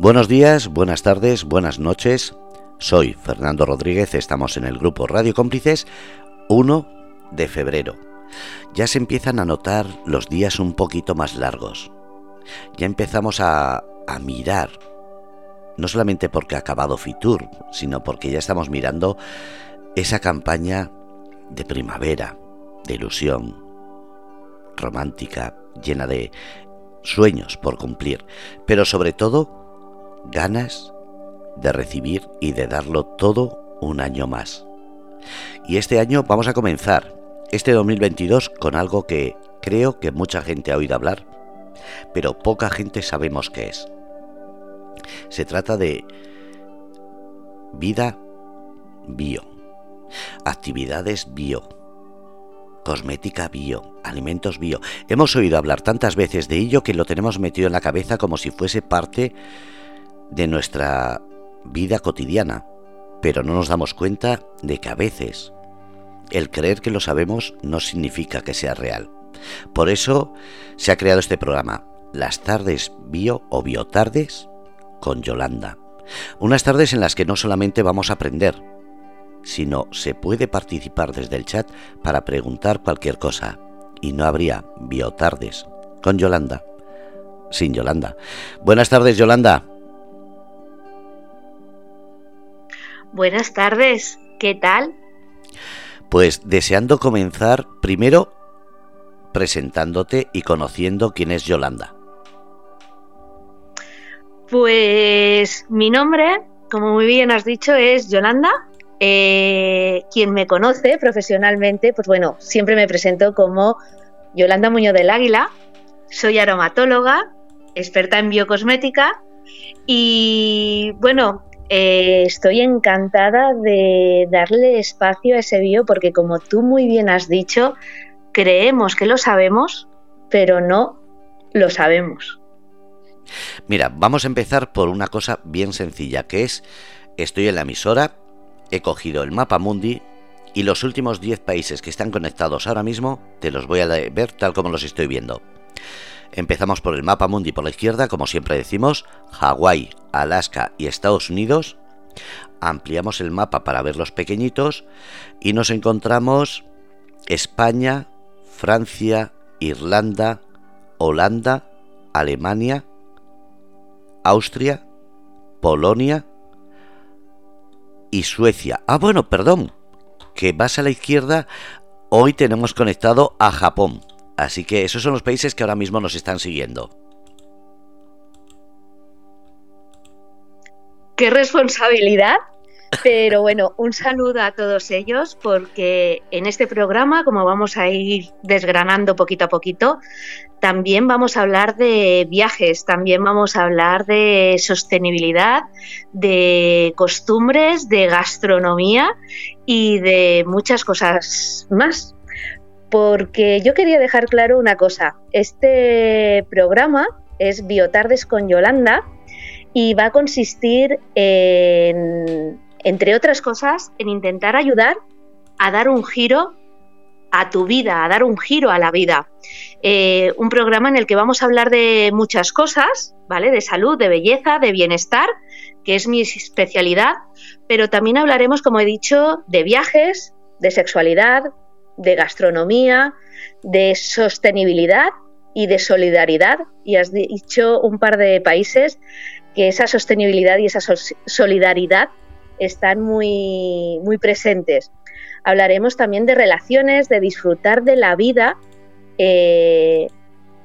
Buenos días, buenas tardes, buenas noches. Soy Fernando Rodríguez, estamos en el grupo Radio Cómplices 1 de febrero. Ya se empiezan a notar los días un poquito más largos. Ya empezamos a, a mirar, no solamente porque ha acabado Fitur, sino porque ya estamos mirando esa campaña de primavera, de ilusión, romántica, llena de sueños por cumplir, pero sobre todo ganas de recibir y de darlo todo un año más. Y este año vamos a comenzar, este 2022, con algo que creo que mucha gente ha oído hablar, pero poca gente sabemos qué es. Se trata de vida bio, actividades bio, cosmética bio, alimentos bio. Hemos oído hablar tantas veces de ello que lo tenemos metido en la cabeza como si fuese parte de nuestra vida cotidiana, pero no nos damos cuenta de que a veces el creer que lo sabemos no significa que sea real. Por eso se ha creado este programa, Las tardes bio o biotardes con Yolanda. Unas tardes en las que no solamente vamos a aprender, sino se puede participar desde el chat para preguntar cualquier cosa. Y no habría biotardes con Yolanda, sin Yolanda. Buenas tardes, Yolanda. Buenas tardes, ¿qué tal? Pues deseando comenzar primero presentándote y conociendo quién es Yolanda. Pues mi nombre, como muy bien has dicho, es Yolanda. Eh, quien me conoce profesionalmente, pues bueno, siempre me presento como Yolanda Muñoz del Águila. Soy aromatóloga, experta en biocosmética y bueno, eh, estoy encantada de darle espacio a ese bio porque como tú muy bien has dicho, creemos que lo sabemos, pero no lo sabemos. Mira, vamos a empezar por una cosa bien sencilla, que es, estoy en la emisora, he cogido el mapa mundi y los últimos 10 países que están conectados ahora mismo te los voy a ver tal como los estoy viendo. Empezamos por el mapa mundi por la izquierda, como siempre decimos, Hawái, Alaska y Estados Unidos. Ampliamos el mapa para ver los pequeñitos y nos encontramos España, Francia, Irlanda, Holanda, Alemania, Austria, Polonia y Suecia. Ah, bueno, perdón, que vas a la izquierda, hoy tenemos conectado a Japón. Así que esos son los países que ahora mismo nos están siguiendo. Qué responsabilidad. Pero bueno, un saludo a todos ellos porque en este programa, como vamos a ir desgranando poquito a poquito, también vamos a hablar de viajes, también vamos a hablar de sostenibilidad, de costumbres, de gastronomía y de muchas cosas más porque yo quería dejar claro una cosa. Este programa es Biotardes con Yolanda y va a consistir en, entre otras cosas, en intentar ayudar a dar un giro a tu vida, a dar un giro a la vida. Eh, un programa en el que vamos a hablar de muchas cosas, ¿vale? De salud, de belleza, de bienestar, que es mi especialidad, pero también hablaremos, como he dicho, de viajes, de sexualidad, de gastronomía, de sostenibilidad y de solidaridad. Y has dicho un par de países que esa sostenibilidad y esa solidaridad están muy, muy presentes. Hablaremos también de relaciones, de disfrutar de la vida. Eh,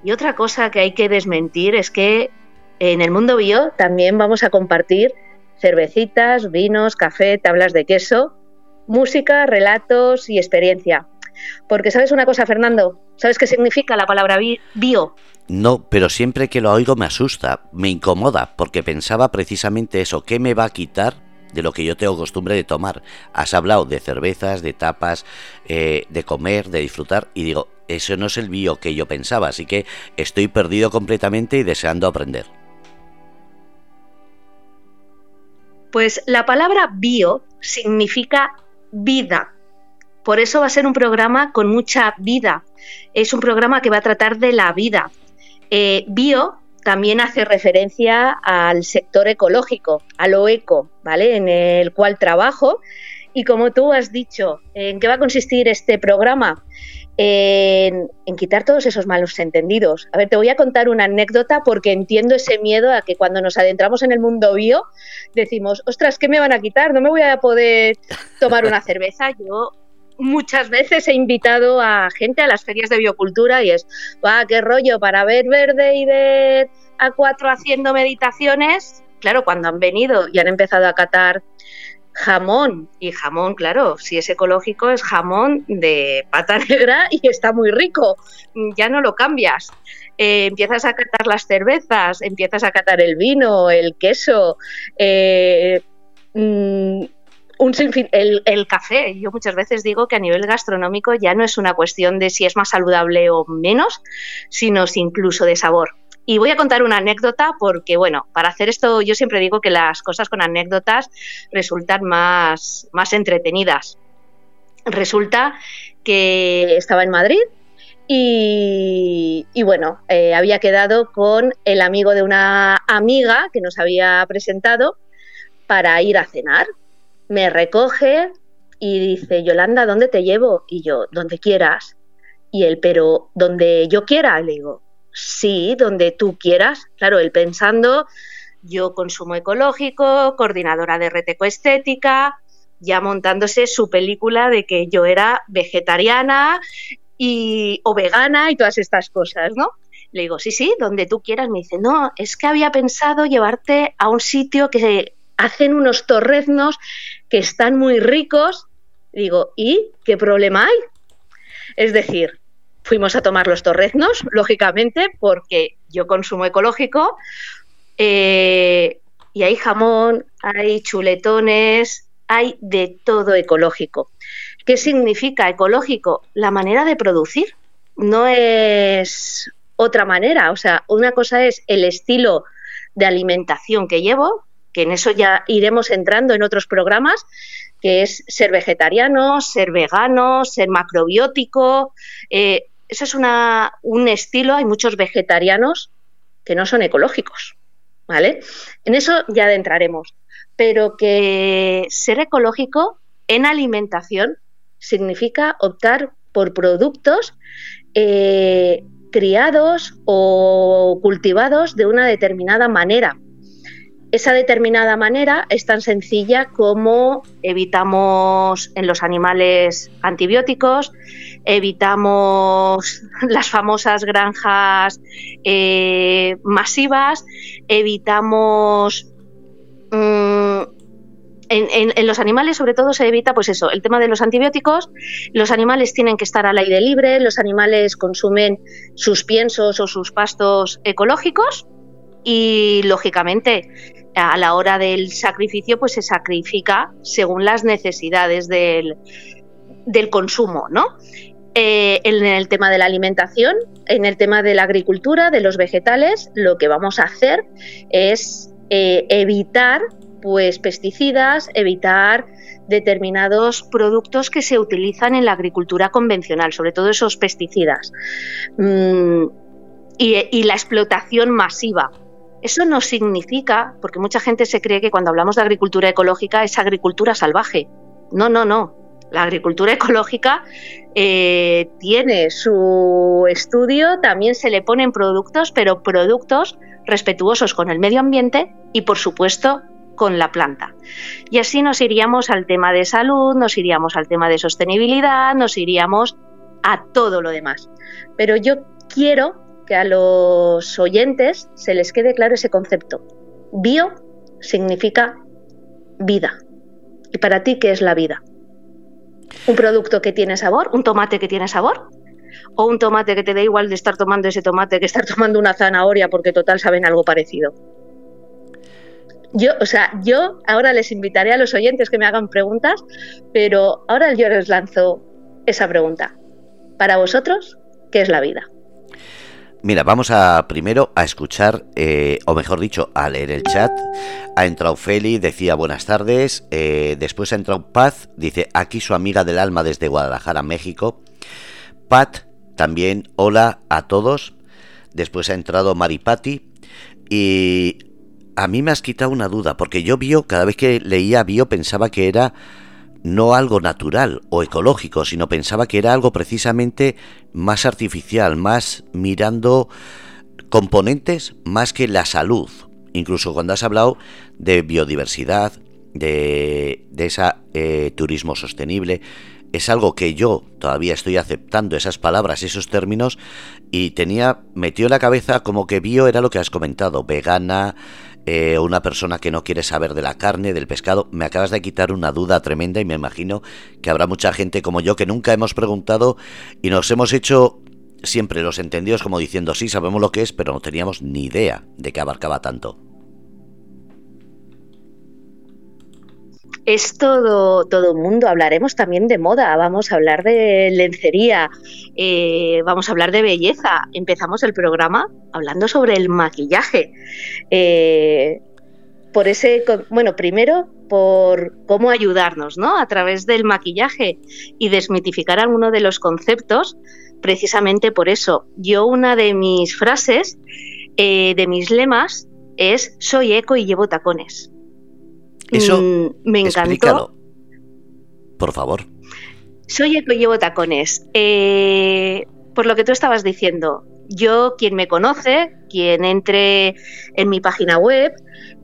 y otra cosa que hay que desmentir es que en el mundo bio también vamos a compartir cervecitas, vinos, café, tablas de queso, música, relatos y experiencia. Porque sabes una cosa, Fernando, ¿sabes qué significa la palabra bio? No, pero siempre que lo oigo me asusta, me incomoda, porque pensaba precisamente eso, ¿qué me va a quitar de lo que yo tengo costumbre de tomar? Has hablado de cervezas, de tapas, eh, de comer, de disfrutar, y digo, eso no es el bio que yo pensaba, así que estoy perdido completamente y deseando aprender. Pues la palabra bio significa vida, por eso va a ser un programa con mucha vida. Es un programa que va a tratar de la vida. Eh, bio también hace referencia al sector ecológico, a lo eco, ¿vale? En el cual trabajo. Y como tú has dicho, ¿en qué va a consistir este programa? En, quitar todos esos malos entendidos. A ver, te voy a contar una anécdota porque entiendo ese miedo a que cuando nos adentramos en el mundo bio decimos, ostras, ¿qué me van a quitar? No me voy a poder tomar una cerveza. Yo muchas veces he invitado a gente a las ferias de biocultura y es, va, qué rollo, para ver verde y ver a cuatro haciendo meditaciones. Claro, cuando han venido y han empezado a catar jamón, y jamón, claro, si es ecológico, es jamón de pata negra y está muy rico, ya no lo cambias. Eh, empiezas a catar las cervezas, empiezas a catar el vino, el queso, eh, mm, un el, café. Yo muchas veces digo que a nivel gastronómico ya no es una cuestión de si es más saludable o menos, sino incluso de sabor. Y voy a contar una anécdota porque, bueno, para hacer esto yo siempre digo que las cosas con anécdotas resultan más, más entretenidas. Resulta que estaba en Madrid y, bueno, eh, había quedado con el amigo de una amiga que nos había presentado para ir a cenar me recoge y dice, Yolanda, ¿dónde te llevo? Y yo, donde quieras. Y él, pero donde yo quiera. le digo, sí, donde tú quieras. Claro, él pensando, yo consumo ecológico, coordinadora de Reteco Estética, ya montándose su película de que yo era vegetariana y, o vegana y todas estas cosas, ¿no? Le digo, sí, sí, donde tú quieras. Me dice, no, es que había pensado llevarte a un sitio que hacen unos torreznos que están muy ricos. Digo, ¿y qué problema hay? Es decir, fuimos a tomar los torreznos, lógicamente, porque yo consumo ecológico, eh, y hay jamón, hay chuletones, hay de todo ecológico. ¿Qué significa ecológico? La manera de producir. No es otra manera. O sea, una cosa es el estilo de alimentación que llevo, que en eso ya iremos entrando en otros programas, que es ser vegetariano, ser vegano, ser macrobiótico. Eh, eso es una, un estilo, hay muchos vegetarianos que no son ecológicos, ¿vale? En eso ya adentraremos. Pero que ser ecológico en alimentación significa optar por productos eh, criados o cultivados de una determinada manera esa determinada manera es tan sencilla como evitamos en los animales antibióticos, evitamos las famosas granjas eh, masivas, evitamos... Mm, en, los animales sobre todo se evita pues eso, el tema de los antibióticos, los animales tienen que estar al aire libre, los animales consumen sus piensos o sus pastos ecológicos y lógicamente a la hora del sacrificio, pues se sacrifica según las necesidades del, consumo, ¿no? Eh, en el tema de la alimentación, en el tema de la agricultura, de los vegetales, lo que vamos a hacer es eh, evitar pues pesticidas, evitar determinados productos que se utilizan en la agricultura convencional, sobre todo esos pesticidas. Mm, y, la explotación masiva eso no significa, porque mucha gente se cree que cuando hablamos de agricultura ecológica es agricultura salvaje. No, no, no. La agricultura ecológica eh, tiene su estudio, también se le ponen productos, pero productos respetuosos con el medio ambiente y, por supuesto, con la planta. Y así nos iríamos al tema de salud, nos iríamos al tema de sostenibilidad, nos iríamos a todo lo demás. Pero yo quiero que a los oyentes se les quede claro ese concepto. Bio significa vida. ¿Y para ti qué es la vida? ¿Un producto que tiene sabor? ¿Un tomate que tiene sabor? ¿O un tomate que te da igual de estar tomando ese tomate que estar tomando una zanahoria porque total saben algo parecido? Yo, o sea, yo ahora les invitaré a los oyentes que me hagan preguntas, pero ahora yo les lanzo esa pregunta. Para vosotros, ¿qué es la vida? Mira, vamos a primero a escuchar, eh, o mejor dicho, a leer el chat. Ha entrado Feli, decía buenas tardes. Eh, después ha entrado Paz, dice aquí su amiga del alma desde Guadalajara, México. Pat, también hola a todos. Después ha entrado Maripati. Y a mí me has quitado una duda, porque yo bio, cada vez que leía bio, pensaba que era no algo natural o ecológico, sino pensaba que era algo precisamente más artificial, más mirando componentes más que la salud. Incluso cuando has hablado de biodiversidad, de, de ese eh, turismo sostenible, es algo que yo todavía estoy aceptando esas palabras, esos términos, y tenía metido en la cabeza como que bio era lo que has comentado, vegana, eh, una persona que no quiere saber de la carne, del pescado. Me acabas de quitar una duda tremenda y me imagino que habrá mucha gente como yo que nunca hemos preguntado y nos hemos hecho siempre los entendidos como diciendo sí, sabemos lo que es, pero no teníamos ni idea de que abarcaba tanto. Es todo, todo mundo. Hablaremos también de moda, vamos a hablar de lencería, eh, vamos a hablar de belleza. Empezamos el programa hablando sobre el maquillaje. Eh, por ese, bueno, primero por cómo ayudarnos, ¿no? A través del maquillaje y desmitificar alguno de los conceptos, precisamente por eso. Yo una de mis frases, eh, de mis lemas, es soy eco y llevo tacones. Eso mm, me encantó. Por favor. Soy el que llevo tacones. Eh, por lo que tú estabas diciendo, yo, quien me conoce, quien entre en mi página web,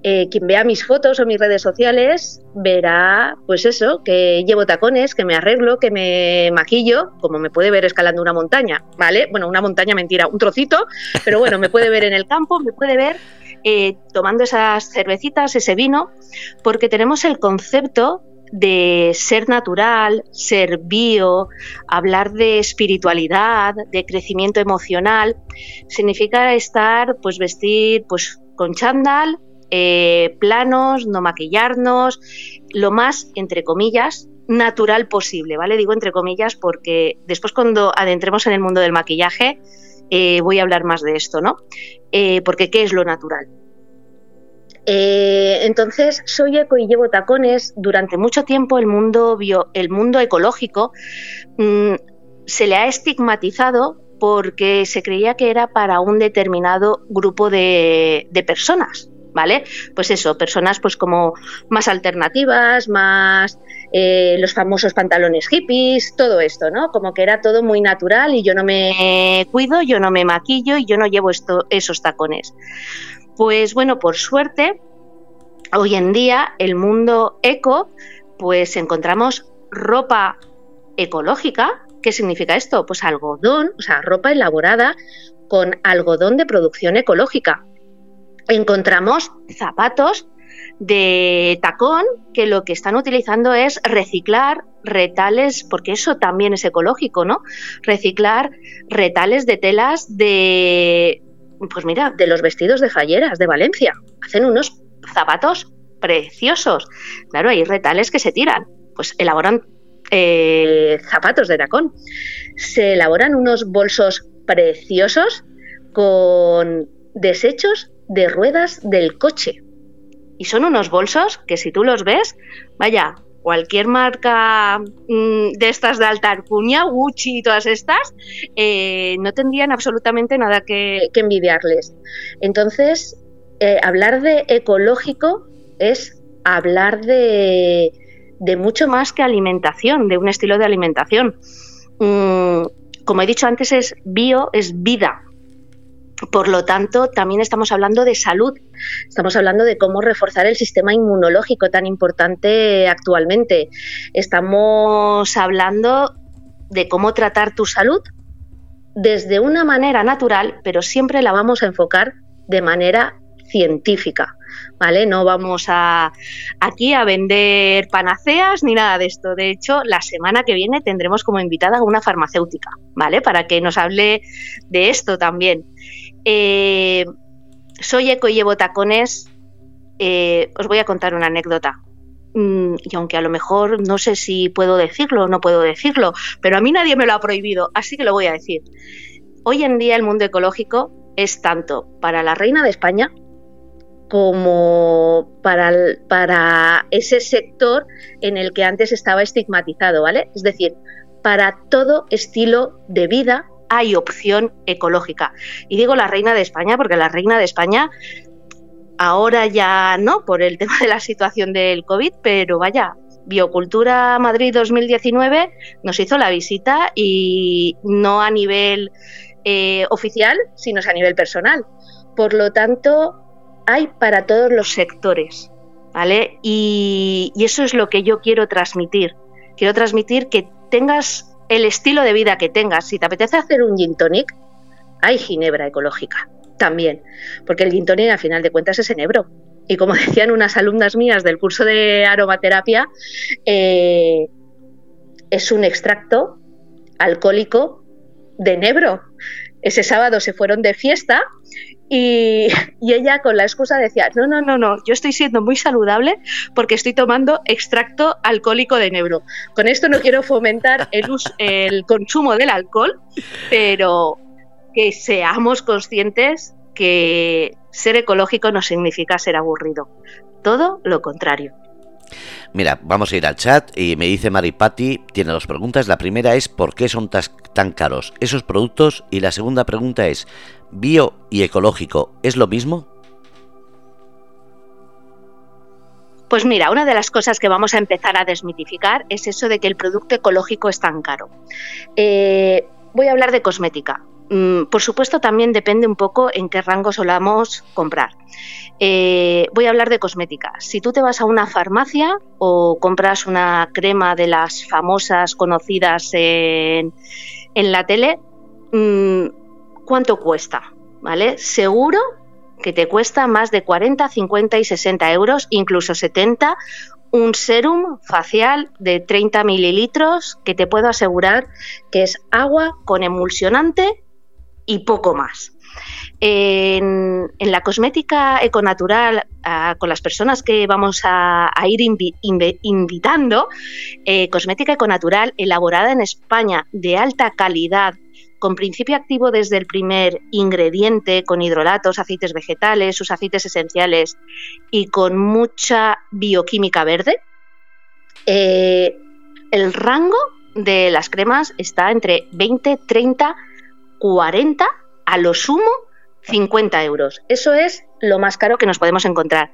eh, quien vea mis fotos o mis redes sociales, verá, pues eso, que llevo tacones, que me arreglo, que me maquillo, como me puede ver escalando una montaña, ¿vale? Bueno, una montaña mentira, un trocito, pero bueno, me puede ver en el campo, me puede ver eh, tomando esas cervecitas, ese vino, porque tenemos el concepto de ser natural, ser bio, hablar de espiritualidad, de crecimiento emocional, significa estar, pues vestir, pues con chándal, eh, planos, no maquillarnos, lo más, entre comillas, natural posible, ¿vale? Digo entre comillas porque después cuando adentremos en el mundo del maquillaje, eh, voy a hablar más de esto, ¿no? Eh, porque ¿qué es lo natural? Eh, entonces, soy eco y llevo tacones. Durante mucho tiempo el mundo, bio, el mundo ecológico mm, se le ha estigmatizado porque se creía que era para un determinado grupo de, personas, ¿vale? Pues eso, personas pues como más alternativas, más eh, los famosos pantalones hippies, todo esto, ¿no? Como que era todo muy natural y yo no me cuido, yo no me maquillo y yo no llevo esto, esos tacones. Pues bueno, por suerte, hoy en día el mundo eco, pues encontramos ropa ecológica. ¿Qué significa esto? Pues algodón, o sea, ropa elaborada con algodón de producción ecológica. Encontramos zapatos de tacón que lo que están utilizando es reciclar retales, porque eso también es ecológico, ¿no? Reciclar retales de telas de, pues mira, de los vestidos de falleras de Valencia. Hacen unos zapatos preciosos. Claro, hay retales que se tiran, pues elaboran eh, zapatos de tacón. Se elaboran unos bolsos preciosos con desechos de ruedas del coche. Y son unos bolsos que si tú los ves, vaya, cualquier marca mm, de estas de alta alcurnia, Gucci y todas estas, eh, no tendrían absolutamente nada que, envidiarles. Entonces, eh, hablar de ecológico es hablar de, mucho más que alimentación, de un estilo de alimentación. Mm, como he dicho antes, es bio, es vida, por lo tanto, también estamos hablando de salud, estamos hablando de cómo reforzar el sistema inmunológico tan importante actualmente. Estamos hablando de cómo tratar tu salud desde una manera natural, pero siempre la vamos a enfocar de manera científica. ¿Vale? No vamos a aquí a vender panaceas ni nada de esto. De hecho, la semana que viene tendremos como invitada a una farmacéutica, ¿vale? Para que nos hable de esto también. Eh, soy eco y llevo tacones. Eh, os voy a contar una anécdota. Mm, y aunque a lo mejor no sé si puedo decirlo o no puedo decirlo, pero a mí nadie me lo ha prohibido, así que lo voy a decir. Hoy en día el mundo ecológico es tanto para la reina de España como para, para ese sector en el que antes estaba estigmatizado, ¿vale? Es decir, para todo estilo de vida hay opción ecológica. Y digo la reina de España porque la reina de España ahora ya no, por el tema de la situación del COVID, pero vaya, Biocultura Madrid 2019 nos hizo la visita y no a nivel eh, oficial, sino a nivel personal. Por lo tanto, hay para todos los sectores, ¿vale? Y, y eso es lo que yo quiero transmitir. Quiero transmitir que tengas el estilo de vida que tengas. Si te apetece hacer un gin tonic, hay ginebra ecológica también, porque el gin tonic al final de cuentas es enebro. Y como decían unas alumnas mías del curso de aromaterapia, eh, es un extracto alcohólico de enebro. Ese sábado se fueron de fiesta y, ella con la excusa decía, no, no, no, no, yo estoy siendo muy saludable porque estoy tomando extracto alcohólico de enebro. Con esto no quiero fomentar el, el consumo del alcohol, pero que seamos conscientes que ser ecológico no significa ser aburrido. Todo lo contrario. Mira, vamos a ir al chat y me dice Maripati, tiene dos preguntas. La primera es ¿por qué son tan caros esos productos? Y la segunda pregunta es ¿bio y ecológico es lo mismo? Pues mira, una de las cosas que vamos a empezar a desmitificar es eso de que el producto ecológico es tan caro. Eh, voy a hablar de cosmética. Mm, por supuesto, también depende un poco en qué rango solamos comprar. Eh, voy a hablar de cosmética. Si tú te vas a una farmacia o compras una crema de las famosas conocidas en, la tele, mm, ¿cuánto cuesta? ¿Vale? Seguro que te cuesta más de 40, 50 y 60 euros, incluso 70, un serum facial de 30 mililitros que te puedo asegurar que es agua con emulsionante y poco más. En, la cosmética econatural, ah, con las personas que vamos a, ir invitando, eh, cosmética econatural elaborada en España de alta calidad, con principio activo desde el primer ingrediente, con hidrolatos, aceites vegetales, sus aceites esenciales y con mucha bioquímica verde, eh, el rango de las cremas está entre 20, 30 40, a lo sumo 50 euros. Eso es lo más caro que nos podemos encontrar.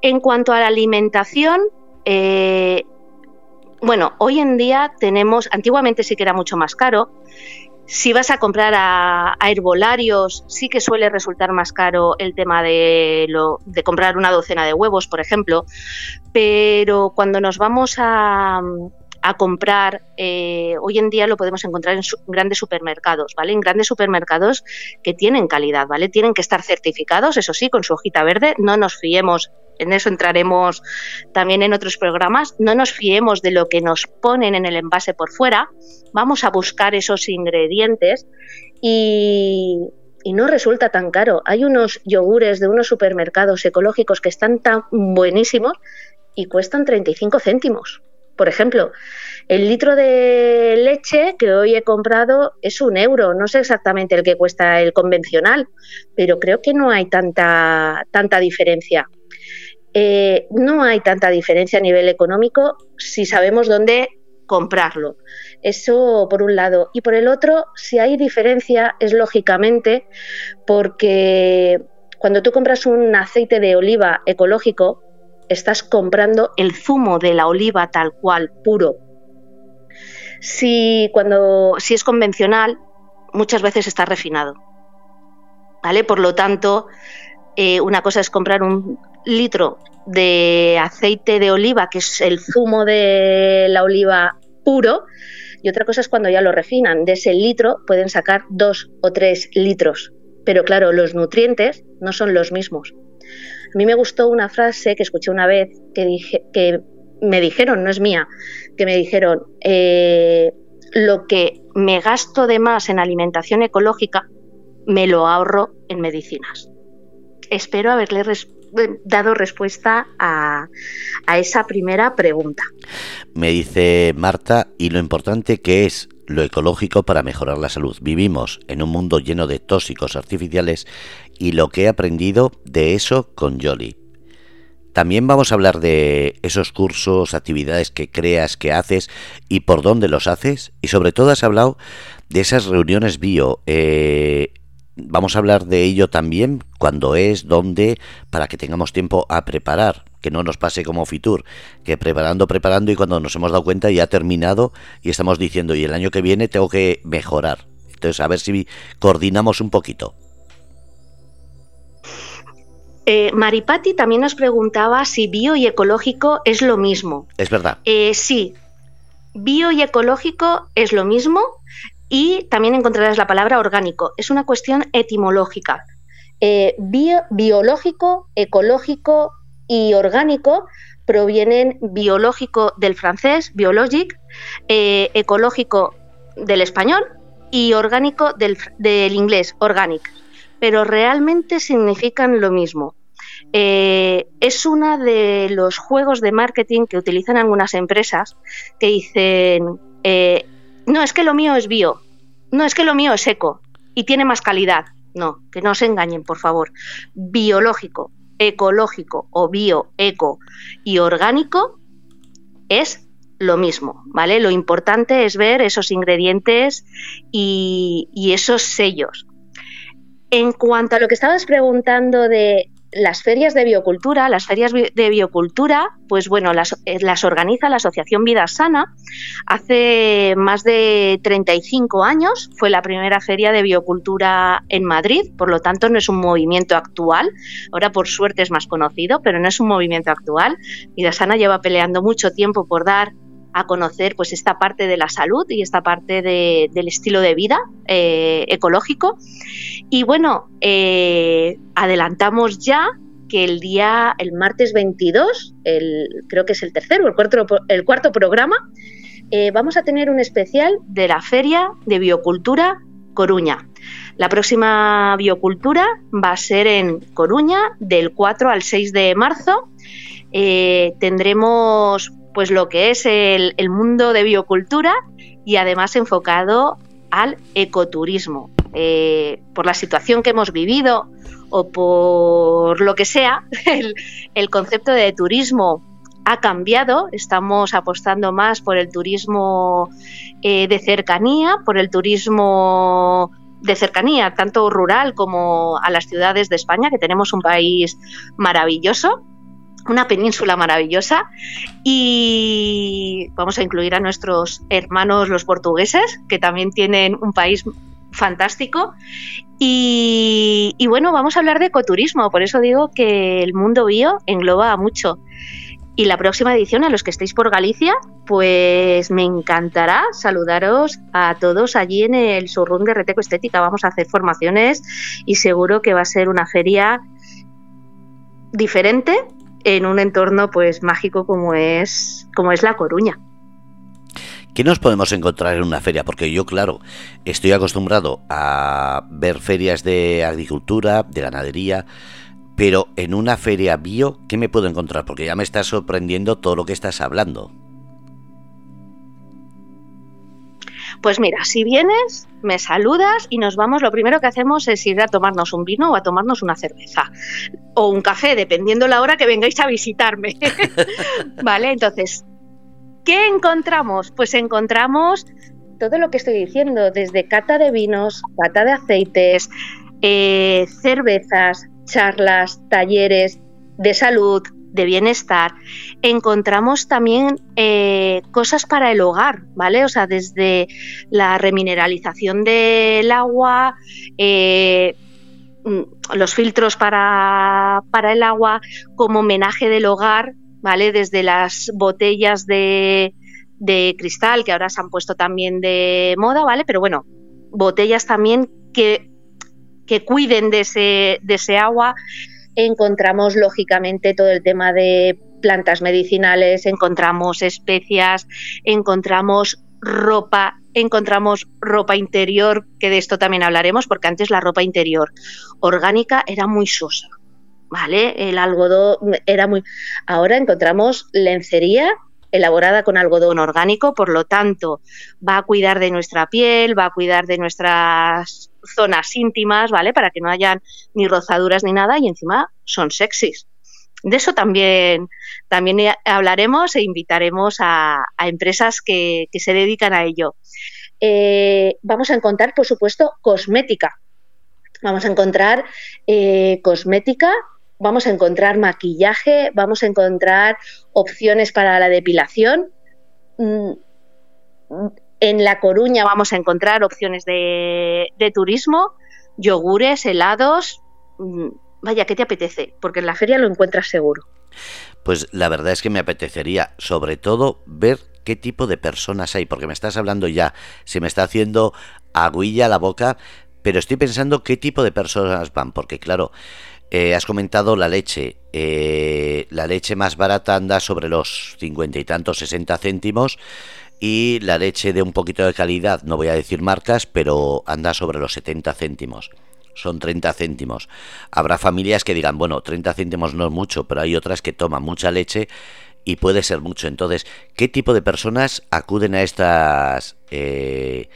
En cuanto a la alimentación, eh, bueno, hoy en día tenemos, antiguamente sí que era mucho más caro. Si vas a comprar a, herbolarios, sí que suele resultar más caro el tema de, de comprar una docena de huevos, por ejemplo. Pero cuando nos vamos a, a comprar, eh, hoy en día lo podemos encontrar en grandes supermercados, ¿vale? En grandes supermercados que tienen calidad, ¿vale? Tienen que estar certificados, eso sí, con su hojita verde, no nos fiemos en eso entraremos también en otros programas. No nos fiemos de lo que nos ponen en el envase por fuera. Vamos a buscar esos ingredientes y, y, no resulta tan caro. Hay unos yogures de unos supermercados ecológicos que están tan buenísimos y cuestan 35 céntimos. Por ejemplo, el litro de leche que hoy he comprado es un euro. No sé exactamente el que cuesta el convencional, pero creo que no hay tanta, tanta diferencia. Eh, no hay tanta diferencia a nivel económico si sabemos dónde comprarlo. Eso por un lado. Y por el otro, si hay diferencia es lógicamente porque cuando tú compras un aceite de oliva ecológico, estás comprando el zumo de la oliva tal cual, puro. Si, cuando, si es convencional, muchas veces está refinado. ¿Vale? Por lo tanto, eh, una cosa es comprar un litro de aceite de oliva, que es el zumo de la oliva puro, y otra cosa es cuando ya lo refinan. De ese litro pueden sacar dos o tres litros. Pero claro, los nutrientes no son los mismos. A mí me gustó una frase que escuché una vez que, me dijeron, no es mía, que me dijeron, eh, lo que me gasto de más en alimentación ecológica, me lo ahorro en medicinas. Espero haberle dado respuesta a, esa primera pregunta. Me dice Marta, y lo importante que es lo ecológico para mejorar la salud. Vivimos en un mundo lleno de tóxicos artificiales y lo que he aprendido de eso con Jolly. También vamos a hablar de esos cursos, actividades que creas, que haces y por dónde los haces. Y sobre todo has hablado de esas reuniones bio. Eh, vamos a hablar de ello también, cuando es, dónde, para que tengamos tiempo a preparar, que no nos pase como Fitur, que preparando, preparando y cuando nos hemos dado cuenta ya ha terminado y estamos diciendo, y el año que viene tengo que mejorar. Entonces, a ver si coordinamos un poquito. Eh, Maripati también nos preguntaba si bio y ecológico es lo mismo. Es verdad. Eh, sí, bio y ecológico es lo mismo y también encontrarás la palabra orgánico. Es una cuestión etimológica. Eh, biológico, ecológico y orgánico provienen biológico del francés, biologic, eh, ecológico del español y orgánico del, inglés, organic, pero realmente significan lo mismo. Eh, es uno de los juegos de marketing que utilizan algunas empresas que dicen, no, es que lo mío es bio, no, es que lo mío es eco y tiene más calidad. No, que no se engañen, por favor. Biológico, ecológico o bio, eco y orgánico es lo mismo, ¿vale? Lo importante es ver esos ingredientes y, y esos sellos. En cuanto a lo que estabas preguntando de las ferias de biocultura, las ferias de biocultura, pues bueno, las, eh, las, organiza la Asociación Vida Sana. Hace más de 35 años fue la primera feria de biocultura en Madrid, por lo tanto no es un movimiento actual. Ahora por suerte es más conocido, pero no es un movimiento actual. Vida Sana lleva peleando mucho tiempo por dar a conocer pues esta parte de la salud y esta parte del estilo de vida eh, ecológico. Y bueno, eh, adelantamos ya que el día, el martes 22, el, creo que es el tercero, el cuarto, el cuarto programa, eh, vamos a tener un especial de la Feria de Biocultura Coruña. La próxima biocultura va a ser en Coruña del 4 al 6 de marzo. tendremos pues lo que es el, mundo de biocultura y además enfocado al ecoturismo. Eh, por la situación que hemos vivido o por lo que sea, el, concepto de turismo ha cambiado, estamos apostando más por el turismo eh, de cercanía, por el turismo de cercanía, tanto rural como a las ciudades de España, que tenemos un país maravilloso una península maravillosa y vamos a incluir a nuestros hermanos los portugueses, que también tienen un país fantástico. Y, bueno, vamos a hablar de ecoturismo, por eso digo que el mundo bio engloba mucho. Y la próxima edición, a los que estéis por Galicia, pues me encantará saludaros a todos allí en el showroom de Reteco Estética. Vamos a hacer formaciones y seguro que va a ser una feria diferente en un entorno pues mágico como es, como es La Coruña. ¿Qué nos podemos encontrar en una feria? Porque yo, claro, estoy acostumbrado a ver ferias de agricultura, de ganadería, pero en una feria bio, ¿qué me puedo encontrar? Porque ya me está sorprendiendo todo lo que estás hablando. Pues mira, si vienes, me saludas y nos vamos, lo primero que hacemos es ir a tomarnos un vino o a tomarnos una cerveza o un café, dependiendo la hora que vengáis a visitarme. vale, entonces, ¿qué encontramos? Pues encontramos todo lo que estoy diciendo, desde cata de vinos, cata de aceites, eh, cervezas, charlas, talleres de salud, de bienestar, encontramos también eh, cosas para el hogar, ¿vale? O sea, desde la remineralización del agua, eh, mm, los filtros para, el agua como homenaje del hogar, ¿vale? Desde las botellas de, de cristal, que ahora se han puesto también de moda, ¿vale? Pero bueno, botellas también que, que cuiden de ese, de ese agua encontramos lógicamente todo el tema de plantas medicinales, encontramos especias, encontramos ropa, encontramos ropa interior, que de esto también hablaremos, porque antes la ropa interior orgánica era muy sosa, ¿vale? El algodón era muy... Ahora encontramos lencería elaborada con algodón orgánico, por lo tanto va a cuidar de nuestra piel, va a cuidar de nuestras zonas íntimas, ¿vale? Para que no hayan ni rozaduras ni nada y encima son sexys. De eso también, también hablaremos e invitaremos a, empresas que, se dedican a ello. Eh, vamos a encontrar, por supuesto, cosmética. Vamos a encontrar eh, cosmética, vamos a encontrar maquillaje, vamos a encontrar opciones para la depilación. Mm, en La Coruña vamos a encontrar opciones de, de turismo, yogures, helados. Mm, vaya, ¿qué te apetece? Porque en la feria lo encuentras seguro. Pues la verdad es que me apetecería, sobre todo, ver qué tipo de personas hay, porque me estás hablando ya, se me está haciendo aguilla la boca, pero estoy pensando qué tipo de personas van, porque claro, eh, has comentado la leche. Eh, la leche más barata anda sobre los cincuenta y tantos, 60 céntimos. Y la leche de un poquito de calidad, no voy a decir marcas, pero anda sobre los 70 céntimos. Son 30 céntimos. Habrá familias que digan, bueno, 30 céntimos no es mucho, pero hay otras que toman mucha leche y puede ser mucho. Entonces, ¿qué tipo de personas acuden a estos eh,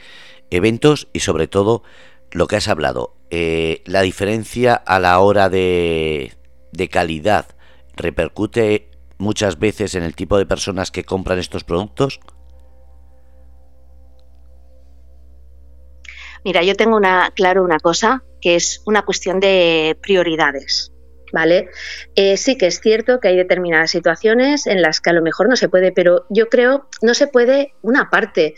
eventos y sobre todo lo que has hablado? Eh, ¿La diferencia a la hora de, calidad repercute muchas veces en el tipo de personas que compran estos productos? Mira, yo tengo una, claro una cosa, que es una cuestión de prioridades. ¿Vale? Eh, sí que es cierto que hay determinadas situaciones en las que a lo mejor no se puede, pero yo creo no se puede una parte,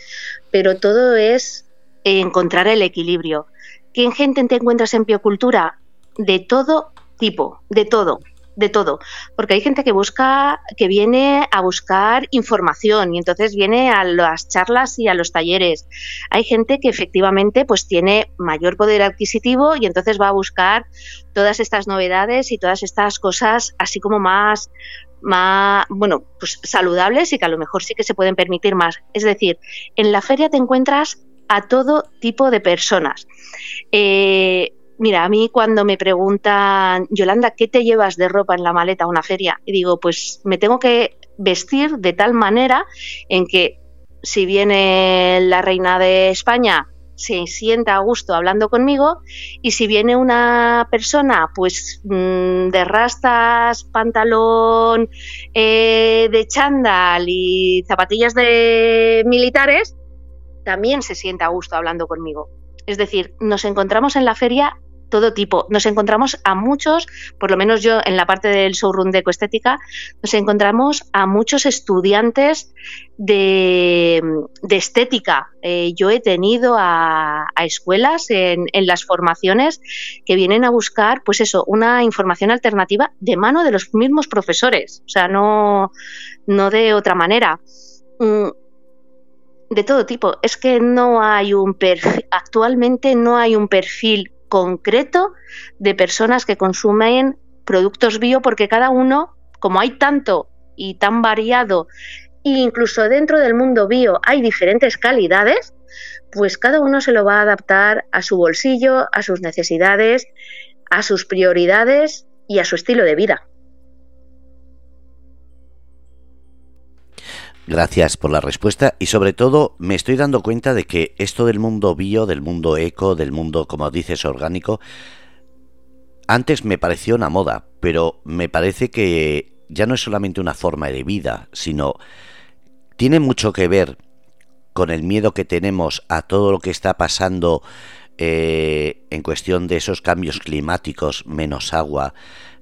pero todo es encontrar el equilibrio. ¿Qué gente te encuentras en biocultura? De todo tipo, de todo de todo, porque hay gente que busca, que viene a buscar información y entonces viene a las charlas y a los talleres. Hay gente que efectivamente pues tiene mayor poder adquisitivo y entonces va a buscar todas estas novedades y todas estas cosas así como más más, bueno, pues saludables y que a lo mejor sí que se pueden permitir más. Es decir, en la feria te encuentras a todo tipo de personas. Eh, Mira, a mí cuando me preguntan, Yolanda, ¿qué te llevas de ropa en la maleta a una feria? Y digo, pues me tengo que vestir de tal manera en que si viene la reina de España se sienta a gusto hablando conmigo y si viene una persona pues mm, de rastas, pantalón eh, de chándal y zapatillas de militares, también se sienta a gusto hablando conmigo. Es decir, nos encontramos en la feria todo tipo. Nos encontramos a muchos, por lo menos yo en la parte del showroom de ecoestética, nos encontramos a muchos estudiantes de, estética. Eh, yo he tenido a, escuelas en, las formaciones que vienen a buscar, pues eso, una información alternativa de mano de los mismos profesores, o sea, no, no de otra manera mm, de todo tipo. Es que no hay un perfil, actualmente no hay un perfil concreto de personas que consumen productos bio porque cada uno, como hay tanto y tan variado, e incluso dentro del mundo bio hay diferentes calidades, pues cada uno se lo va a adaptar a su bolsillo, a sus necesidades, a sus prioridades y a su estilo de vida. Gracias por la respuesta y sobre todo me estoy dando cuenta de que esto del mundo bio, del mundo eco, del mundo, como dices, orgánico, antes me pareció una moda, pero me parece que ya no es solamente una forma de vida, sino tiene mucho que ver con el miedo que tenemos a todo lo que está pasando eh, en cuestión de esos cambios climáticos, menos agua,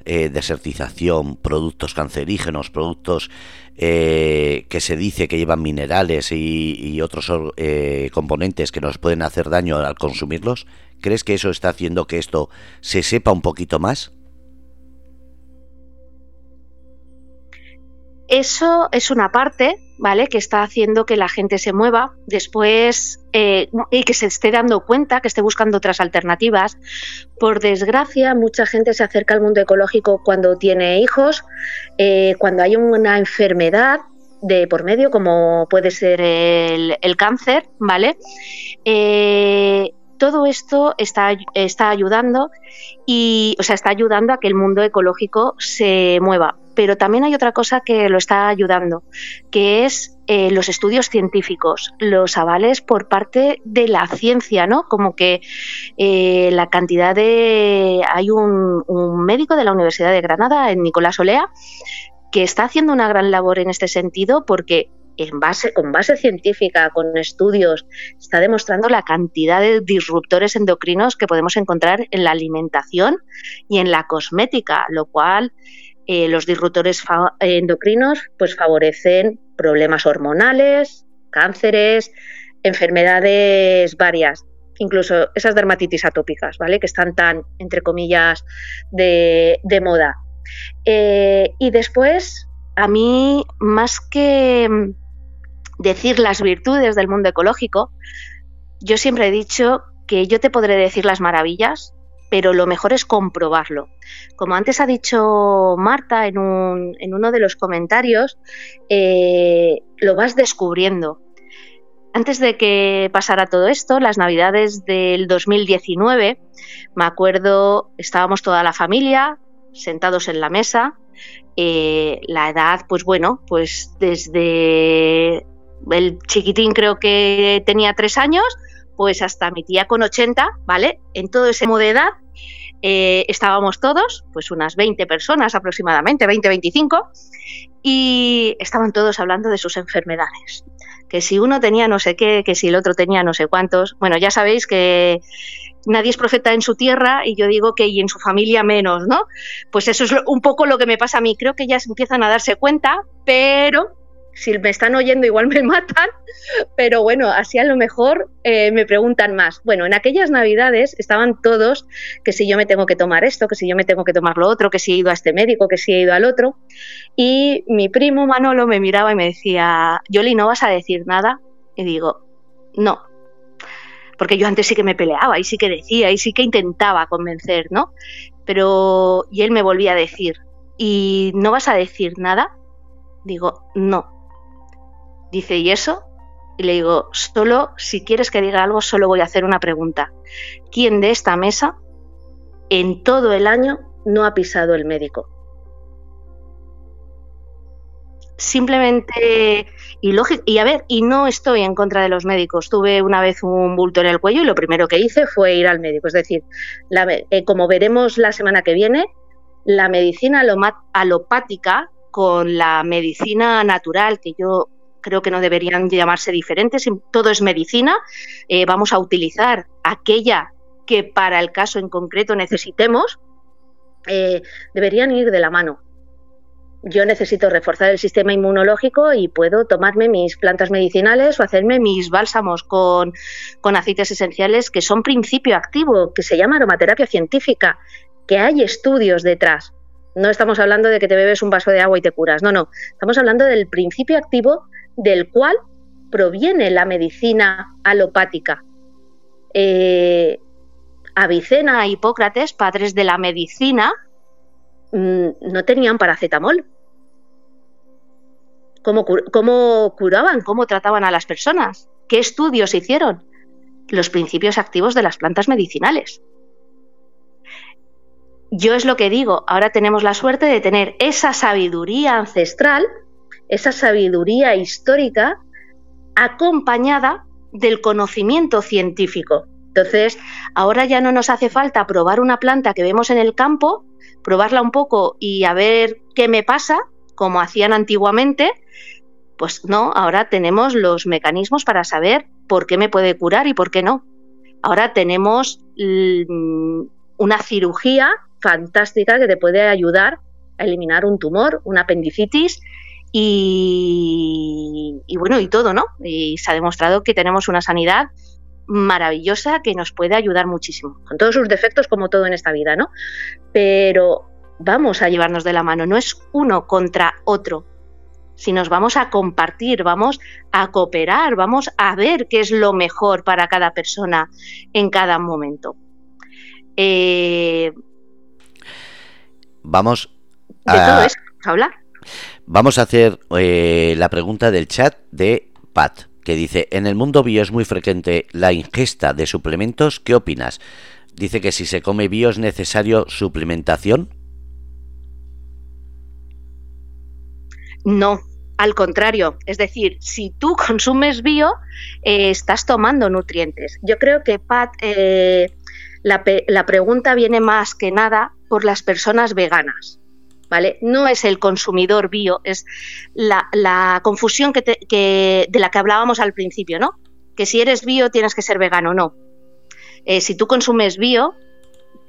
eh, desertización, productos cancerígenos, productos eh, que se dice que llevan minerales y, otros eh, componentes que nos pueden hacer daño al consumirlos? ¿Crees que eso está haciendo que esto se sepa un poquito más? Eso es una parte, ¿vale? Que está haciendo que la gente se mueva después eh, y que se esté dando cuenta, que esté buscando otras alternativas. Por desgracia, mucha gente se acerca al mundo ecológico cuando tiene hijos, eh, cuando hay una enfermedad de por medio, como puede ser el, cáncer, ¿vale? Eh, todo esto está, está ayudando y, o sea, está ayudando a que el mundo ecológico se mueva pero también hay otra cosa que lo está ayudando, que es eh, los estudios científicos, los avales por parte de la ciencia, ¿no? Como que eh, la cantidad de... Hay un, médico de la Universidad de Granada, Nicolás Olea, que está haciendo una gran labor en este sentido porque con base científica, con estudios, está demostrando la cantidad de disruptores endocrinos que podemos encontrar en la alimentación y en la cosmética, lo cual eh, los disruptores endocrinos pues favorecen problemas hormonales, cánceres, enfermedades varias, incluso esas dermatitis atópicas, ¿vale? Que están tan, entre comillas, de, moda. Eh, y después, a mí, más que decir las virtudes del mundo ecológico, yo siempre he dicho que yo te podré decir las maravillas, pero lo mejor es comprobarlo. Como antes ha dicho Marta en, uno de los comentarios, eh, lo vas descubriendo. Antes de que pasara todo esto, las navidades del 2019, me acuerdo, estábamos toda la familia sentados en la mesa, eh, la edad, pues bueno, pues desde el chiquitín creo que tenía tres años pues hasta mi tía con 80, ¿vale? En todo ese modo de edad eh, estábamos todos, pues unas 20 personas aproximadamente, 20-25, y estaban todos hablando de sus enfermedades. Que si uno tenía no sé qué, que si el otro tenía no sé cuántos. Bueno, ya sabéis que nadie es profeta en su tierra y yo digo que y en su familia menos, ¿no? Pues eso es un poco lo que me pasa a mí. Creo que ya empiezan a darse cuenta, pero si me están oyendo igual me matan, pero bueno, así a lo mejor eh, me preguntan más. Bueno, en aquellas navidades estaban todos que si yo me tengo que tomar esto, que si yo me tengo que tomar lo otro, que si he ido a este médico, que si he ido al otro. Y mi primo Manolo me miraba y me decía, Yoli, ¿no vas a decir nada? Y digo, no. Porque yo antes sí que me peleaba y sí que decía y sí que intentaba convencer, ¿no? Pero, y él me volvía a decir, ¿y no vas a decir nada? Digo, no Dice, ¿y eso? Y le digo, solo, si quieres que diga algo, solo voy a hacer una pregunta. ¿Quién de esta mesa en todo el año no ha pisado el médico? Simplemente, y, y a ver, y no estoy en contra de los médicos. Tuve una vez un bulto en el cuello y lo primero que hice fue ir al médico. Es decir, eh, como veremos la semana que viene, la medicina alopática con la medicina natural, que yo creo que no deberían llamarse diferentes, todo es medicina, eh, vamos a utilizar aquella que para el caso en concreto necesitemos, eh, deberían ir de la mano. Yo necesito reforzar el sistema inmunológico y puedo tomarme mis plantas medicinales o hacerme mis bálsamos con, con aceites esenciales que son principio activo, que se llama aromaterapia científica, que hay estudios detrás. No estamos hablando de que te bebes un vaso de agua y te curas, no, no. Estamos hablando del principio activo del cual proviene la medicina alopática. Eh, Avicena e Hipócrates, padres de la medicina, mm, no tenían paracetamol. ¿Cómo, ¿Cómo, curaban? ¿Cómo trataban a las personas? ¿Qué estudios hicieron? Los principios activos de las plantas medicinales. Yo es lo que digo, ahora tenemos la suerte de tener esa sabiduría ancestral esa sabiduría histórica acompañada del conocimiento científico. Entonces, ahora ya no nos hace falta probar una planta que vemos en el campo, probarla un poco y a ver qué me pasa, como hacían antiguamente. Pues no, ahora tenemos los mecanismos para saber por qué me puede curar y por qué no. Ahora tenemos mm, una cirugía fantástica que te puede ayudar a eliminar un tumor, una apendicitis y, bueno, y todo, ¿no? Y se ha demostrado que tenemos una sanidad maravillosa que nos puede ayudar muchísimo, con todos sus defectos como todo en esta vida, ¿no? Pero vamos a llevarnos de la mano, no es uno contra otro. Si nos vamos a compartir, vamos a cooperar, vamos a ver qué es lo mejor para cada persona en cada momento. Eh, vamos a... De todo eso vamos a hablar. Vamos a hacer eh, la pregunta del chat de Pat, que dice, en el mundo bio es muy frecuente la ingesta de suplementos, ¿qué opinas? Dice que si se come bio es necesario suplementación. No, al contrario, es decir, si tú consumes bio, eh, estás tomando nutrientes. Yo creo que, Pat, eh, la, la pregunta viene más que nada por las personas veganas ¿vale? No es el consumidor bio, es la, confusión que, de la que hablábamos al principio, ¿no? Que si eres bio tienes que ser vegano, no. Eh, si tú consumes bio,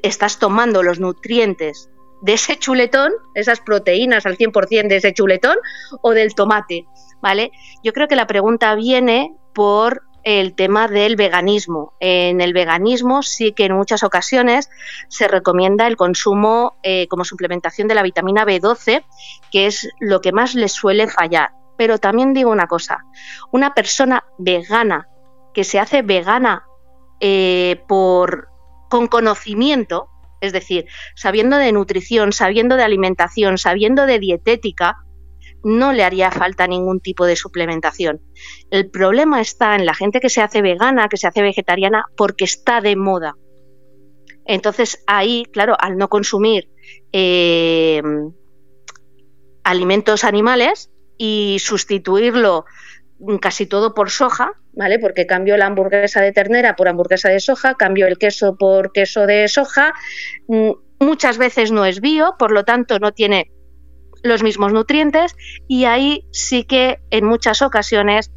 estás tomando los nutrientes de ese chuletón, esas proteínas al 100% de ese chuletón o del tomate, ¿vale? Yo creo que la pregunta viene por el tema del veganismo. En el veganismo sí que en muchas ocasiones se recomienda el consumo eh, como suplementación de la vitamina B12, que es lo que más les suele fallar. Pero también digo una cosa, una persona vegana que se hace vegana eh, por, con conocimiento, es decir, sabiendo de nutrición, sabiendo de alimentación, sabiendo de dietética, no le haría falta ningún tipo de suplementación. El problema está en la gente que se hace vegana, que se hace vegetariana, porque está de moda. Entonces ahí, claro, al no consumir eh, alimentos animales y sustituirlo casi todo por soja, ¿vale? Porque cambio la hamburguesa de ternera por hamburguesa de soja, cambio el queso por queso de soja. Mm, muchas veces no es bio, por lo tanto no tiene los mismos nutrientes y ahí sí que en muchas ocasiones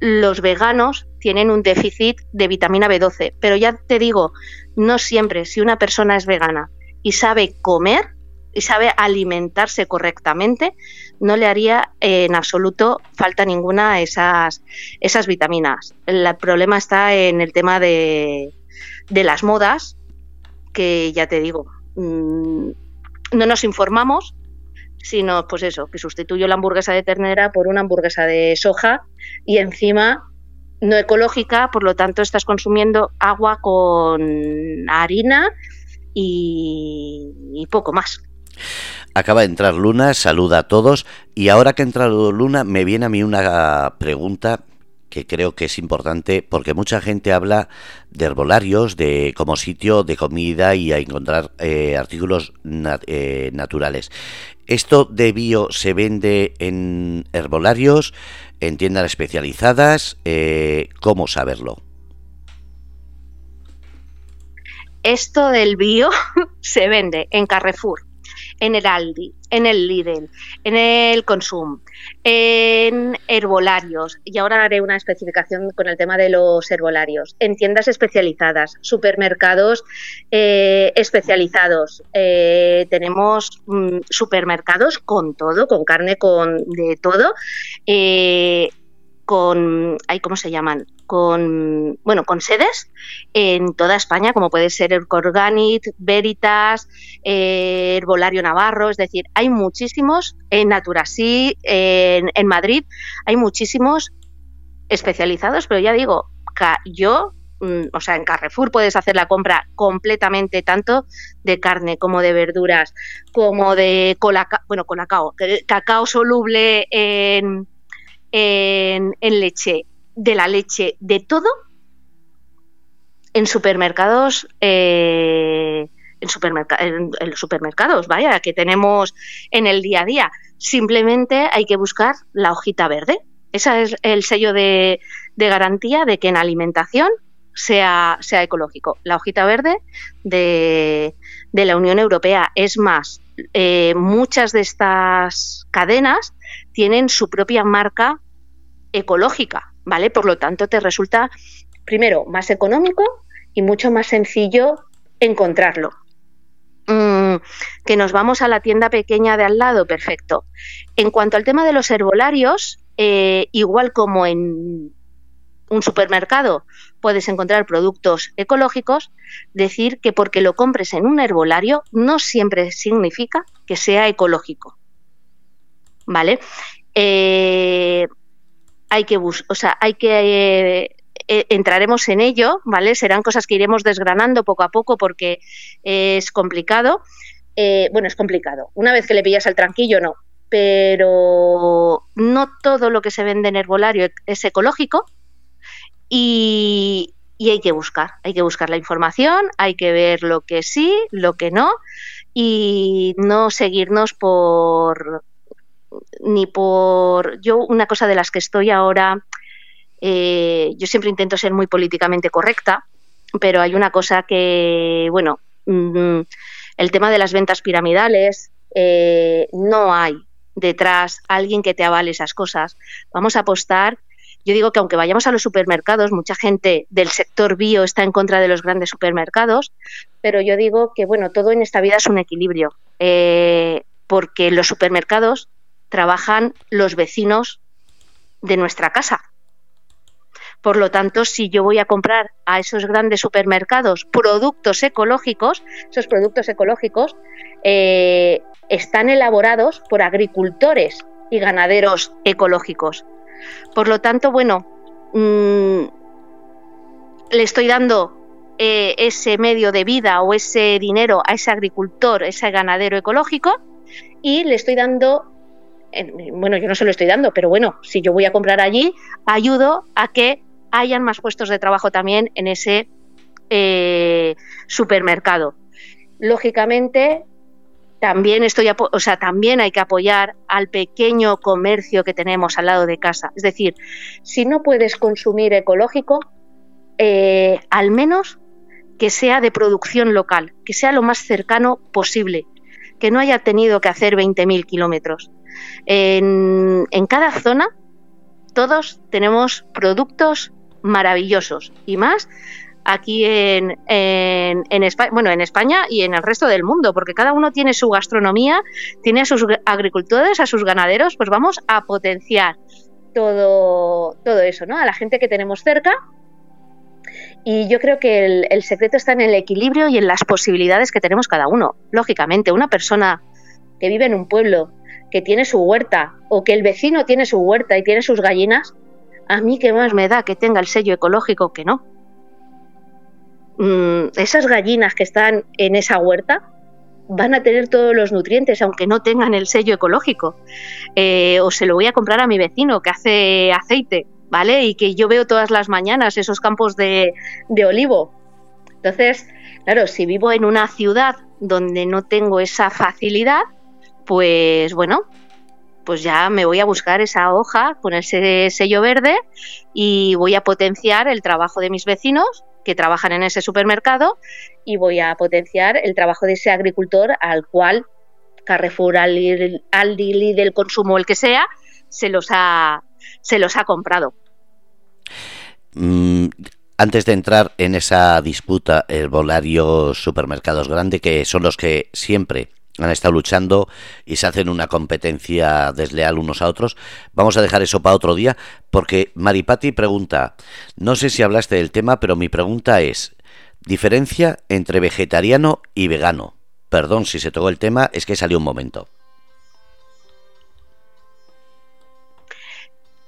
los veganos tienen un déficit de vitamina B12. Pero ya te digo, no siempre, si una persona es vegana y sabe comer y sabe alimentarse correctamente, no le haría en absoluto falta ninguna esas, esas vitaminas. El problema está en el tema de, de las modas, que ya te digo, mm, no nos informamos, sino pues eso, que sustituyo la hamburguesa de ternera por una hamburguesa de soja y encima no ecológica, por lo tanto estás consumiendo agua con harina y, poco más. Acaba de entrar Luna, saluda a todos y ahora que ha entrado Luna me viene a mí una pregunta que creo que es importante porque mucha gente habla de herbolarios de como sitio de comida y a encontrar eh, artículos eh, naturales. Esto de bio se vende en herbolarios, en tiendas especializadas. Eh, ¿Cómo saberlo? Esto del bio se vende en Carrefour, en el Aldi, en el Lidl, en el Consum, en herbolarios, y ahora haré una especificación con el tema de los herbolarios, en tiendas especializadas, supermercados eh, especializados. Eh, tenemos mm, supermercados con todo, con carne, con de todo. Eh, con, ¿cómo se llaman? Con, bueno, con sedes en toda España, como puede ser el Corganit, Veritas, eh, Herbolario Navarro, es decir, hay muchísimos, en Naturasí, en, en Madrid, hay muchísimos especializados, pero ya digo, yo mm, o sea, en Carrefour puedes hacer la compra completamente tanto de carne como de verduras, como de bueno, cacao soluble en, en, leche, de la leche, de todo, en supermercados, eh, en, supermercados, vaya, que tenemos en el día a día. Simplemente hay que buscar la hojita verde. Ese es el sello de, garantía de que en alimentación sea, sea ecológico. La hojita verde de, la Unión Europea. Es más, eh, muchas de estas cadenas tienen su propia marca ecológica, ¿vale? Por lo tanto, te resulta, primero, más económico y mucho más sencillo encontrarlo. Mm, que nos vamos a la tienda pequeña de al lado, perfecto. En cuanto al tema de los herbolarios, eh, igual como en un supermercado puedes encontrar productos ecológicos, decir que porque lo compres en un herbolario no siempre significa que sea ecológico. ¿Vale? Eh, hay que o sea, hay que eh, eh, entraremos en ello, ¿vale? Serán cosas que iremos desgranando poco a poco porque es complicado. Eh, bueno, es complicado. Una vez que le pillas al tranquillo, no. Pero no todo lo que se vende en herbolario es ecológico y, y hay que buscar. Hay que buscar la información, hay que ver lo que sí, lo que no y no seguirnos por ni por... Yo una cosa de las que estoy ahora, eh, yo siempre intento ser muy políticamente correcta, pero hay una cosa que, bueno, mm, el tema de las ventas piramidales, eh, no hay detrás alguien que te avale esas cosas. Vamos a apostar. Yo digo que aunque vayamos a los supermercados, mucha gente del sector bio está en contra de los grandes supermercados, pero yo digo que bueno, todo en esta vida es un equilibrio, eh, porque los supermercados trabajan los vecinos de nuestra casa. Por lo tanto, si yo voy a comprar a esos grandes supermercados productos ecológicos, esos productos ecológicos eh, están elaborados por agricultores y ganaderos ecológicos. Por lo tanto, bueno, mm, le estoy dando eh, ese medio de vida o ese dinero a ese agricultor, ese ganadero ecológico, y le estoy dando, bueno, yo no se lo estoy dando, pero bueno, si yo voy a comprar allí, ayudo a que hayan más puestos de trabajo también en ese eh, supermercado. Lógicamente, también estoy, o sea, también hay que apoyar al pequeño comercio que tenemos al lado de casa. Es decir, si no puedes consumir ecológico, eh, al menos que sea de producción local, que sea lo más cercano posible, que no haya tenido que hacer 20.000 kilómetros. En, cada zona todos tenemos productos maravillosos y más aquí en, España, bueno, en España y en el resto del mundo, porque cada uno tiene su gastronomía, tiene a sus agricultores, a sus ganaderos, pues vamos a potenciar todo, todo eso, ¿no? A la gente que tenemos cerca. Y yo creo que el secreto está en el equilibrio y en las posibilidades que tenemos cada uno. Lógicamente, una persona que vive en un pueblo, que tiene su huerta, o que el vecino tiene su huerta y tiene sus gallinas, a mí qué más me da que tenga el sello ecológico que no. Mm, esas gallinas que están en esa huerta van a tener todos los nutrientes, aunque no tengan el sello ecológico. Eh, o se lo voy a comprar a mi vecino que hace aceite, ¿vale? Y que yo veo todas las mañanas esos campos de, de olivo. Entonces, claro, si vivo en una ciudad donde no tengo esa facilidad, pues bueno, pues ya me voy a buscar esa hoja con ese sello verde y voy a potenciar el trabajo de mis vecinos que trabajan en ese supermercado y voy a potenciar el trabajo de ese agricultor al cual Carrefour, Aldi, del consumo, el que sea, se los ha, se los ha comprado. Mm, antes de entrar en esa disputa, el volario supermercados grande, que son los que siempre han estado luchando y se hacen una competencia desleal unos a otros. Vamos a dejar eso para otro día, porque Maripati pregunta, no sé si hablaste del tema, pero mi pregunta es, diferencia entre vegetariano y vegano. Perdón si se tocó el tema, es que salió un momento.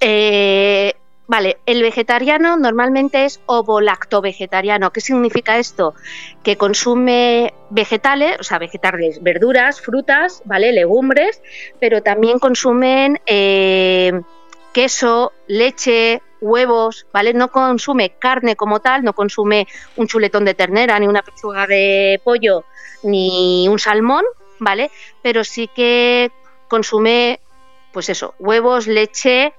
Eh, Vale, el vegetariano normalmente es ovo-lacto-vegetariano. ¿Qué significa esto? Que consume vegetales, o sea, vegetales, verduras, frutas, ¿vale? Legumbres, pero también consumen eh, queso, leche, huevos, ¿vale? No consume carne como tal, no consume un chuletón de ternera, ni una pechuga de pollo, ni un salmón, ¿vale? Pero sí que consume, pues eso, huevos, leche,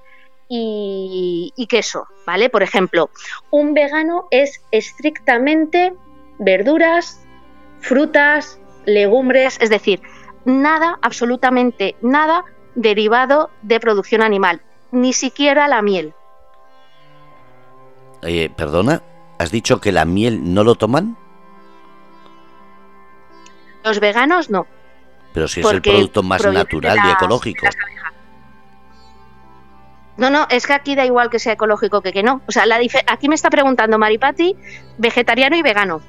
y, queso, ¿vale? Por ejemplo, un vegano es estrictamente verduras, frutas, legumbres, es decir, nada, absolutamente nada derivado de producción animal, ni siquiera la miel. Eh, perdona, ¿has dicho que la miel no lo toman? Los veganos no. Pero si es el producto más natural y ecológico. No, no, es que aquí da igual que sea ecológico que que no. O sea, aquí me está preguntando Maripati, vegetariano y vegano.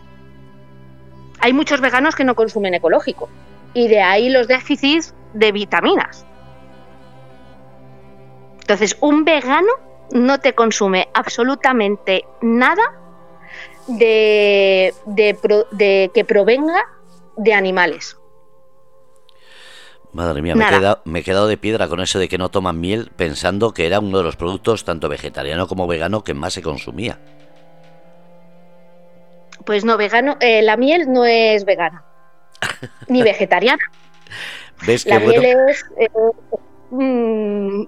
Hay muchos veganos que no consumen ecológico. Y de ahí los déficits de vitaminas. Entonces, un vegano no te consume absolutamente nada de, de que provenga de animales. Madre mía, me he, quedado, me he, quedado, de piedra con eso de que no toman miel, pensando que era uno de los productos, tanto vegetariano como vegano, que más se consumía. Pues no, vegano, eh, la miel no es vegana, ni vegetariana. ¿Ves la miel es... Eh, mm,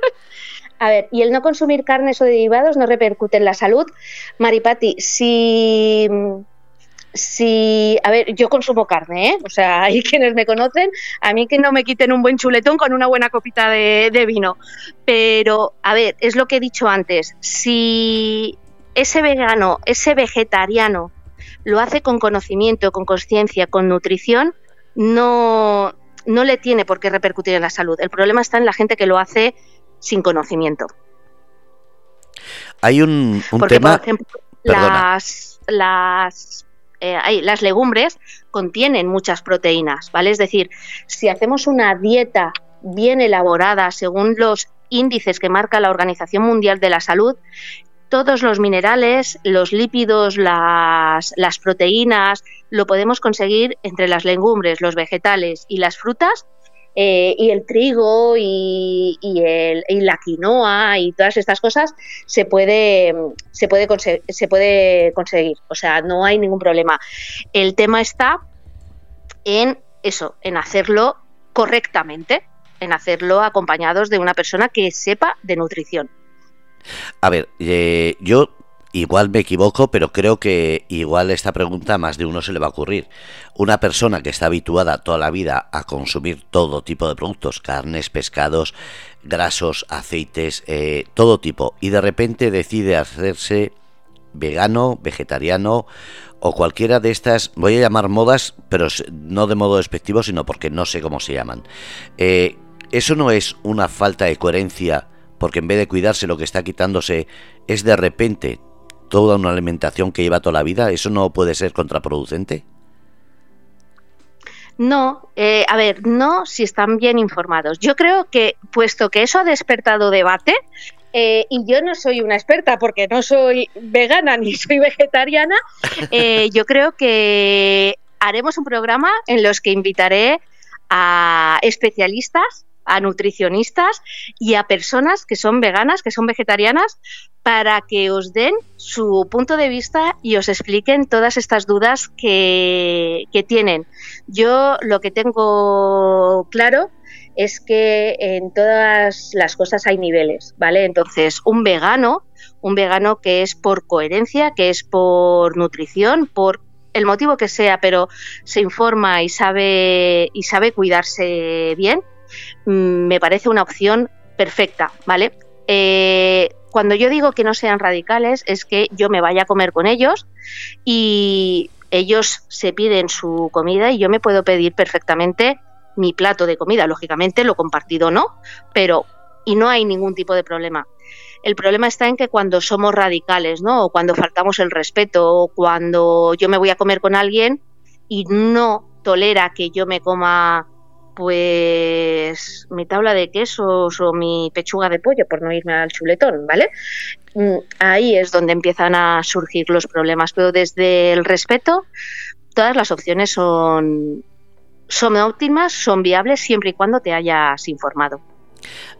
a ver, y el no consumir carnes o derivados no repercute en la salud. Maripati, si si, a ver, yo consumo carne, ¿eh? O sea, hay quienes me conocen, a mí que no me quiten un buen chuletón con una buena copita de, de vino. Pero, a ver, es lo que he dicho antes, si ese vegano, ese vegetariano lo hace con conocimiento, con conciencia, con nutrición, no, no le tiene por qué repercutir en la salud. El problema está en la gente que lo hace sin conocimiento. Hay un, tema. Por ejemplo, las, las, eh, las legumbres contienen muchas proteínas, ¿vale? Es decir, si hacemos una dieta bien elaborada según los índices que marca la Organización Mundial de la Salud, todos los minerales, los lípidos, las, las, proteínas, lo podemos conseguir entre las legumbres, los vegetales y las frutas. Eh, y el trigo y, el, y, la quinoa y todas estas cosas se puede, se, puede se puede conseguir. O sea, no hay ningún problema. El tema está en eso, en hacerlo correctamente, en hacerlo acompañados de una persona que sepa de nutrición. A ver, eh, yo igual me equivoco, pero creo que igual esta pregunta más de uno se le va a ocurrir. Una persona que está habituada toda la vida a consumir todo tipo de productos, carnes, pescados, grasos, aceites, eh, todo tipo, y de repente decide hacerse vegano, vegetariano o cualquiera de estas, voy a llamar modas, pero no de modo despectivo, sino porque no sé cómo se llaman. Eh, ¿Eso no es una falta de coherencia? porque en vez de cuidarse lo que está quitándose es de repente toda una alimentación que lleva toda la vida, ¿eso no puede ser contraproducente? No, eh, a ver, no si están bien informados. Yo creo que, puesto que eso ha despertado debate, eh, y yo no soy una experta porque no soy vegana ni soy vegetariana, eh, yo creo que haremos un programa en los que invitaré a especialistas a nutricionistas y a personas que son veganas, que son vegetarianas, para que os den su punto de vista y os expliquen todas estas dudas que, tienen. Yo lo que tengo claro es que en todas las cosas hay niveles, ¿vale? Entonces, un vegano, un vegano que es por coherencia, que es por nutrición, por el motivo que sea, pero se informa y sabe y sabe cuidarse bien, me parece una opción perfecta, ¿vale? Eh, cuando yo digo que no sean radicales es que yo me vaya a comer con ellos y ellos se piden su comida y yo me puedo pedir perfectamente mi plato de comida. Lógicamente lo compartido no, pero y no hay ningún tipo de problema. El problema está en que cuando somos radicales, ¿no? O cuando faltamos el respeto, o cuando yo me voy a comer con alguien y no tolera que yo me coma pues mi tabla de quesos o mi pechuga de pollo, por no irme al chuletón, ¿vale? Mm, ahí es donde empiezan a surgir los problemas, pero desde el respeto, todas las opciones son, son óptimas, son viables siempre y cuando te hayas informado.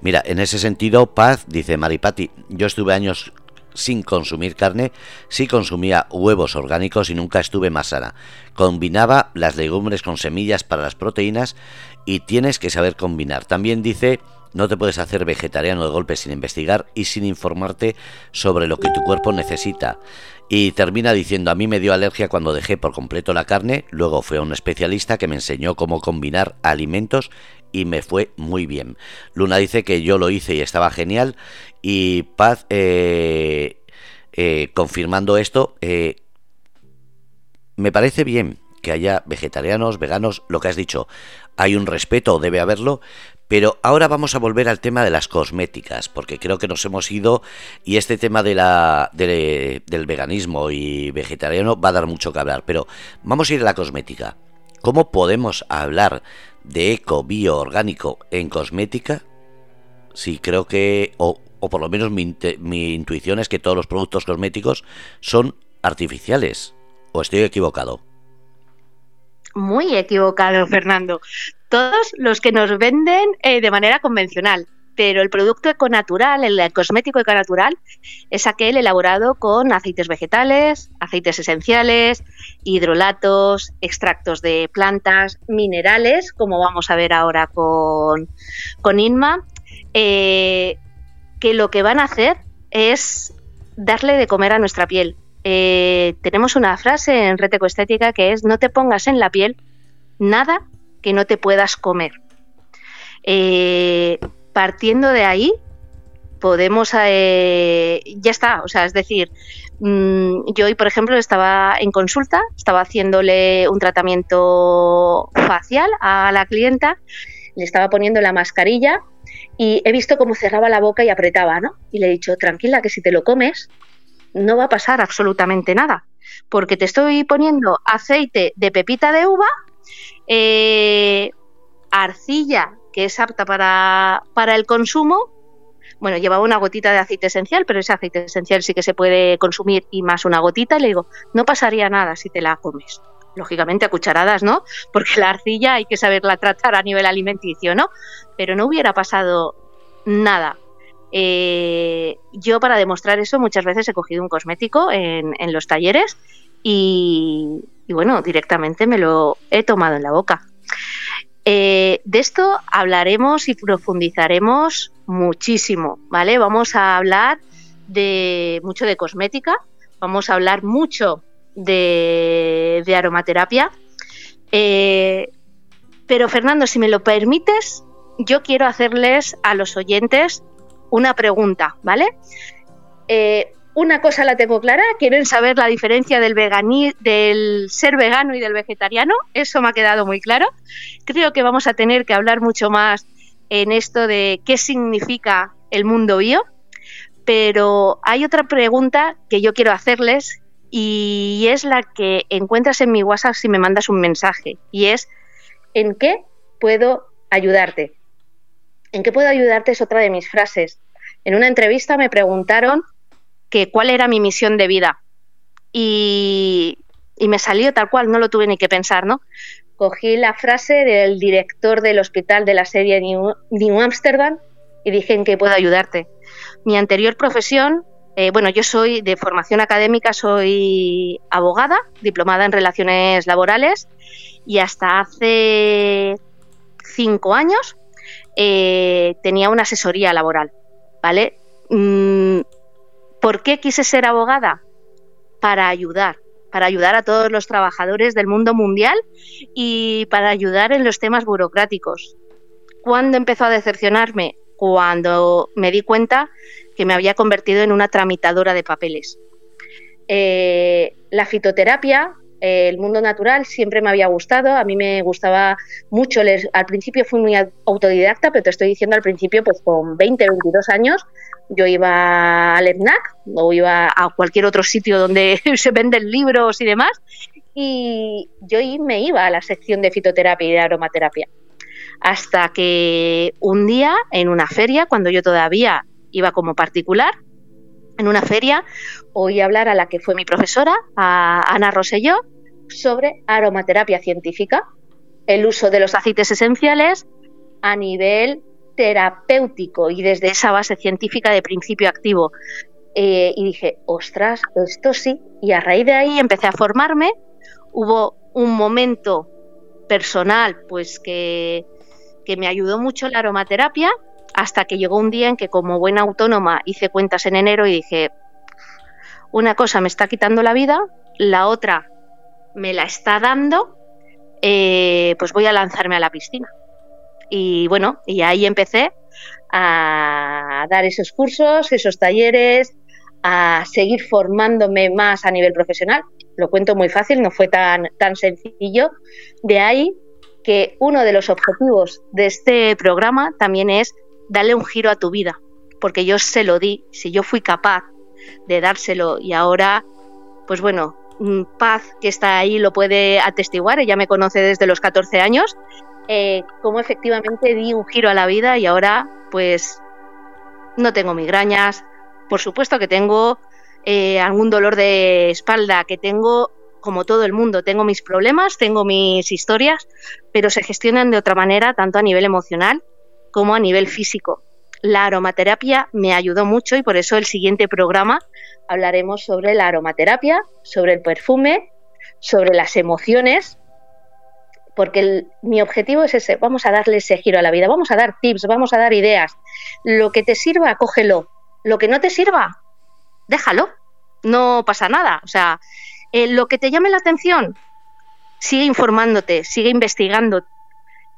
Mira, en ese sentido, Paz, dice Maripati, yo estuve años sin consumir carne, sí consumía huevos orgánicos y nunca estuve más sana. Combinaba las legumbres con semillas para las proteínas y tienes que saber combinar. También dice, no te puedes hacer vegetariano de golpe sin investigar y sin informarte sobre lo que tu cuerpo necesita. Y termina diciendo, a mí me dio alergia cuando dejé por completo la carne, luego fue a un especialista que me enseñó cómo combinar alimentos y me fue muy bien. Luna dice que yo lo hice y estaba genial y Paz, eh, eh, confirmando esto, eh, me parece bien que haya vegetarianos, veganos, lo que has dicho hay un respeto, debe haberlo, pero ahora vamos a volver al tema de las cosméticas, porque creo que nos hemos ido y este tema de la, del veganismo y vegetariano va a dar mucho que hablar, pero vamos a ir a la cosmética. ¿Cómo podemos hablar de eco, bio, orgánico en cosmética? Sí, creo que, o, o por lo menos mi intuición es que todos los productos cosméticos son artificiales. ¿O estoy equivocado? Muy equivocado, Fernando. Todos los que nos venden eh, de manera convencional, pero el producto econatural, el cosmético econatural, es aquel elaborado con aceites vegetales, aceites esenciales, hidrolatos, extractos de plantas, minerales, como vamos a ver ahora con, con Inma, eh, que lo que van a hacer es darle de comer a nuestra piel, eh, tenemos una frase en Reteco Estética que es no te pongas en la piel nada que no te puedas comer. Eh, partiendo de ahí, podemos, eh, ya está, o sea, es decir, mm, yo hoy, por ejemplo, estaba en consulta, estaba haciéndole un tratamiento facial a la clienta, le estaba poniendo la mascarilla y he visto cómo cerraba la boca y apretaba, ¿no? Y le he dicho, tranquila, que si te lo comes, no va a pasar absolutamente nada, porque te estoy poniendo aceite de pepita de uva, eh, arcilla, que es apta para, para el consumo, bueno, llevaba una gotita de aceite esencial, pero ese aceite esencial sí que se puede consumir y más una gotita. Y le digo, no pasaría nada si te la comes. Lógicamente a cucharadas, ¿no? Porque la arcilla hay que saberla tratar a nivel alimenticio, ¿no? Pero no hubiera pasado nada. Eh, yo para demostrar eso muchas veces he cogido un cosmético en, los talleres y, bueno, directamente me lo he tomado en la boca. Eh, de esto hablaremos y profundizaremos muchísimo, ¿vale? Vamos a hablar de mucho de cosmética, vamos a hablar mucho de, aromaterapia. Eh, pero Fernando, si me lo permites, yo quiero hacerles a los oyentes una pregunta, ¿vale? Eh, una cosa la tengo clara, quieren saber la diferencia del, del ser vegano y del vegetariano, eso me ha quedado muy claro. Creo que vamos a tener que hablar mucho más en esto de qué significa el mundo bio, pero hay otra pregunta que yo quiero hacerles y es la que encuentras en mi WhatsApp si me mandas un mensaje y es ¿en qué puedo ayudarte? ¿En qué puedo ayudarte? Es otra de mis frases. En una entrevista me preguntaron que cuál era mi misión de vida y, y me salió tal cual, no lo tuve ni que pensar, ¿no? cogí la frase del director del hospital de la serie New, Amsterdam y dije en qué puedo ayudarte. Mi anterior profesión, eh, bueno, yo soy de formación académica, soy abogada, diplomada en relaciones laborales y hasta hace cinco años eh, tenía una asesoría laboral, ¿vale? Mm, ¿Por qué quise ser abogada? Para ayudar, para ayudar a todos los trabajadores del mundo mundial y para ayudar en los temas burocráticos. ¿Cuándo empezó a decepcionarme? Cuando me di cuenta que me había convertido en una tramitadora de papeles. Eh, la fitoterapia el mundo natural siempre me había gustado, a mí me gustaba mucho, al principio fui muy autodidacta, pero te estoy diciendo al principio, pues con 20, 22 años, yo iba al EFNAC o iba a cualquier otro sitio donde se venden libros y demás, y yo me iba a la sección de fitoterapia y de aromaterapia. Hasta que un día, en una feria, cuando yo todavía iba como particular, en una feria oí hablar a la que fue mi profesora, a Ana Roselló, sobre aromaterapia científica, el uso de los aceites esenciales a nivel terapéutico y desde esa base científica de principio activo. Eh, y dije, ostras, esto sí. Y a raíz de ahí empecé a formarme. Hubo un momento personal, pues que, que me ayudó mucho la aromaterapia, hasta que llegó un día en que como buena autónoma hice cuentas en enero y dije, una cosa me está quitando la vida, la otra me la está dando, eh, pues voy a lanzarme a la piscina. Y bueno, y ahí empecé a dar esos cursos, esos talleres, a seguir formándome más a nivel profesional. Lo cuento muy fácil, no fue tan, tan sencillo. De ahí que uno de los objetivos de este programa también es dale un giro a tu vida, porque yo se lo di, si yo fui capaz de dárselo y ahora, pues bueno, Paz que está ahí lo puede atestiguar, ella me conoce desde los 14 años, eh, como efectivamente di un giro a la vida y ahora pues no tengo migrañas, por supuesto que tengo eh, algún dolor de espalda, que tengo como todo el mundo, tengo mis problemas, tengo mis historias, pero se gestionan de otra manera, tanto a nivel emocional como a nivel físico. La aromaterapia me ayudó mucho y por eso el siguiente programa hablaremos sobre la aromaterapia, sobre el perfume, sobre las emociones, porque mi objetivo es ese, vamos a darle ese giro a la vida, vamos a dar tips, vamos a dar ideas. Lo que te sirva, cógelo. Lo que no te sirva, déjalo. no pasa nada. O sea, eh, lo que te llame la atención, sigue informándote, sigue investigando.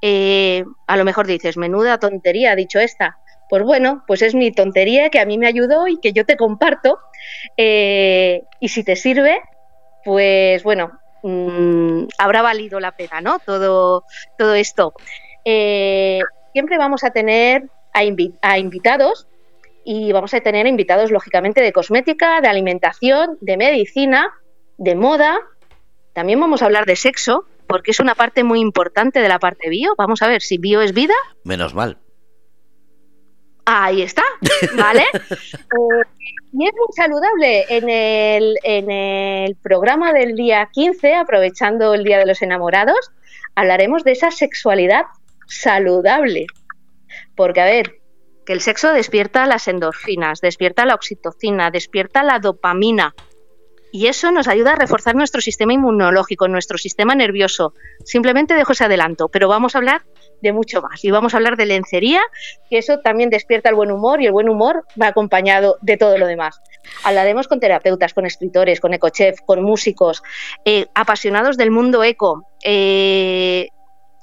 Eh, a lo mejor dices, menuda tontería, ha dicho esta. Pues bueno, pues es mi tontería que a mí me ayudó y que yo te comparto. Eh, y si te sirve, pues bueno, mm, habrá valido la pena, ¿no? Todo, todo esto. siempre vamos a tener a, a invitados y vamos a tener invitados, lógicamente, de cosmética, de alimentación, de medicina, de moda. También vamos a hablar de sexo, porque es una parte muy importante de la parte bio. Vamos a ver si bio es vida. Menos mal. Ahí está, ¿vale? Eh, y es muy saludable. En el, en el programa del día 15, aprovechando el Día de los Enamorados, hablaremos de esa sexualidad saludable. Porque, a ver, que el sexo despierta las endorfinas, despierta la oxitocina, despierta la dopamina. Y eso nos ayuda a reforzar nuestro sistema inmunológico, nuestro sistema nervioso. Simplemente dejo ese adelanto, pero vamos a hablar de mucho más. Y vamos a hablar de lencería, que eso también despierta el buen humor y el buen humor va acompañado de todo lo demás. Hablaremos con terapeutas, con escritores, con ecochef, con músicos, eh, apasionados del mundo eco. Eh,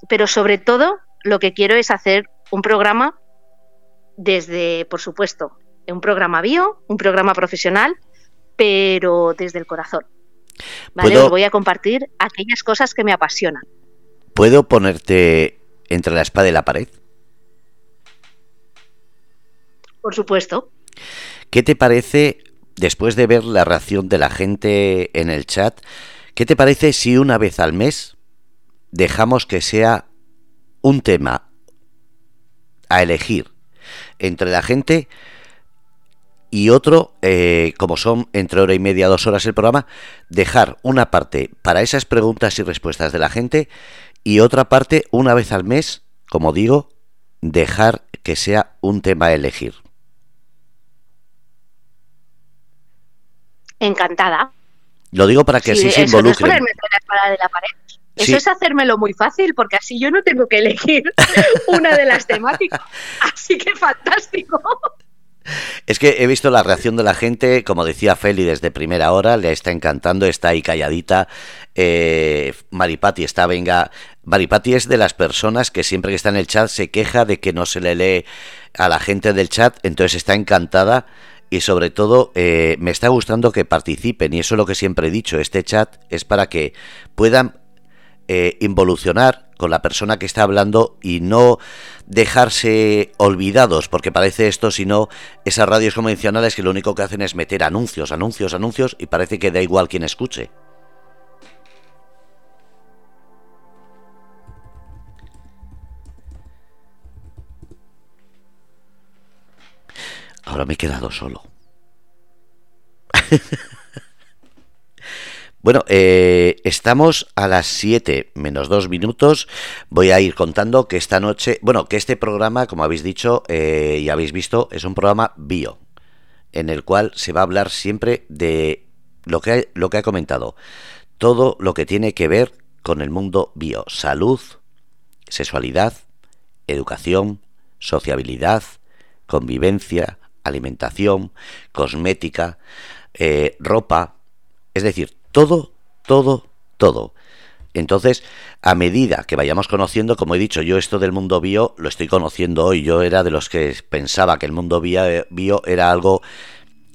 pero sobre todo, lo que quiero es hacer un programa desde, por supuesto, un programa bio, un programa profesional, pero desde el corazón. ¿Vale? Os voy a compartir aquellas cosas que me apasionan. ¿Puedo ponerte entre la espada y la pared? Por supuesto. ¿Qué te parece, después de ver la reacción de la gente en el chat, qué te parece si una vez al mes dejamos que sea un tema a elegir entre la gente y otro, eh, como son entre hora y media, dos horas el programa, dejar una parte para esas preguntas y respuestas de la gente y otra parte una vez al mes, como digo, dejar que sea un tema a elegir. Encantada. Lo digo para que así se involucren. Eso es hacérmelo muy fácil, porque así yo no tengo que elegir una de las temáticas. Así que fantástico. Es que he visto la reacción de la gente, como decía Feli desde primera hora, le está encantando, está ahí calladita. Eh, Maripati está, venga. Maripati es de las personas que siempre que está en el chat se queja de que no se le lee a la gente del chat, entonces está encantada y sobre todo eh, me está gustando que participen y eso es lo que siempre he dicho, este chat es para que puedan eh, involucionar con la persona que está hablando y no dejarse olvidados, porque parece esto, sino esas radios convencionales que lo único que hacen es meter anuncios, anuncios, anuncios y parece que da igual quien escuche. Ahora me he quedado solo. Bueno, eh, estamos a las 7 menos 2 minutos. Voy a ir contando que esta noche, bueno, que este programa, como habéis dicho eh, y habéis visto, es un programa bio, en el cual se va a hablar siempre de lo que, lo que ha comentado, todo lo que tiene que ver con el mundo bio, salud, sexualidad, educación, sociabilidad, convivencia, alimentación, cosmética, eh, ropa, es decir, todo, todo, todo. Entonces, a medida que vayamos conociendo, como he dicho, yo esto del mundo bio lo estoy conociendo hoy. Yo era de los que pensaba que el mundo bio era algo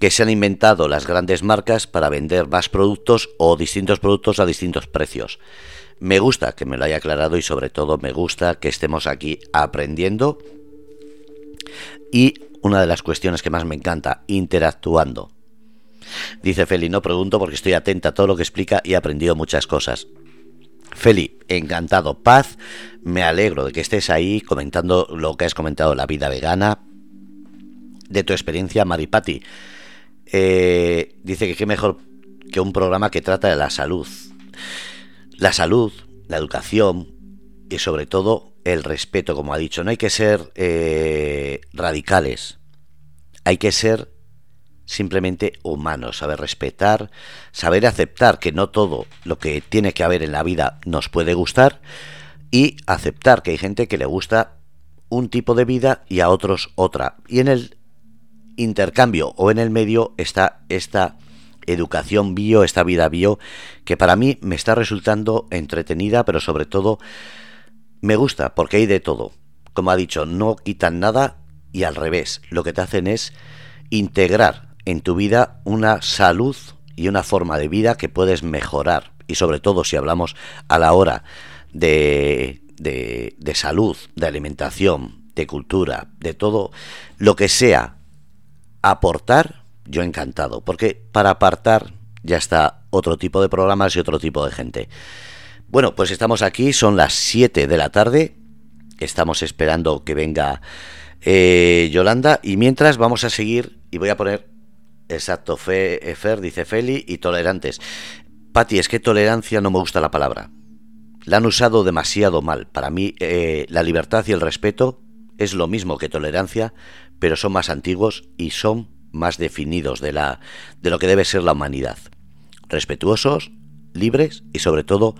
que se han inventado las grandes marcas para vender más productos o distintos productos a distintos precios. Me gusta que me lo haya aclarado y sobre todo me gusta que estemos aquí aprendiendo. Y una de las cuestiones que más me encanta, interactuando. Dice Feli, no pregunto porque estoy atenta a todo lo que explica y he aprendido muchas cosas. Feli, encantado, paz, me alegro de que estés ahí comentando lo que has comentado, la vida vegana, de tu experiencia, Maripati. Eh, dice que qué mejor que un programa que trata de la salud. La salud, la educación y sobre todo el respeto, como ha dicho. No hay que ser eh, radicales, hay que ser simplemente humano, saber respetar, saber aceptar que no todo lo que tiene que haber en la vida nos puede gustar y aceptar que hay gente que le gusta un tipo de vida y a otros otra. Y en el intercambio o en el medio está esta educación bio, esta vida bio, que para mí me está resultando entretenida, pero sobre todo me gusta porque hay de todo. Como ha dicho, no quitan nada y al revés, lo que te hacen es integrar en tu vida una salud y una forma de vida que puedes mejorar. Y sobre todo si hablamos a la hora de, de, de salud, de alimentación, de cultura, de todo lo que sea aportar, yo encantado, porque para apartar ya está otro tipo de programas y otro tipo de gente. Bueno, pues estamos aquí, son las 7 de la tarde, estamos esperando que venga eh, Yolanda y mientras vamos a seguir y voy a poner, exacto, Fe, Fer, dice Feli, y tolerantes. Pati, es que tolerancia no me gusta la palabra. La han usado demasiado mal. Para mí, eh, la libertad y el respeto es lo mismo que tolerancia, pero son más antiguos y son más definidos de, la, de lo que debe ser la humanidad. Respetuosos, libres y sobre todo,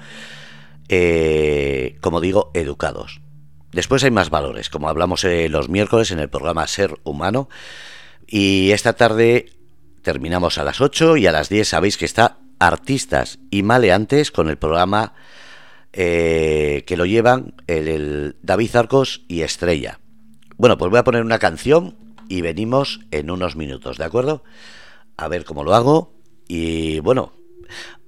eh, como digo, educados. Después hay más valores, como hablamos eh, los miércoles en el programa Ser Humano. Y esta tarde terminamos a las 8 y a las 10 sabéis que está Artistas y Maleantes con el programa eh, que lo llevan el David Arcos y Estrella. Bueno, pues voy a poner una canción y venimos en unos minutos, ¿de acuerdo? A ver cómo lo hago. Y bueno,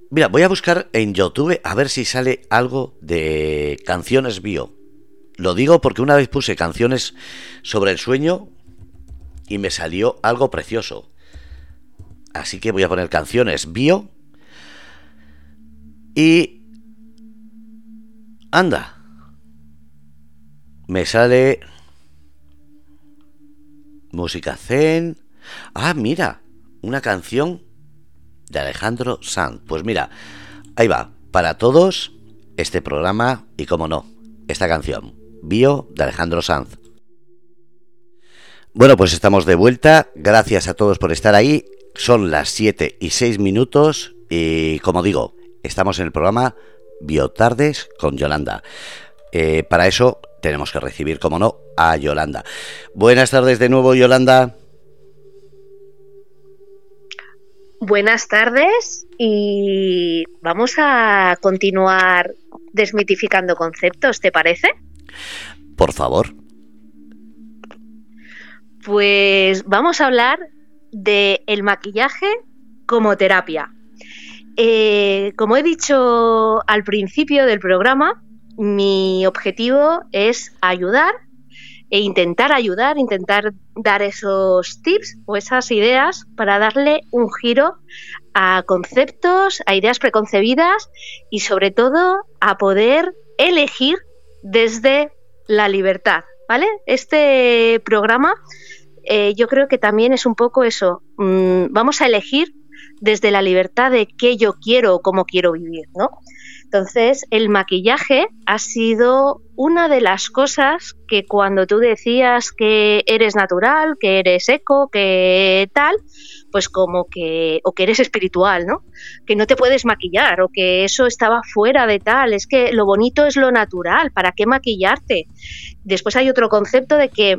mira, voy a buscar en YouTube a ver si sale algo de canciones bio. Lo digo porque una vez puse canciones sobre el sueño y me salió algo precioso. Así que voy a poner canciones bio. Y... Anda. Me sale música zen. Ah, mira, una canción de Alejandro Sanz. Pues mira, ahí va, para todos este programa y como no, esta canción, Bio de Alejandro Sanz. Bueno, pues estamos de vuelta. Gracias a todos por estar ahí. Son las 7 y 6 minutos y como digo, estamos en el programa Biotardes con Yolanda. Eh, para eso tenemos que recibir, como no, a Yolanda. Buenas tardes de nuevo, Yolanda. Buenas tardes y vamos a continuar desmitificando conceptos, ¿te parece? Por favor. Pues vamos a hablar de el maquillaje como terapia. Eh, como he dicho al principio del programa, mi objetivo es ayudar e intentar ayudar, intentar dar esos tips o esas ideas para darle un giro a conceptos, a ideas preconcebidas y sobre todo a poder elegir desde la libertad, ¿vale? Este programa eh, yo creo que también es un poco eso, mm, vamos a elegir desde la libertad de qué yo quiero o cómo quiero vivir, ¿no? Entonces, el maquillaje ha sido una de las cosas que cuando tú decías que eres natural, que eres eco, que tal, pues como que, o que eres espiritual, ¿no? Que no te puedes maquillar o que eso estaba fuera de tal, es que lo bonito es lo natural, ¿para qué maquillarte? Después hay otro concepto de que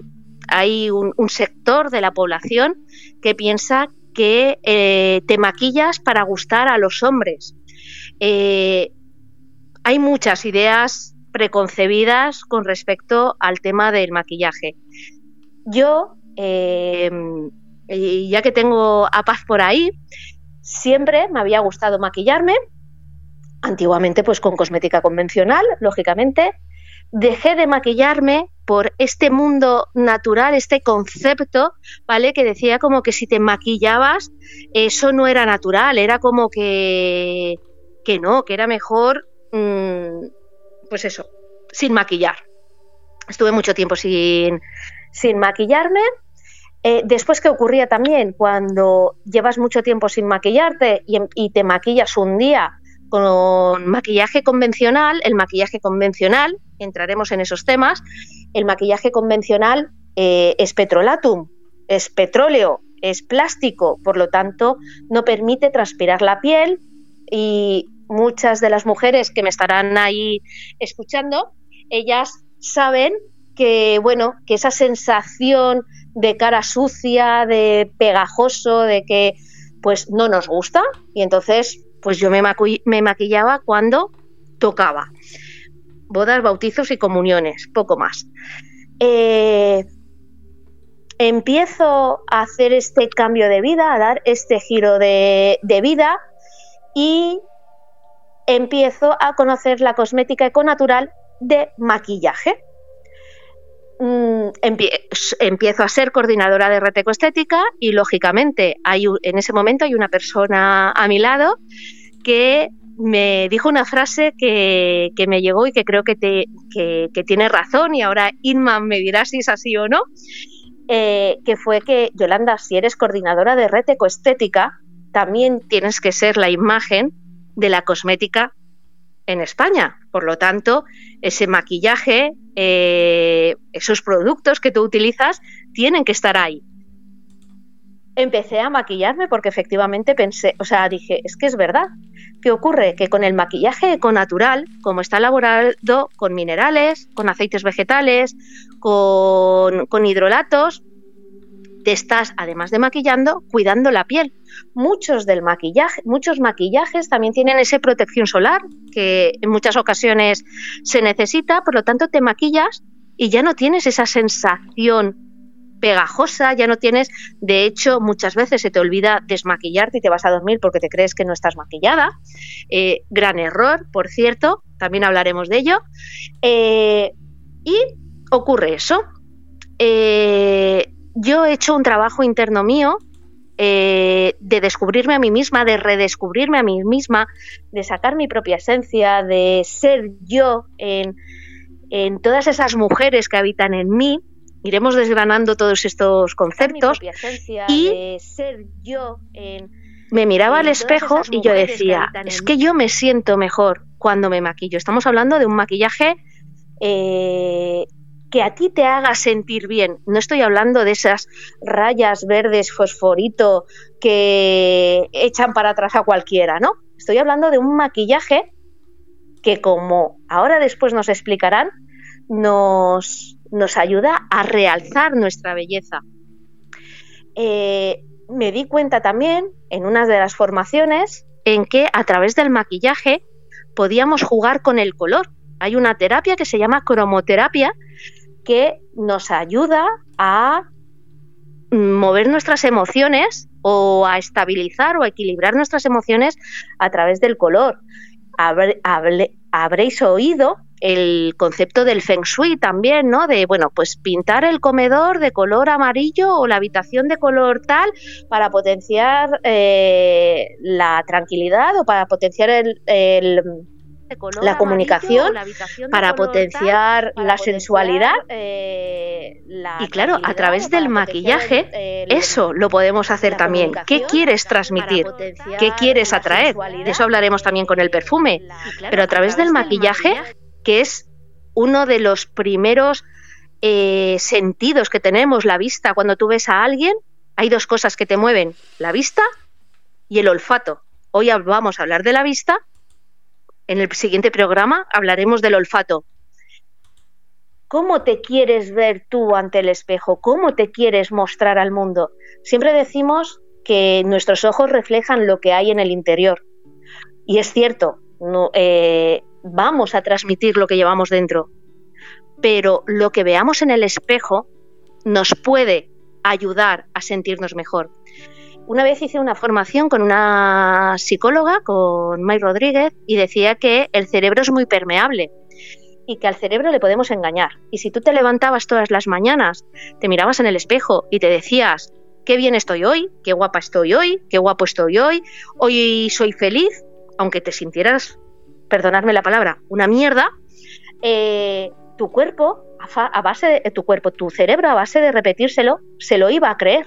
hay un, sector de la población que piensa que eh, te maquillas para gustar a los hombres. Eh, hay muchas ideas preconcebidas con respecto al tema del maquillaje. Yo, eh, ya que tengo a Paz por ahí, siempre me había gustado maquillarme, antiguamente pues con cosmética convencional, lógicamente. Dejé de maquillarme por este mundo natural, este concepto, ¿vale? Que decía como que si te maquillabas, eso no era natural, era como que, que no, que era mejor Mm, pues eso, sin maquillar. Estuve mucho tiempo sin, sin maquillarme. Eh, después, ¿qué ocurría también? Cuando llevas mucho tiempo sin maquillarte y, te maquillas un día con maquillaje convencional, el maquillaje convencional, entraremos en esos temas, el maquillaje convencional eh, es petrolatum, es petróleo, es plástico, por lo tanto no permite transpirar la piel y muchas de las mujeres que me estarán ahí escuchando, ellas saben que, bueno, que esa sensación de cara sucia, de pegajoso, de que pues no nos gusta y entonces pues yo me, maquillaba cuando tocaba. Bodas, bautizos y comuniones, poco más. Eh, empiezo a hacer este cambio de vida, a dar este giro de, vida y empiezo a conocer la cosmética econatural de maquillaje. Mm, empiezo a ser coordinadora de Reteco Estética y lógicamente hay, en ese momento hay una persona a mi lado que me dijo una frase que, me llegó y que creo que, que, tiene razón y ahora Inma me dirá si es así o no, eh, que fue que, Yolanda, si eres coordinadora de red ecoestética, también tienes que ser la imagen de la cosmética en España. Por lo tanto, ese maquillaje, eh, esos productos que tú utilizas, tienen que estar ahí. Empecé a maquillarme porque efectivamente pensé, o sea, dije, es que es verdad. ¿Qué ocurre? Que con el maquillaje econatural, como está elaborado con minerales, con aceites vegetales, con, hidrolatos, te estás, además de maquillando, cuidando la piel. Muchos del maquillaje, muchos maquillajes también tienen esa protección solar que en muchas ocasiones se necesita, por lo tanto te maquillas y ya no tienes esa sensación pegajosa, ya no tienes, de hecho, muchas veces se te olvida desmaquillarte y te vas a dormir porque te crees que no estás maquillada. Eh, gran error, por cierto, también hablaremos de ello. Eh, y ocurre eso. Eh, yo he hecho un trabajo interno mío de descubrirme a mí misma, de redescubrirme a mí misma, de sacar mi propia esencia, de ser yo en, en todas esas mujeres que habitan en mí iremos desgranando todos estos conceptos y ser yo me miraba al espejo y yo decía, es que yo me siento mejor cuando me maquillo. Estamos hablando de un maquillaje eh, que a ti te haga sentir bien. No estoy hablando de esas rayas verdes fosforito que echan para atrás a cualquiera, ¿no? Estoy hablando de un maquillaje que, como ahora después nos explicarán, nos, nos ayuda a realzar nuestra belleza. Eh, me di cuenta también en una de las formaciones en que a través del maquillaje podíamos jugar con el color. Hay una terapia que se llama cromoterapia que nos ayuda a mover nuestras emociones o a estabilizar o a equilibrar nuestras emociones a través del color. habréis oído el concepto del feng shui también, ¿no? De, bueno, pues pintar el comedor de color amarillo o la habitación de color tal para potenciar eh, la tranquilidad o para potenciar el, la comunicación, para potenciar la sensualidad. Eh, y claro, a través del maquillaje, eso lo podemos hacer también. ¿Qué quieres transmitir? ¿Qué quieres atraer? De eso hablaremos también con el perfume. Pero a través del maquillaje que es uno de los primeros eh, sentidos que tenemos, la vista. Cuando tú ves a alguien, hay dos cosas que te mueven, la vista y el olfato. Hoy vamos a hablar de la vista, en el siguiente programa hablaremos del olfato. ¿Cómo te quieres ver tú ante el espejo? ¿Cómo te quieres mostrar al mundo? Siempre decimos que nuestros ojos reflejan lo que hay en el interior. Y es cierto, no, eh, vamos a transmitir lo que llevamos dentro, pero lo que veamos en el espejo nos puede ayudar a sentirnos mejor. Una vez hice una formación con una psicóloga, con May Rodríguez, y decía que el cerebro es muy permeable y que al cerebro le podemos engañar. Y si tú te levantabas todas las mañanas, te mirabas en el espejo y te decías, qué bien estoy hoy, qué guapa estoy hoy, qué guapo estoy hoy, hoy soy feliz, aunque te sintieras perdonadme la palabra, una mierda, eh, tu cuerpo, a, base de tu cuerpo, tu cerebro, a base de repetírselo, se lo iba a creer.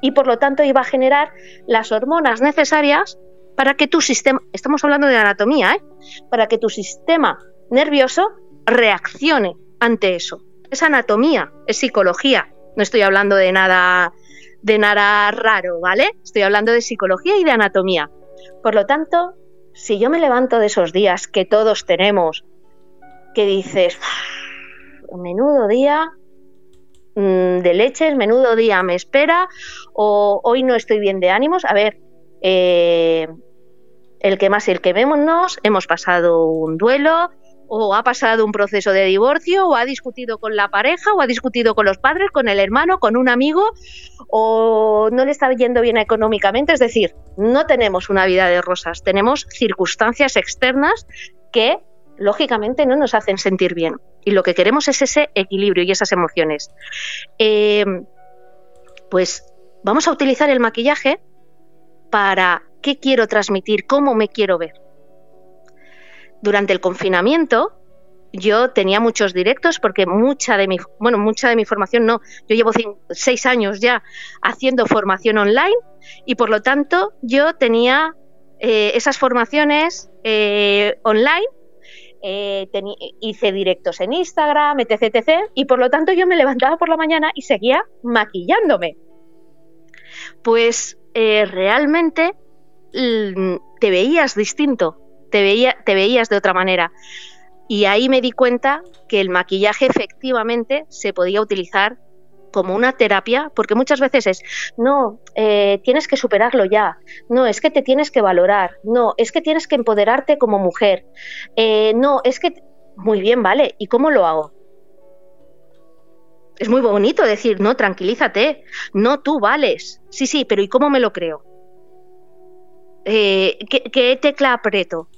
Y por lo tanto iba a generar las hormonas necesarias para que tu sistema, estamos hablando de anatomía, ¿eh? para que tu sistema nervioso reaccione ante eso. Es anatomía, es psicología. No estoy hablando de nada, de nada raro, ¿vale? Estoy hablando de psicología y de anatomía. Por lo tanto, si yo me levanto de esos días que todos tenemos, que dices, menudo día mm, de leches, menudo día me espera, o hoy no estoy bien de ánimos, a ver, eh, el que más y el que vémonos, hemos pasado un duelo, o ha pasado un proceso de divorcio, o ha discutido con la pareja, o ha discutido con los padres, con el hermano, con un amigo, o no le está yendo bien económicamente. Es decir, no tenemos una vida de rosas, tenemos circunstancias externas que lógicamente no nos hacen sentir bien. Y lo que queremos es ese equilibrio y esas emociones. Eh, pues vamos a utilizar el maquillaje para qué quiero transmitir, cómo me quiero ver. Durante el confinamiento yo tenía muchos directos porque mucha de mi, bueno, mucha de mi formación no, yo llevo seis años ya haciendo formación online y por lo tanto yo tenía eh, esas formaciones eh, online eh, hice directos en Instagram, etc, etc. Y por lo tanto yo me levantaba por la mañana y seguía maquillándome. Pues realmente te veías distinto, te, veía, te veías de otra manera. Y ahí me di cuenta que el maquillaje efectivamente se podía utilizar como una terapia, porque muchas veces es, no, eh, tienes que superarlo ya, no, es que te tienes que valorar, no, es que tienes que empoderarte como mujer, eh, no, es que, muy bien, vale, ¿y cómo lo hago? Es muy bonito decir, no, tranquilízate, no, tú vales, sí, sí, pero ¿y cómo me lo creo? Eh, ¿qué, ¿Qué tecla aprieto?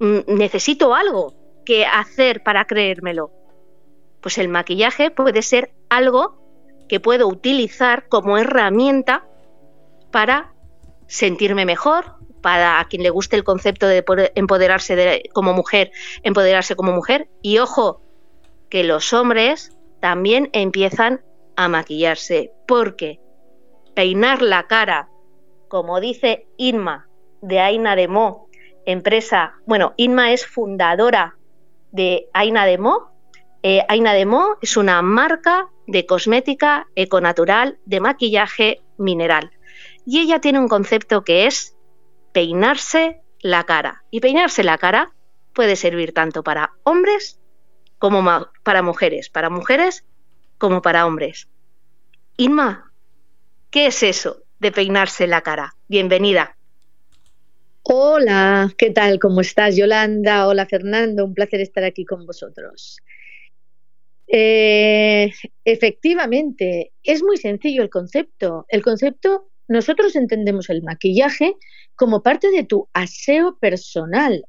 Mm, necesito algo que hacer para creérmelo. Pues el maquillaje puede ser algo que puedo utilizar como herramienta para sentirme mejor, para a quien le guste el concepto de empoderarse como mujer, empoderarse como mujer. Y ojo, que los hombres también empiezan a maquillarse, porque peinar la cara, como dice Inma de Aina de Mo, empresa, bueno, Inma es fundadora de Aina de Mo. Eh, Aina de Mo es una marca de cosmética econatural de maquillaje mineral. Y ella tiene un concepto que es peinarse la cara. Y peinarse la cara puede servir tanto para hombres como para mujeres, para mujeres como para hombres. Inma, ¿qué es eso de peinarse la cara? Bienvenida. Hola, ¿qué tal? ¿Cómo estás, Yolanda? Hola, Fernando. Un placer estar aquí con vosotros. Eh, efectivamente, es muy sencillo el concepto. El concepto, nosotros entendemos el maquillaje como parte de tu aseo personal.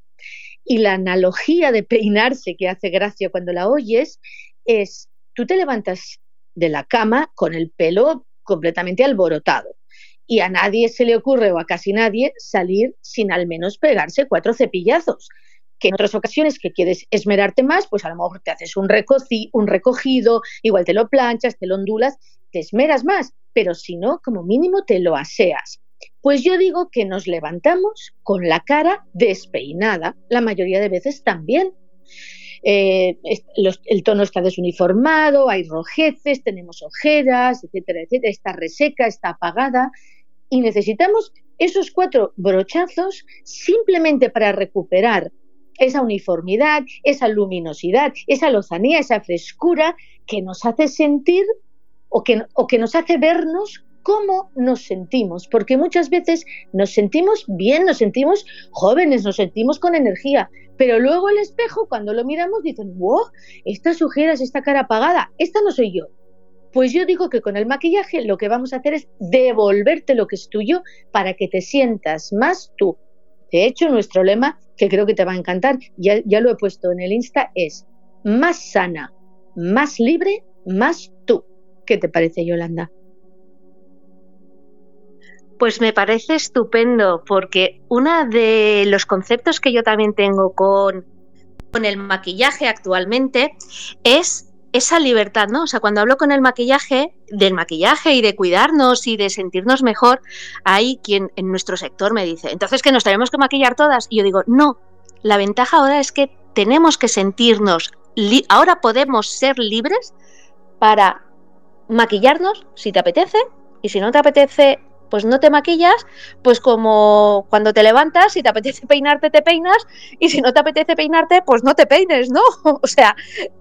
Y la analogía de peinarse que hace gracia cuando la oyes es, tú te levantas de la cama con el pelo completamente alborotado y a nadie se le ocurre o a casi nadie salir sin al menos pegarse cuatro cepillazos que en otras ocasiones que quieres esmerarte más, pues a lo mejor te haces un, un recogido, igual te lo planchas, te lo ondulas, te esmeras más, pero si no, como mínimo te lo aseas. Pues yo digo que nos levantamos con la cara despeinada, la mayoría de veces también. Eh, el tono está desuniformado, hay rojeces, tenemos ojeras, etcétera, etcétera, está reseca, está apagada y necesitamos esos cuatro brochazos simplemente para recuperar esa uniformidad, esa luminosidad, esa lozanía, esa frescura que nos hace sentir o que, o que nos hace vernos cómo nos sentimos, porque muchas veces nos sentimos bien, nos sentimos jóvenes, nos sentimos con energía, pero luego el espejo, cuando lo miramos, dicen, wow, estas ojeras, esta cara apagada, esta no soy yo. Pues yo digo que con el maquillaje lo que vamos a hacer es devolverte lo que es tuyo para que te sientas más tú. De hecho, nuestro lema que creo que te va a encantar, ya, ya lo he puesto en el Insta, es más sana, más libre, más tú. ¿Qué te parece, Yolanda? Pues me parece estupendo, porque uno de los conceptos que yo también tengo con, el maquillaje actualmente es esa libertad, ¿no? O sea, cuando hablo con el maquillaje, del maquillaje y de cuidarnos y de sentirnos mejor, hay quien en nuestro sector me dice, entonces que nos tenemos que maquillar todas. Y yo digo, no, la ventaja ahora es que tenemos que sentirnos, ahora podemos ser libres para maquillarnos si te apetece y si no te apetece pues no te maquillas, pues como cuando te levantas, si te apetece peinarte, te peinas, y si no te apetece peinarte, pues no te peines, ¿no? O sea,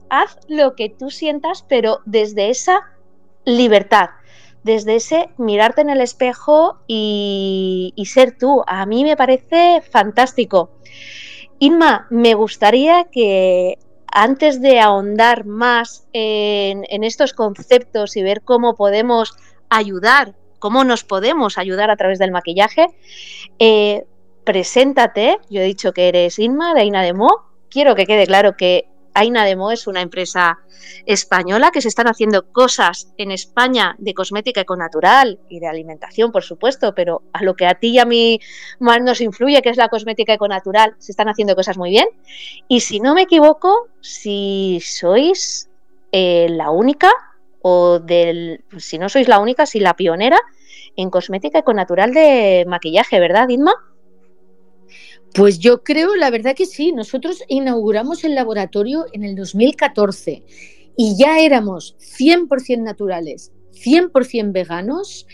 haz lo que tú sientas, pero desde esa libertad. desde ese mirarte en el espejo y, ser tú. A mí me parece fantástico. Inma, me gustaría que antes de ahondar más en, estos conceptos y ver cómo podemos ayudar, cómo nos podemos ayudar a través del maquillaje, eh, preséntate. Yo he dicho que eres Inma de Aina de Mo. Quiero que quede claro que Aina Demo es una empresa española que se están haciendo cosas en España de cosmética econatural y de alimentación, por supuesto, pero a lo que a ti y a mí más nos influye, que es la cosmética econatural, se están haciendo cosas muy bien. Y si no me equivoco, si sois eh, la única o del, si no sois la única, si la pionera en cosmética econatural de maquillaje, ¿verdad, Inma? Pues yo creo, la verdad que sí. Nosotros inauguramos el laboratorio en el 2014 y ya éramos 100% naturales, 100% veganos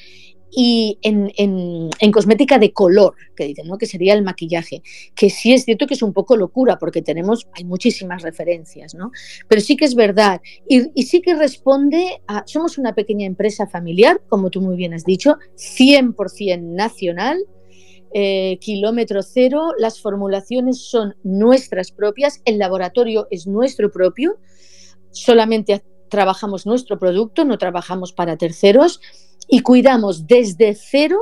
y en, cosmética de color, que dicen, ¿no? que sería el maquillaje, que sí es cierto que es un poco locura porque tenemos, hay muchísimas referencias, ¿no? pero sí que es verdad y, y sí que responde a, somos una pequeña empresa familiar, como tú muy bien has dicho, 100% nacional, eh, kilómetro cero, las formulaciones son nuestras propias, el laboratorio es nuestro propio, solamente trabajamos nuestro producto, no trabajamos para terceros y cuidamos desde cero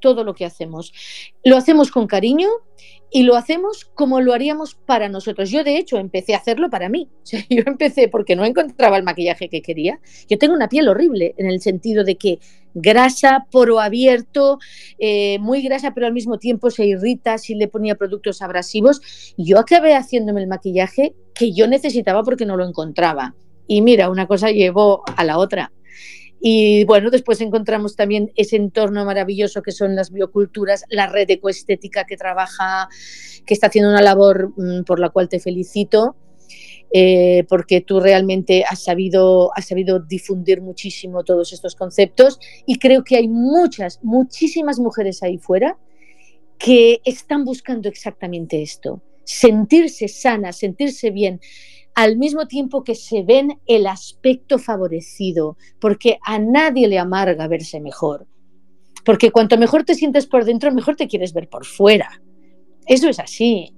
todo lo que hacemos. Lo hacemos con cariño y lo hacemos como lo haríamos para nosotros. Yo, de hecho, empecé a hacerlo para mí. yo empecé porque no encontraba el maquillaje que quería. Yo tengo una piel horrible en el sentido de que grasa, poro abierto, eh, muy grasa, pero al mismo tiempo se irrita si le ponía productos abrasivos. Yo acabé haciéndome el maquillaje que yo necesitaba porque no lo encontraba. Y mira, una cosa llevó a la otra. Y bueno, después encontramos también ese entorno maravilloso que son las bioculturas, la red ecoestética que trabaja, que está haciendo una labor mm, por la cual te felicito, eh, porque tú realmente has sabido, has sabido difundir muchísimo todos estos conceptos. Y creo que hay muchas, muchísimas mujeres ahí fuera que están buscando exactamente esto, sentirse sanas, sentirse bien al mismo tiempo que se ven el aspecto favorecido, porque a nadie le amarga verse mejor. Porque cuanto mejor te sientes por dentro, mejor te quieres ver por fuera. Eso es así.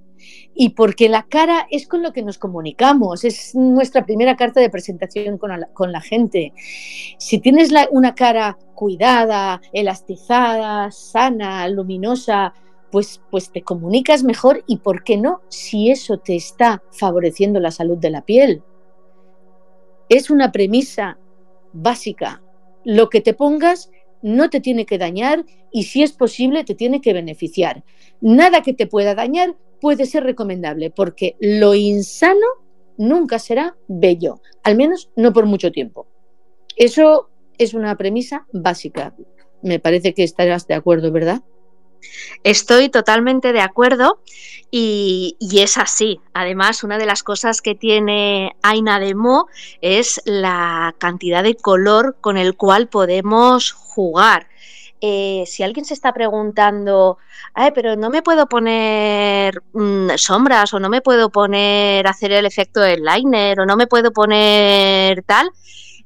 Y porque la cara es con lo que nos comunicamos, es nuestra primera carta de presentación con la, gente. Si tienes una cara cuidada, elastizada, sana, luminosa, pues, pues te comunicas mejor y, ¿por qué no? Si eso te está favoreciendo la salud de la piel. Es una premisa básica. Lo que te pongas no te tiene que dañar y si es posible te tiene que beneficiar. Nada que te pueda dañar puede ser recomendable porque lo insano nunca será bello, al menos no por mucho tiempo. Eso es una premisa básica. Me parece que estarás de acuerdo, ¿verdad? Estoy totalmente de acuerdo y, es así. Además, una de las cosas que tiene Aina de Mo es la cantidad de color con el cual podemos jugar. Eh, si alguien se está preguntando, pero no me puedo poner mm, sombras o no me puedo poner hacer el efecto del liner o no me puedo poner tal,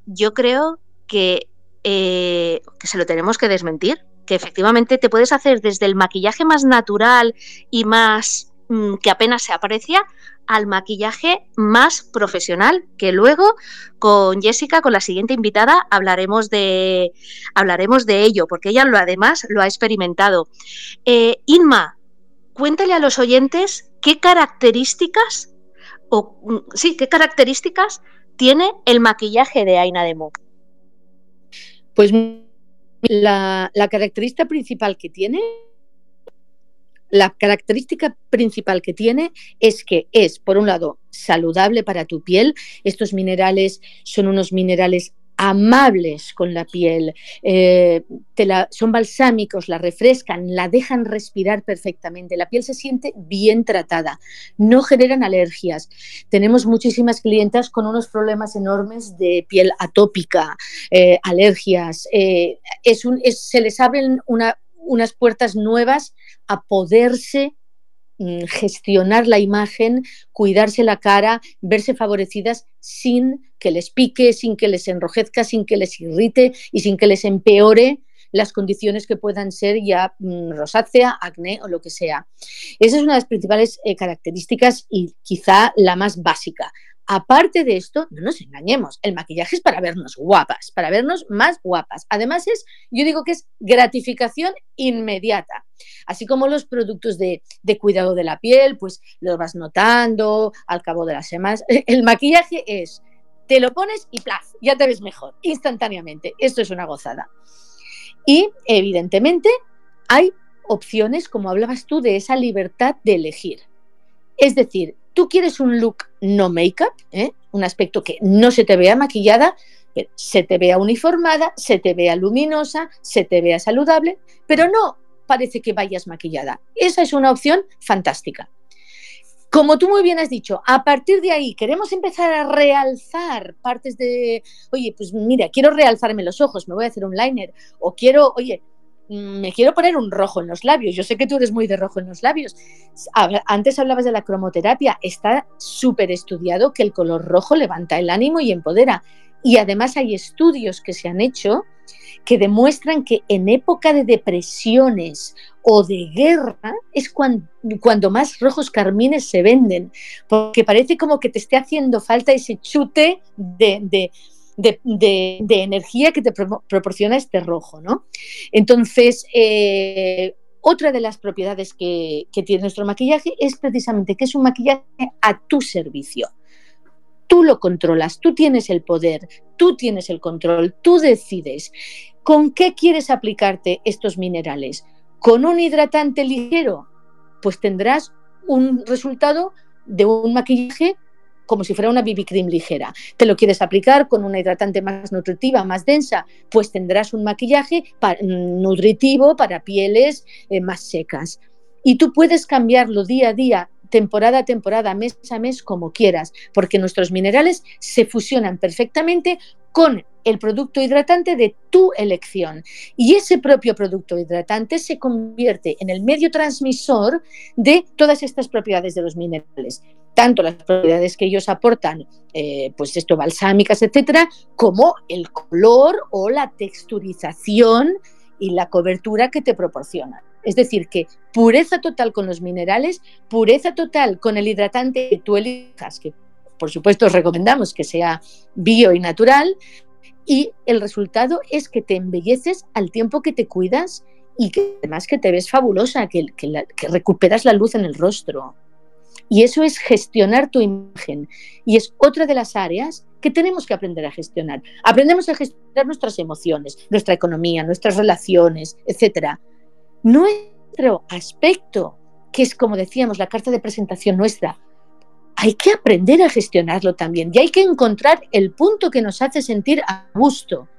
yo creo que, eh, que se lo tenemos que desmentir que efectivamente te puedes hacer desde el maquillaje más natural y más mm, que apenas se aprecia al maquillaje más profesional, que luego con Jessica, con la siguiente invitada, hablaremos de, hablaremos de ello, porque ella lo, además lo ha experimentado. Eh, Inma, cuéntale a los oyentes qué características, o mm, sí, qué características tiene el maquillaje de Aina de Mo. Pues la, característica principal que tiene la característica principal que tiene es que es, por un lado, saludable para tu piel. Estos minerales son unos minerales amables con la piel, eh, son balsámicos, la refrescan, la dejan respirar perfectamente, la piel se siente bien tratada, no generan alergias. Tenemos muchísimas clientas con unos problemas enormes de piel atópica, eh, alergias. Eh, es un, se les abren unas puertas nuevas a poderse gestionar la imagen, cuidarse la cara, verse favorecidas sin que les pique, sin que les enrojezca, sin que les irrite y sin que les empeore las condiciones que puedan ser ya mm, rosácea, acné o lo que sea. Esa es una de las principales eh, características y quizá la más básica. Aparte de esto, no nos engañemos, el maquillaje es para vernos guapas, para vernos más guapas. Además es, yo digo que es gratificación inmediata. Así como los productos de, cuidado de la piel, pues los vas notando al cabo de las semanas. El maquillaje es, te lo pones y plaf, ya te ves mejor, instantáneamente. Esto es una gozada. Y evidentemente hay opciones, como hablabas tú, de esa libertad de elegir. Es decir, tú quieres un look no make-up, ¿eh? un aspecto que no se te vea maquillada, se te vea uniformada, se te vea luminosa, se te vea saludable, pero no parece que vayas maquillada. Esa es una opción fantástica. Como tú muy bien has dicho, a partir de ahí queremos empezar a realzar partes de, oye, pues mira, quiero realzarme los ojos, me voy a hacer un liner, o quiero, oye, me quiero poner un rojo en los labios. Yo sé que tú eres muy de rojo en los labios. Antes hablabas de la cromoterapia. Está súper estudiado que el color rojo levanta el ánimo y empodera. Y además hay estudios que se han hecho que demuestran que en época de depresiones o de guerra es cuando, más rojos carmines se venden, porque parece como que te esté haciendo falta ese chute de, energía que te proporciona este rojo. ¿no? Entonces, eh, otra de las propiedades que tiene nuestro maquillaje es precisamente que es un maquillaje a tu servicio tú lo controlas, tú tienes el poder, tú tienes el control, tú decides. ¿Con qué quieres aplicarte estos minerales? ¿Con un hidratante ligero? Pues tendrás un resultado de un maquillaje como si fuera una BB cream ligera. ¿Te lo quieres aplicar con una hidratante más nutritiva, más densa? Pues tendrás un maquillaje nutritivo para pieles eh, más secas. Y tú puedes cambiarlo día a día temporada a temporada, mes a mes, como quieras, porque nuestros minerales se fusionan perfectamente con el producto hidratante de tu elección. Y ese propio producto hidratante se convierte en el medio transmisor de todas estas propiedades de los minerales tanto las propiedades que ellos aportan, eh, pues esto, balsámicas, etcétera, como el color o la texturización y la cobertura que te proporcionan. Es decir, que pureza total con los minerales, pureza total con el hidratante que tú elijas, que por supuesto os recomendamos que sea bio y natural, y el resultado es que te embelleces al tiempo que te cuidas y que además que te ves fabulosa, que, que recuperas la luz en el rostro. Y eso es gestionar tu imagen. Y es otra de las áreas que tenemos que aprender a gestionar. Aprendemos a gestionar nuestras emociones, nuestra economía, nuestras relaciones, etcétera nuestro aspecto, que es como decíamos, la carta de presentación nuestra, hay que aprender a gestionarlo también y hay que encontrar el punto que nos hace sentir a gusto.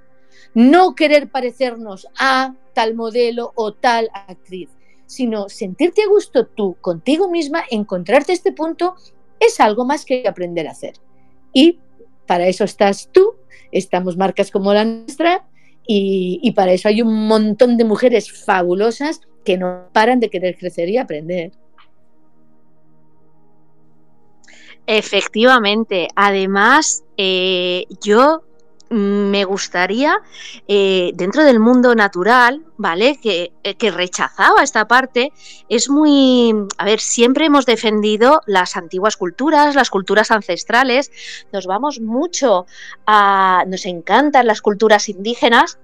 No querer parecernos a tal modelo o tal actriz, sino sentirte a gusto tú contigo misma, encontrarte este punto, es algo más que aprender a hacer. Y para eso estás tú, estamos marcas como la nuestra, y, para eso hay un montón de mujeres fabulosas que no paran de querer crecer y aprender. Efectivamente. Además, eh, yo me gustaría, eh, dentro del mundo natural, ¿vale? Que, eh, que, rechazaba esta parte, es muy, a ver, siempre hemos defendido las antiguas culturas, las culturas ancestrales, nos vamos mucho a, nos encantan las culturas indígenas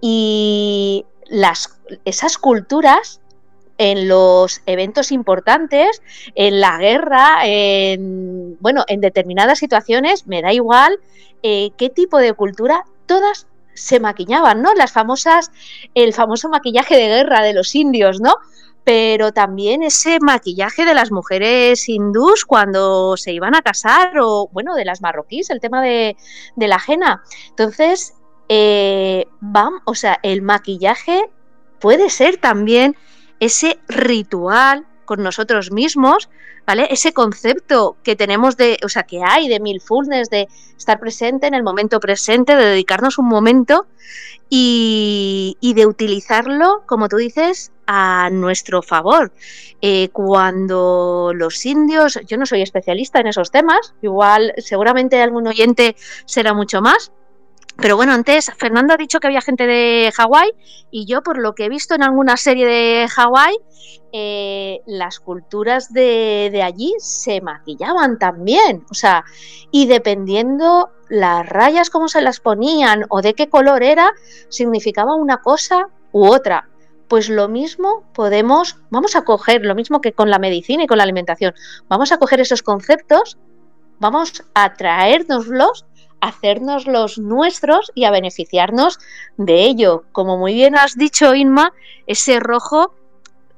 y las, esas culturas en los eventos importantes, en la guerra, en, bueno, en determinadas situaciones, me da igual eh, qué tipo de cultura, todas se maquillaban, ¿no? Las famosas, el famoso maquillaje de guerra de los indios, ¿no? Pero también ese maquillaje de las mujeres hindús cuando se iban a casar, o bueno, de las marroquíes, el tema de, la ajena. Entonces, eh, o sea, el maquillaje puede ser también ese ritual con nosotros mismos, ¿vale? Ese concepto que tenemos de, o sea, que hay de mindfulness, de estar presente en el momento presente, de dedicarnos un momento y, de utilizarlo, como tú dices, a nuestro favor. Eh, cuando los indios, yo no soy especialista en esos temas, igual seguramente algún oyente será mucho más, pero bueno, antes Fernando ha dicho que había gente de Hawái y yo por lo que he visto en alguna serie de Hawái, eh, las culturas de, allí se maquillaban también. O sea, y dependiendo las rayas, cómo se las ponían o de qué color era, significaba una cosa u otra. Pues lo mismo podemos, vamos a coger, lo mismo que con la medicina y con la alimentación, vamos a coger esos conceptos, vamos a traérnoslos hacernos los nuestros y a beneficiarnos de ello. Como muy bien has dicho, Inma, ese rojo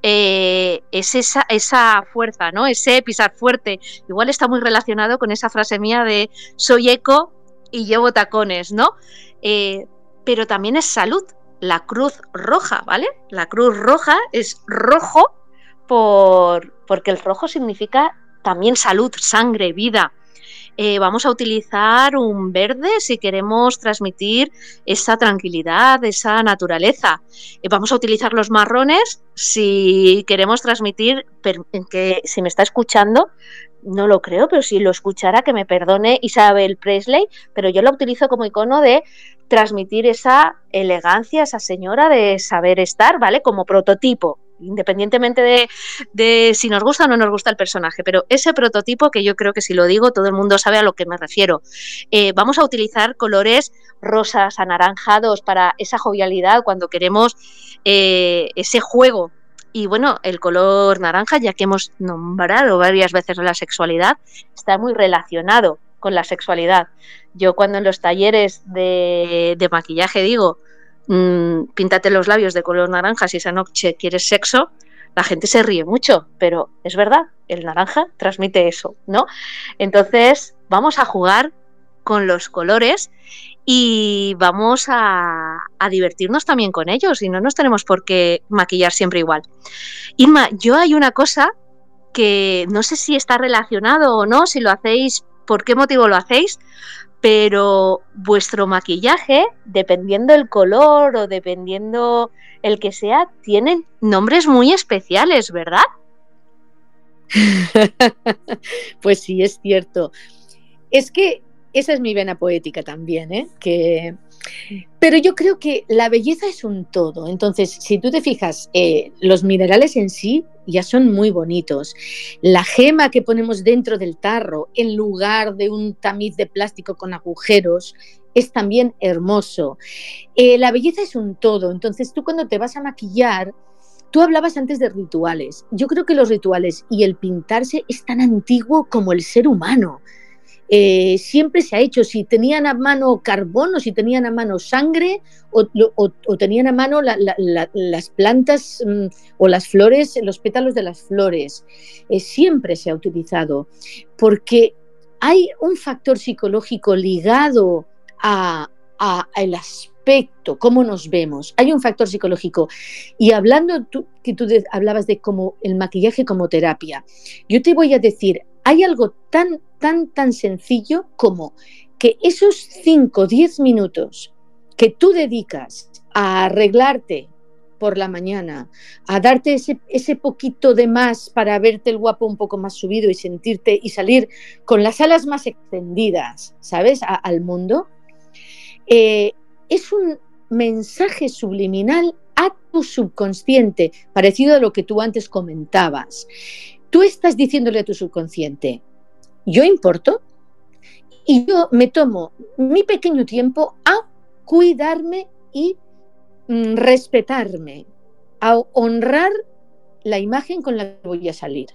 eh, es esa, esa, fuerza, ¿no? Ese pisar fuerte. Igual está muy relacionado con esa frase mía de soy eco y llevo tacones, ¿no? Eh, pero también es salud. La cruz roja, ¿vale? La cruz roja es rojo por, porque el rojo significa también salud, sangre, vida. Eh, vamos a utilizar un verde si queremos transmitir esa tranquilidad, esa naturaleza. Eh, vamos a utilizar los marrones si queremos transmitir, que si me está escuchando, no lo creo, pero si lo escuchara, que me perdone Isabel Presley, pero yo lo utilizo como icono de transmitir esa elegancia, esa señora de saber estar, ¿vale? Como prototipo independientemente de, si nos gusta o no nos gusta el personaje, pero ese prototipo que yo creo que si lo digo todo el mundo sabe a lo que me refiero. Eh, vamos a utilizar colores rosas, anaranjados para esa jovialidad cuando queremos eh, ese juego. Y bueno, el color naranja, ya que hemos nombrado varias veces la sexualidad, está muy relacionado con la sexualidad. Yo cuando en los talleres de, de maquillaje digo, mmm, píntate los labios de color naranja si esa noche quieres sexo, la gente se ríe mucho, pero es verdad, el naranja transmite eso, ¿no? Entonces, vamos a jugar con los colores y vamos a, a, divertirnos también con ellos y no nos tenemos por qué maquillar siempre igual. Inma, yo hay una cosa que no sé si está relacionado o no, si lo hacéis, por qué motivo lo hacéis, pero vuestro maquillaje, dependiendo el color o dependiendo el que sea, tienen nombres muy especiales, ¿verdad? pues sí, es cierto. Es que esa es mi vena poética también, ¿eh? Que pero yo creo que la belleza es un todo. Entonces, si tú te fijas, eh, los minerales en sí ya son muy bonitos. La gema que ponemos dentro del tarro, en lugar de un tamiz de plástico con agujeros, es también hermoso. Eh, la belleza es un todo. Entonces, tú cuando te vas a maquillar, Tú hablabas antes de rituales. Yo creo que los rituales y el pintarse es tan antiguo como el ser humano. Eh, siempre se ha hecho, si tenían a mano carbón o si tenían a mano sangre o, tenían a mano las plantas mm, o las flores, los pétalos de las flores, eh, siempre se ha utilizado, porque hay un factor psicológico ligado a, el aspecto, cómo nos vemos. Hay un factor psicológico. Y hablando, tú, que tú hablabas de como el maquillaje como terapia, yo te voy a decir, hay algo tan, tan, tan sencillo como que esos 5 o 10 minutos que tú dedicas a arreglarte por la mañana, a darte ese, ese, poquito de más para verte el guapo un poco más subido y sentirte y salir con las alas más extendidas, ¿sabes?, al mundo, eh, es un mensaje subliminal a tu subconsciente, parecido a lo que tú antes comentabas tú estás diciéndole a tu subconsciente, yo importo y yo me tomo mi pequeño tiempo a cuidarme y mm, respetarme, a honrar la imagen con la que voy a salir.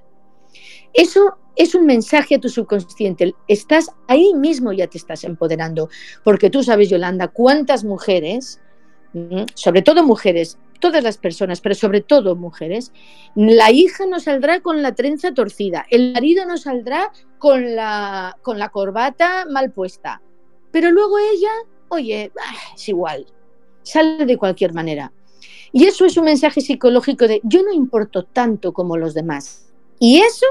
Eso es un mensaje a tu subconsciente. Estás ahí mismo, ya te estás empoderando. Porque tú sabes, Yolanda, cuántas mujeres, mm, sobre todo mujeres, todas las personas, pero sobre todo mujeres, la hija no saldrá con la trenza torcida, el marido no saldrá con la, con la corbata mal puesta, pero luego ella, oye, ah, es igual, sale de cualquier manera. Y eso es un mensaje psicológico de yo no importo tanto como los demás. Y eso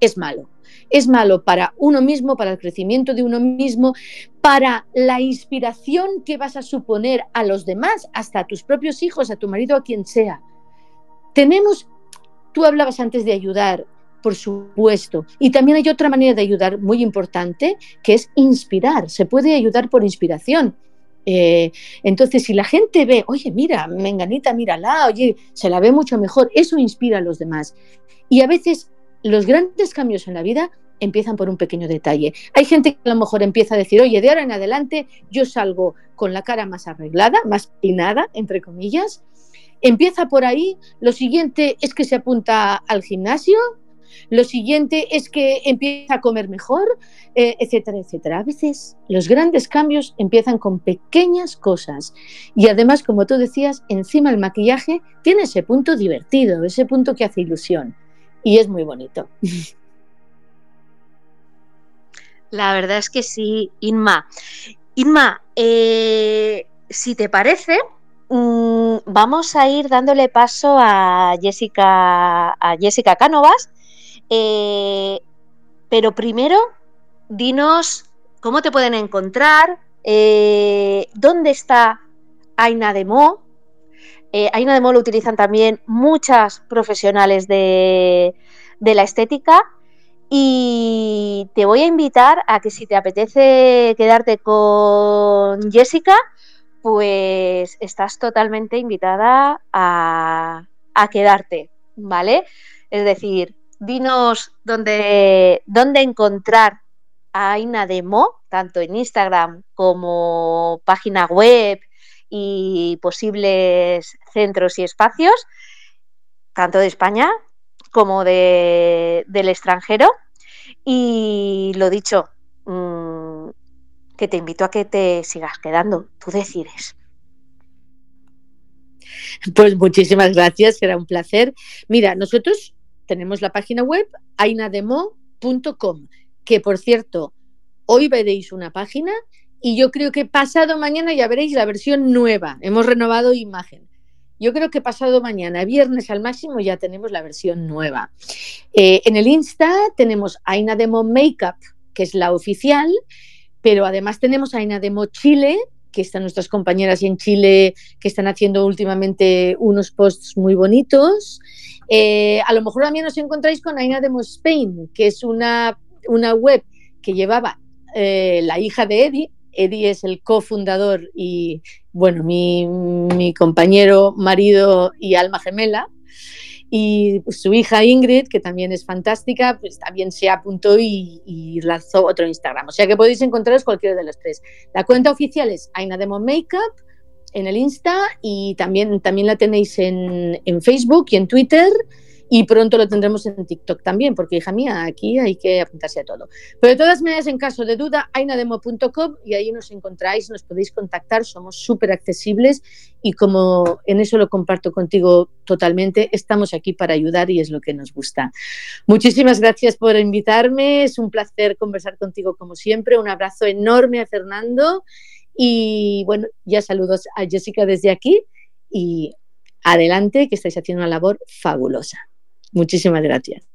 es malo. Es malo para uno mismo, para el crecimiento de uno mismo, para la inspiración que vas a suponer a los demás, hasta a tus propios hijos, a tu marido, a quien sea. Tenemos, tú hablabas antes de ayudar, por supuesto. Y también hay otra manera de ayudar muy importante, que es inspirar. Se puede ayudar por inspiración. Eh, entonces, si la gente ve, oye, mira, menganita, mírala, oye, se la ve mucho mejor, eso inspira a los demás. Y a veces los grandes cambios en la vida empiezan por un pequeño detalle. Hay gente que a lo mejor empieza a decir, oye, de ahora en adelante yo salgo con la cara más arreglada, más pinada, entre comillas. Empieza por ahí. Lo siguiente es que se apunta al gimnasio, lo siguiente es que empieza a comer mejor, eh, etcétera, etcétera. A veces los grandes cambios empiezan con pequeñas cosas y además, como tú decías, encima el maquillaje tiene ese punto divertido, ese punto que hace ilusión y es muy bonito. La verdad es que sí, Inma. Inma, eh, si te parece, mm, vamos a ir dándole paso a Jessica, a Jessica Cánovas eh, pero primero, dinos cómo te pueden encontrar, eh, dónde está Aina de Mo. Eh, Aina de Mo lo utilizan también muchas profesionales de, de la estética. Y te voy a invitar a que si te apetece quedarte con Jessica, pues estás totalmente invitada a, quedarte, ¿vale? Es decir, dinos dónde, dónde encontrar a Aina Demo, tanto en Instagram como página web y posibles centros y espacios, tanto de España como de, del extranjero. Y lo dicho, mm, que te invito a que te sigas quedando, tú decides. Pues muchísimas gracias, será un placer. Mira, nosotros tenemos la página web ainademo.com, que por cierto, hoy veréis una página y yo creo que pasado mañana ya veréis la versión nueva. Hemos renovado imagen. Yo creo que pasado mañana, viernes al máximo, ya tenemos la versión nueva. Eh, en el Insta tenemos Aina Demo Makeup, que es la oficial, pero además tenemos Aina Demo Chile, que están nuestras compañeras en Chile que están haciendo últimamente unos posts muy bonitos. Eh, a lo mejor también os encontráis con Aina Demo Spain, que es una, una web que llevaba eh, la hija de Eddie. Eddie es el cofundador y, bueno, mi, mi compañero, marido y alma gemela y su hija Ingrid, que también es fantástica, pues también se apuntó y, y, lanzó otro Instagram. O sea que podéis encontraros cualquiera de los tres. La cuenta oficial es Aina Demo Makeup en el Insta y también, también la tenéis en, en Facebook y en Twitter y pronto lo tendremos en TikTok también, porque hija mía, aquí hay que apuntarse a todo. Pero de todas maneras, en caso de duda, ainademo.com y ahí nos encontráis, nos podéis contactar, somos súper accesibles y como en eso lo comparto contigo totalmente, estamos aquí para ayudar y es lo que nos gusta. Muchísimas gracias por invitarme, es un placer conversar contigo como siempre, un abrazo enorme a Fernando y bueno, ya saludos a Jessica desde aquí y adelante, que estáis haciendo una labor fabulosa. Muchísimas gracias.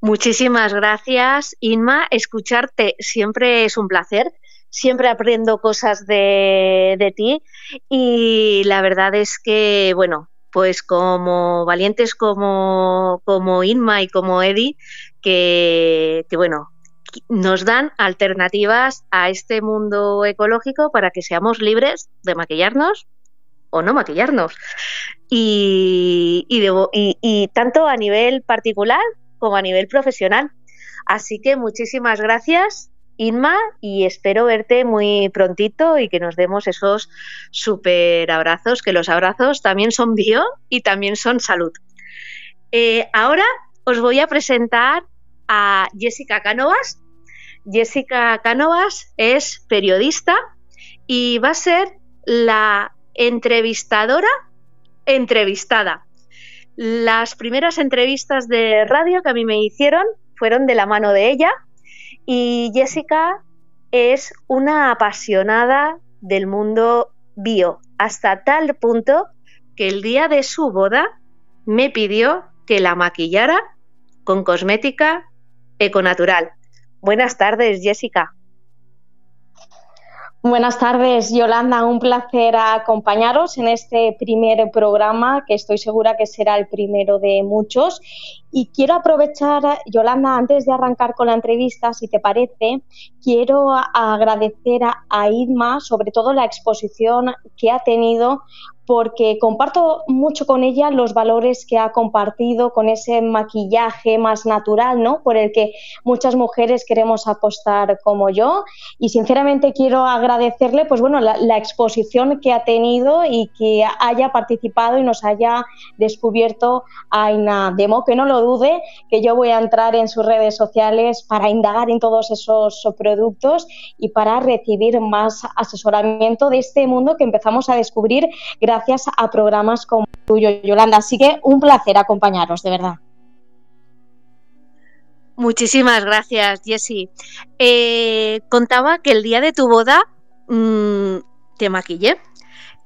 Muchísimas gracias, Inma. Escucharte siempre es un placer. Siempre aprendo cosas de, de ti y la verdad es que, bueno, pues como valientes como, como Inma y como Eddie, que, que, bueno, nos dan alternativas a este mundo ecológico para que seamos libres de maquillarnos o no maquillarnos. Y, tanto a nivel particular como a nivel profesional. Así que muchísimas gracias, Inma, y espero verte muy prontito y que nos demos esos super abrazos, que los abrazos también son bio y también son salud. Eh, ahora os voy a presentar a Jessica Cánovas. Jessica Cánovas es periodista y va a ser la entrevistadora entrevistada. Las primeras entrevistas de radio que a mí me hicieron fueron de la mano de ella y Jessica es una apasionada del mundo bio, hasta tal punto que el día de su boda me pidió que la maquillara con cosmética econatural. Buenas tardes, Jessica. Buenas tardes, Yolanda. Un placer acompañaros en este primer programa, que estoy segura que será el primero de muchos. Y quiero aprovechar, Yolanda, antes de arrancar con la entrevista, si te parece, quiero agradecer a, Idma, sobre todo la exposición que ha tenido porque comparto mucho con ella los valores que ha compartido con ese maquillaje más natural, ¿no? Por el que muchas mujeres queremos apostar como yo. Y sinceramente quiero agradecerle, pues bueno, la, exposición que ha tenido y que haya participado y nos haya descubierto a Ina Demo, que no lo dude, que yo voy a entrar en sus redes sociales para indagar en todos esos productos y para recibir más asesoramiento de este mundo que empezamos a descubrir gracias gracias a programas como tuyo, Yolanda. Así que un placer acompañaros, de verdad. Muchísimas gracias, Jessie. Eh, contaba que el día de tu boda mm, te maquillé.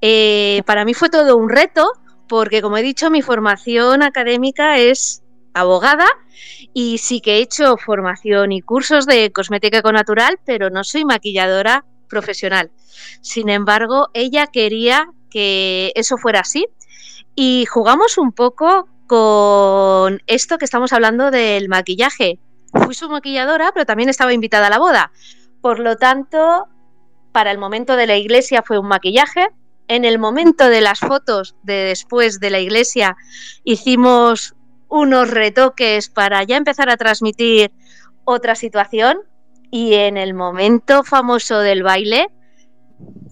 Eh, para mí fue todo un reto, porque como he dicho, mi formación académica es abogada y sí que he hecho formación y cursos de cosmética econatural, pero no soy maquilladora profesional. Sin embargo, ella quería que eso fuera así. Y jugamos un poco con esto que estamos hablando del maquillaje. Fui su maquilladora, pero también estaba invitada a la boda. Por lo tanto, para el momento de la iglesia fue un maquillaje. En el momento de las fotos de después de la iglesia hicimos unos retoques para ya empezar a transmitir otra situación. Y en el momento famoso del baile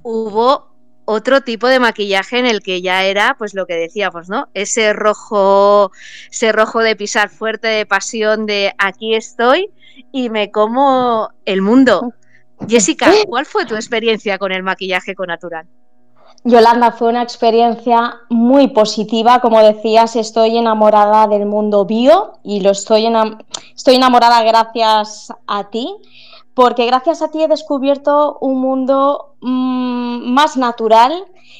hubo otro tipo de maquillaje en el que ya era, pues lo que decíamos, ¿no? Ese rojo, ese rojo de pisar fuerte, de pasión, de aquí estoy y me como el mundo. Jessica, ¿cuál fue tu experiencia con el maquillaje con natural? Yolanda, fue una experiencia muy positiva. Como decías, estoy enamorada del mundo bio y lo estoy, estoy enamorada gracias a ti porque gracias a ti he descubierto un mundo mm, más natural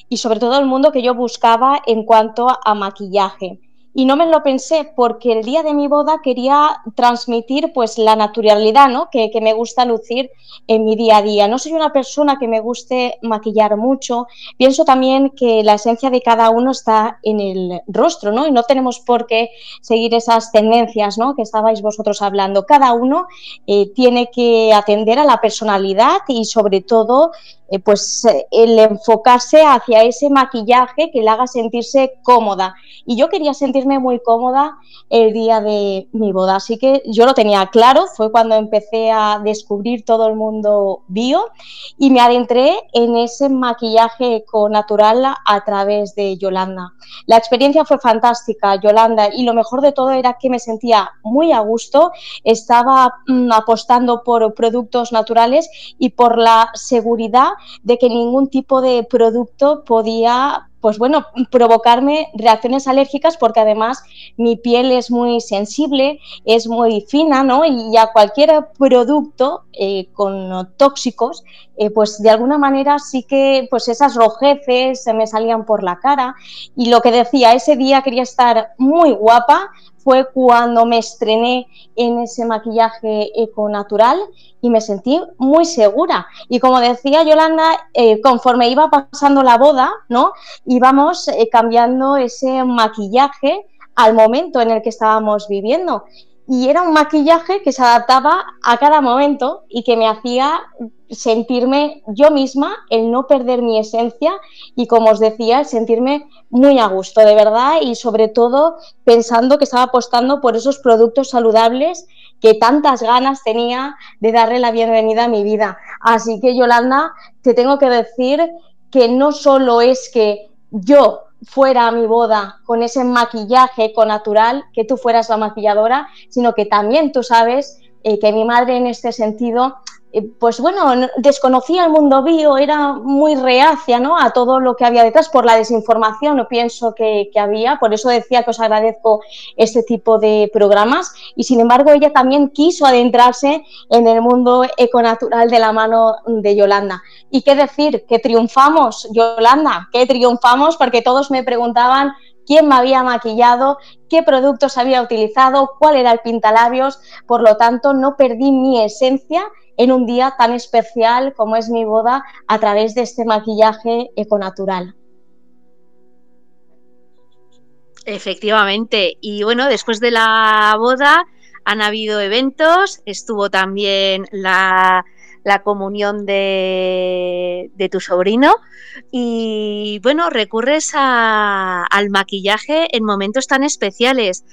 y sobre todo el mundo que yo buscaba en cuanto a maquillaje y no me lo pensé porque el día de mi boda quería transmitir pues la naturalidad ¿no? que, me gusta lucir en mi día a día. No soy una persona que me guste maquillar mucho, pienso también que la esencia de cada uno está en el rostro ¿no? y no tenemos por qué seguir esas tendencias ¿no? que estabais vosotros hablando. Cada uno eh, tiene que atender a la personalidad y sobre todo eh, pues eh, el enfocarse hacia ese maquillaje que le haga sentirse cómoda. Y yo quería sentirme muy cómoda el día de mi boda, así que yo lo tenía claro, fue cuando empecé a descubrir todo el mundo bio y me adentré en ese maquillaje natural a través de Yolanda. La experiencia fue fantástica, Yolanda, y lo mejor de todo era que me sentía muy a gusto, estaba mm, apostando por productos naturales y por la seguridad de que ningún tipo de producto podía pues bueno, provocarme reacciones alérgicas porque además mi piel es muy sensible, es muy fina, ¿no? Y a cualquier producto eh, con tóxicos, eh, pues de alguna manera sí que pues esas rojeces se me salían por la cara y lo que decía, ese día quería estar muy guapa, fue cuando me estrené en ese maquillaje eco natural y me sentí muy segura. Y como decía Yolanda, eh, conforme iba pasando la boda, ¿no? íbamos eh, cambiando ese maquillaje al momento en el que estábamos viviendo. Y era un maquillaje que se adaptaba a cada momento y que me hacía sentirme yo misma, el no perder mi esencia y, como os decía, el sentirme muy a gusto, de verdad, y sobre todo pensando que estaba apostando por esos productos saludables que tantas ganas tenía de darle la bienvenida a mi vida. Así que, Yolanda, te tengo que decir que no solo es que yo fuera a mi boda con ese maquillaje con natural, que tú fueras la maquilladora, sino que también tú sabes eh, que mi madre en este sentido pues bueno, desconocía el mundo bio, era muy reacia ¿no? a todo lo que había detrás por la desinformación, no pienso que, había, por eso decía que os agradezco este tipo de programas y sin embargo ella también quiso adentrarse en el mundo econatural de la mano de Yolanda. ¿Y qué decir? Que triunfamos, Yolanda, que triunfamos porque todos me preguntaban quién me había maquillado, qué productos había utilizado, cuál era el pintalabios, por lo tanto no perdí mi esencia en un día tan especial como es mi boda a través de este maquillaje econatural. Efectivamente. Y bueno, después de la boda han habido eventos, estuvo también la, comunión de, tu sobrino y bueno, recurres al maquillaje en momentos tan especiales.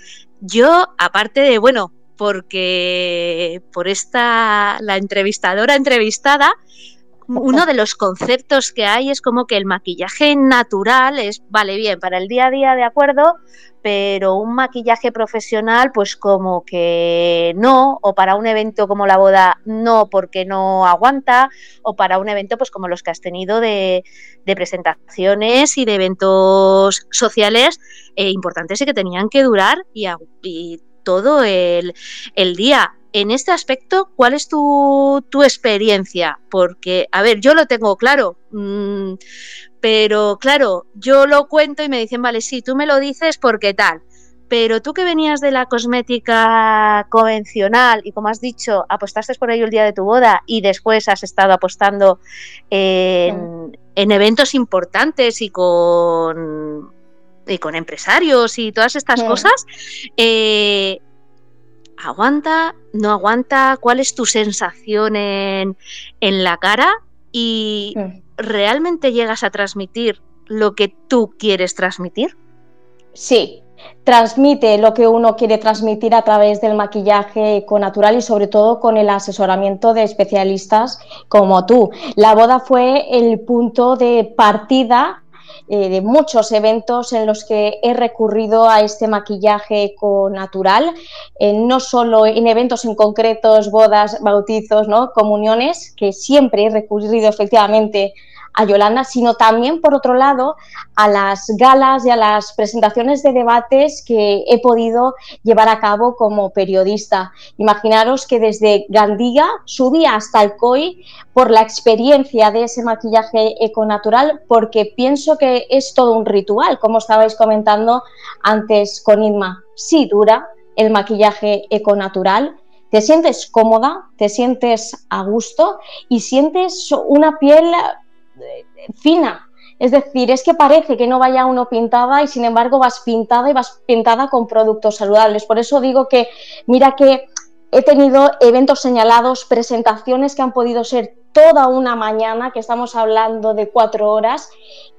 Yo, aparte de, bueno, porque por esta, la entrevistadora entrevistada, uno de los conceptos que hay es como que el maquillaje natural es, vale, bien, para el día a día de acuerdo, pero un maquillaje profesional pues como que no, o para un evento como la boda no, porque no aguanta, o para un evento pues como los que has tenido de, presentaciones y de eventos sociales eh, importantes y que tenían que durar y, y todo el, día. En este aspecto, ¿cuál es tu, experiencia? Porque, a ver, yo lo tengo claro, mm, pero claro, yo lo cuento y me dicen, vale, sí, tú me lo dices porque tal. Pero tú que venías de la cosmética convencional y como has dicho, apostaste por ello el día de tu boda y después has estado apostando en, en eventos importantes y con y con empresarios y todas estas cosas, eh, ¿aguanta? ¿No aguanta? ¿Cuál es tu sensación en, la cara? ¿Y realmente llegas a transmitir lo que tú quieres transmitir? Sí, transmite lo que uno quiere transmitir a través del maquillaje con natural y sobre todo con el asesoramiento de especialistas como tú. La boda fue el punto de partida eh, de muchos eventos en los que he recurrido a este maquillaje con natural, eh, no solo en eventos en concretos, bodas, bautizos, ¿no? comuniones, que siempre he recurrido efectivamente Yolanda, sino también, por otro lado, a las galas y a las presentaciones de debates que he podido llevar a cabo como periodista. Imaginaros que desde Gandiga subí hasta el COI por la experiencia de ese maquillaje econatural, porque pienso que es todo un ritual, como estabais comentando antes con Inma. Sí dura el maquillaje econatural, te sientes cómoda, te sientes a gusto y sientes una piel fina. Es decir, es que parece que no vaya uno pintada y sin embargo vas pintada y vas pintada con productos saludables. Por eso digo que, mira que he tenido eventos señalados, presentaciones que han podido ser toda una mañana, que estamos hablando de cuatro horas,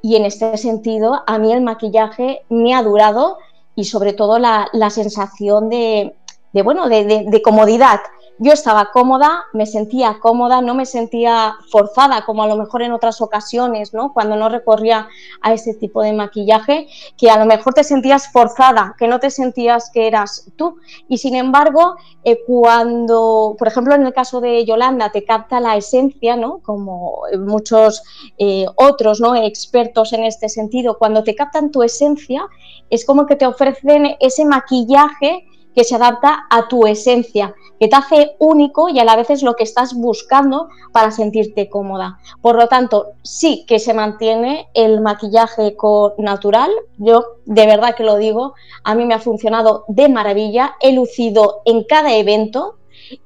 y en este sentido a mí el maquillaje me ha durado y sobre todo la, sensación de, bueno, de comodidad yo estaba cómoda, me sentía cómoda, no me sentía forzada como a lo mejor en otras ocasiones, ¿no? Cuando no recorría a ese tipo de maquillaje, que a lo mejor te sentías forzada, que no te sentías que eras tú. Y sin embargo, eh, cuando, por ejemplo, en el caso de Yolanda, te capta la esencia, ¿no? Como muchos eh, otros, ¿no? Expertos en este sentido, cuando te captan tu esencia, es como que te ofrecen ese maquillaje que se adapta a tu esencia, que te hace único y a la vez es lo que estás buscando para sentirte cómoda. Por lo tanto, sí que se mantiene el maquillaje natural. Yo de verdad que lo digo, a mí me ha funcionado de maravilla. He lucido en cada evento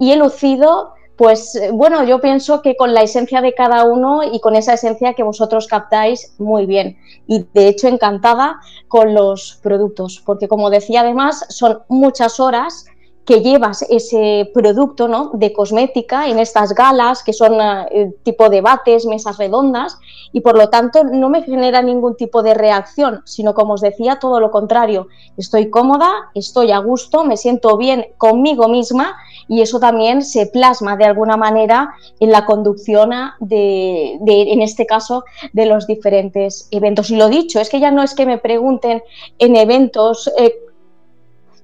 y he lucido pues eh, bueno, yo pienso que con la esencia de cada uno y con esa esencia que vosotros captáis muy bien. Y de hecho encantada con los productos, porque como decía además, son muchas horas que llevas ese producto ¿no? de cosmética en estas galas, que son eh, tipo debates, mesas redondas, y por lo tanto no me genera ningún tipo de reacción, sino como os decía, todo lo contrario. Estoy cómoda, estoy a gusto, me siento bien conmigo misma y eso también se plasma de alguna manera en la conducción de, en este caso, de los diferentes eventos. Y lo dicho, es que ya no es que me pregunten en eventos... Eh,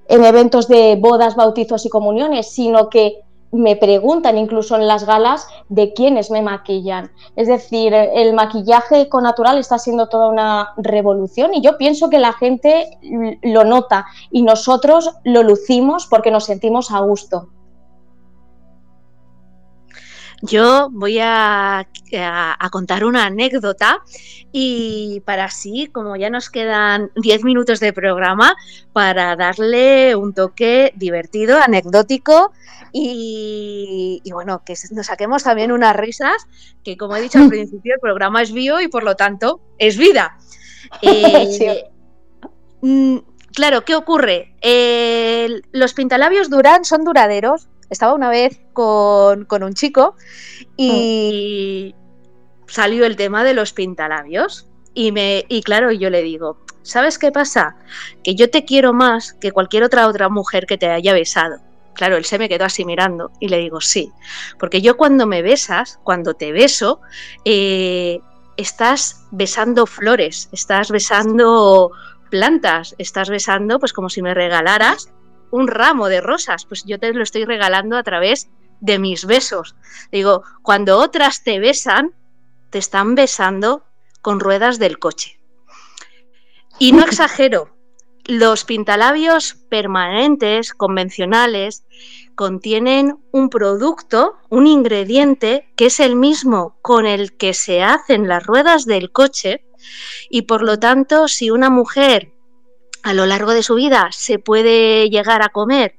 en eventos de bodas, bautizos y comuniones, sino que me preguntan incluso en las galas de quiénes me maquillan. Es decir, el maquillaje con natural está siendo toda una revolución y yo pienso que la gente lo nota y nosotros lo lucimos porque nos sentimos a gusto. Yo voy a, contar una anécdota y para así, como ya nos quedan 10 minutos de programa, para darle un toque divertido, anecdótico y, bueno, que nos saquemos también unas risas, que como he dicho al principio, el programa es bio y por lo tanto es vida. Eh, mm, claro, ¿qué ocurre? los pintalabios duran, son duraderos, estaba una vez con, un chico y salió el tema de los pintalabios. Y, me, y claro, yo le digo, ¿sabes qué pasa? Que yo te quiero más que cualquier otra otra mujer que te haya besado. Claro, él se me quedó así mirando y le digo, sí, porque yo cuando me besas, cuando te beso, eh, estás besando flores, estás besando plantas, estás besando pues como si me regalaras un ramo de rosas, pues yo te lo estoy regalando a través de mis besos. Digo, cuando otras te besan, te están besando con ruedas del coche. Y no exagero, los pintalabios permanentes, convencionales, contienen un producto, un ingrediente que es el mismo con el que se hacen las ruedas del coche y por lo tanto si una mujer a lo largo de su vida se puede llegar a comer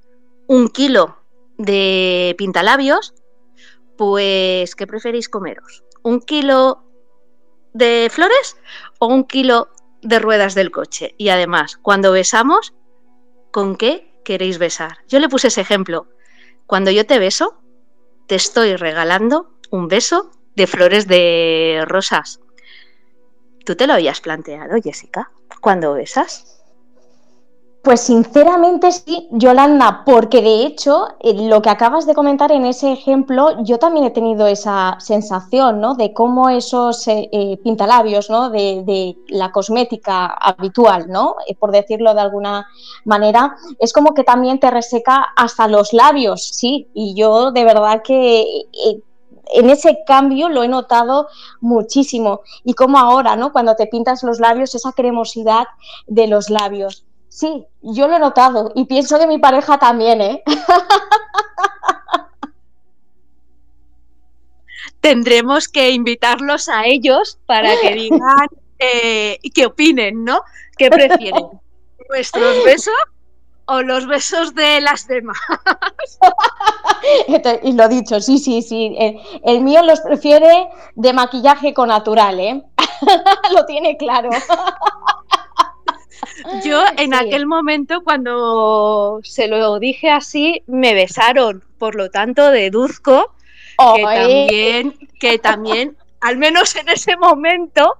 un kilo de pintalabios, pues ¿qué preferís comeros? ¿Un kilo de flores o un kilo de ruedas del coche? Y además, cuando besamos, ¿con qué queréis besar? Yo le puse ese ejemplo. Cuando yo te beso, te estoy regalando un beso de flores de rosas. ¿Tú te lo habías planteado, Jessica, cuando besas? Pues sinceramente sí, Yolanda, porque de hecho eh, lo que acabas de comentar en ese ejemplo, yo también he tenido esa sensación, ¿no? De cómo esos eh, eh, pintalabios, ¿no? De, la cosmética habitual, ¿no? por decirlo de alguna manera, es como que también te reseca hasta los labios, sí. Y yo de verdad que en ese cambio lo he notado muchísimo. Y como ahora, ¿no? Cuando te pintas los labios, esa cremosidad de los labios. Sí, yo lo he notado y pienso que mi pareja también, ¿eh? Tendremos que invitarlos a ellos para que digan eh, qué opinen, ¿no? ¿Qué prefieren? ¿Nuestros besos o los besos de las demás? y lo dicho, sí, sí, sí. El, el mío los prefiere de maquillaje con natural, ¿eh? lo tiene claro. Yo en aquel momento cuando se lo dije así, me besaron, por lo tanto deduzco que también, que también, al menos en ese momento,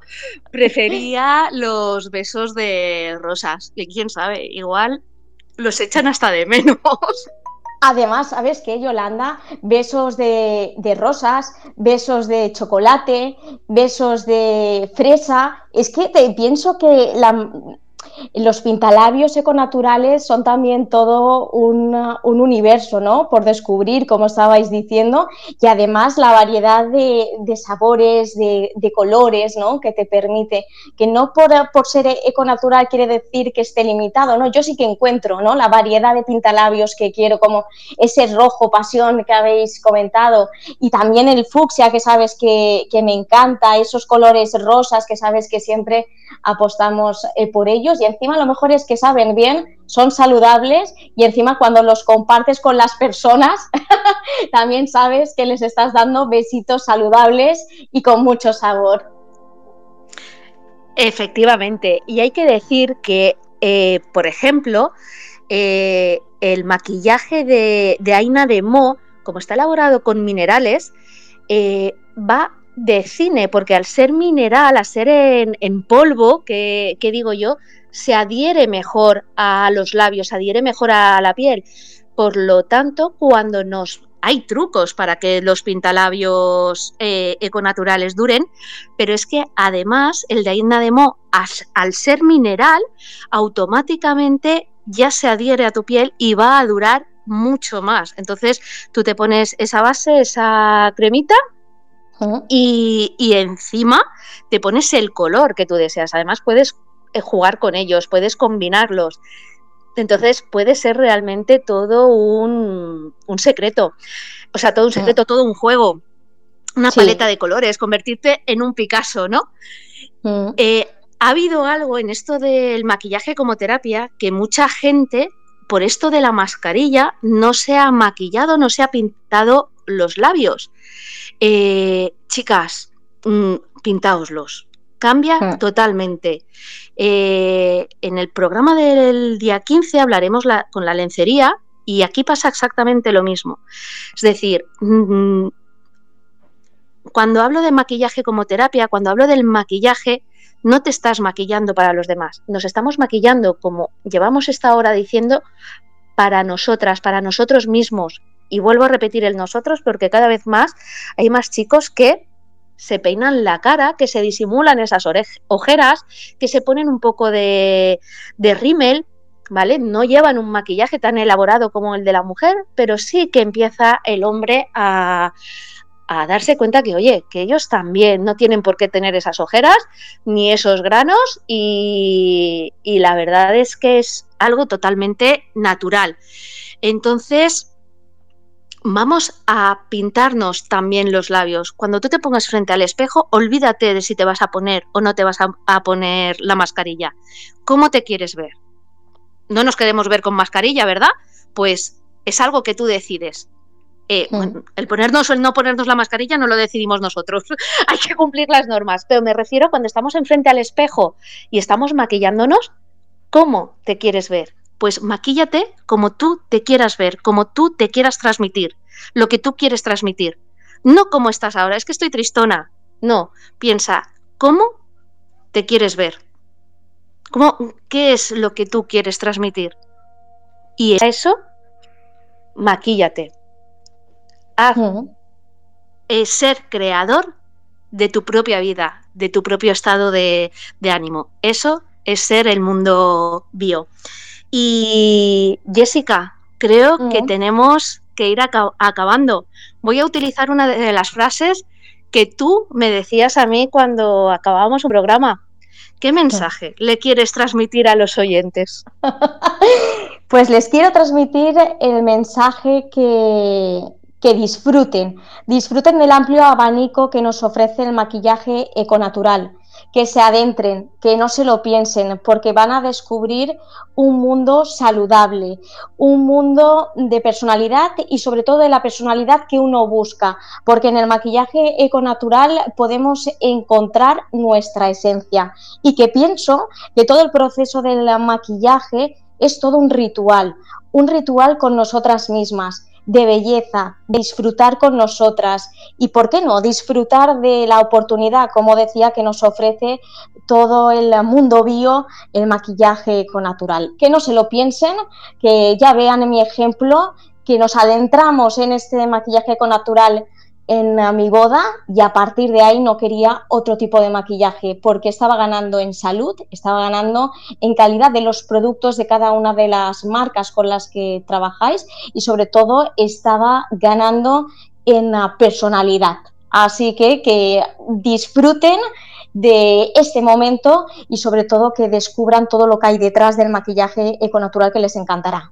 prefería los besos de rosas. Y quién sabe, igual los echan hasta de menos. Además, ¿sabes qué, Yolanda? Besos de, de, rosas, besos de chocolate, besos de fresa. Es que te pienso que la, los pintalabios econaturales son también todo un, universo, ¿no? Por descubrir, como estabais diciendo, y además la variedad de, sabores, de, colores, ¿no? Que te permite, que no por, por, ser econatural quiere decir que esté limitado, ¿no? Yo sí que encuentro, ¿no? La variedad de pintalabios que quiero, como ese rojo pasión que habéis comentado, y también el fucsia que sabes que, que me encanta, esos colores rosas que sabes que siempre apostamos eh, por ellos y encima lo mejor es que saben bien, son saludables y encima cuando los compartes con las personas también sabes que les estás dando besitos saludables y con mucho sabor. Efectivamente, y hay que decir que, eh, por ejemplo, eh, el maquillaje de, de, Aina de Mo, como está elaborado con minerales, va de cine, porque al ser mineral, al ser en, polvo, que, digo yo, se adhiere mejor a los labios, adhiere mejor a la piel. Por lo tanto, cuando nos hay trucos para que los pintalabios eh, econaturales duren, pero es que además el de Aina de Mo, al ser mineral, automáticamente ya se adhiere a tu piel y va a durar mucho más. Entonces tú te pones esa base, esa cremita, y, encima te pones el color que tú deseas. Además, puedes jugar con ellos, puedes combinarlos. Entonces puede ser realmente todo un, secreto. O sea, todo un secreto, todo un juego. una paleta de colores, convertirte en un Picasso, ¿no? Mm. Eh, ha habido algo en esto del maquillaje como terapia que mucha gente, por esto de la mascarilla, no se ha maquillado, no se ha pintado los labios. Eh, chicas, mm, pintaoslos. Cambia hmm. totalmente. Eh, en el programa del día 15 hablaremos con la lencería y aquí pasa exactamente lo mismo. Es decir, mm, cuando hablo de maquillaje como terapia, cuando hablo del maquillaje, no te estás maquillando para los demás, nos estamos maquillando como llevamos esta hora diciendo para nosotras, para nosotros mismos. Y vuelvo a repetir el nosotros porque cada vez más hay más chicos que se peinan la cara, que se disimulan esas ojeras, que se ponen un poco de, rímel, ¿vale? No llevan un maquillaje tan elaborado como el de la mujer, pero sí que empieza el hombre a darse cuenta que, oye, que ellos también no tienen por qué tener esas ojeras ni esos granos y, la verdad es que es algo totalmente natural. Entonces, vamos a pintarnos también los labios. Cuando tú te pongas frente al espejo, olvídate de si te vas a poner o no te vas a, a poner la mascarilla. ¿Cómo te quieres ver? No nos queremos ver con mascarilla, ¿verdad? Pues es algo que tú decides. Eh, mm. el ponernos o el no ponernos la mascarilla no lo decidimos nosotros. Hay que cumplir las normas. Pero me refiero cuando estamos enfrente al espejo y estamos maquillándonos, ¿cómo te quieres ver? Pues maquíllate como tú te quieras ver, como tú te quieras transmitir, lo que tú quieres transmitir. No como estás ahora, es que estoy tristona. No, piensa, ¿cómo te quieres ver? ¿Cómo, ¿Qué es lo que tú quieres transmitir? Y eso, maquíllate haz ser creador de tu propia vida, de tu propio estado de, ánimo. Eso es ser el mundo bio. Y Jessica, creo que tenemos que ir acabando. Voy a utilizar una de las frases que tú me decías a mí cuando acabábamos un programa. ¿Qué mensaje le quieres transmitir a los oyentes? Pues les quiero transmitir el mensaje que, que disfruten, disfruten del amplio abanico que nos ofrece el maquillaje econatural, que se adentren, que no se lo piensen, porque van a descubrir un mundo saludable, un mundo de personalidad y sobre todo de la personalidad que uno busca, porque en el maquillaje econatural podemos encontrar nuestra esencia. Y que pienso que todo el proceso del maquillaje es todo un ritual, un ritual con nosotras mismas de belleza, disfrutar con nosotras y, ¿por qué no?, disfrutar de la oportunidad, como decía, que nos ofrece todo el mundo bio, el maquillaje con natural. Que no se lo piensen, que ya vean mi ejemplo, que nos adentramos en este maquillaje con natural en mi boda y a partir de ahí no quería otro tipo de maquillaje porque estaba ganando en salud, estaba ganando en calidad de los productos de cada una de las marcas con las que trabajáis y sobre todo estaba ganando en personalidad. Así que que disfruten de este momento y sobre todo que descubran todo lo que hay detrás del maquillaje econatural que les encantará.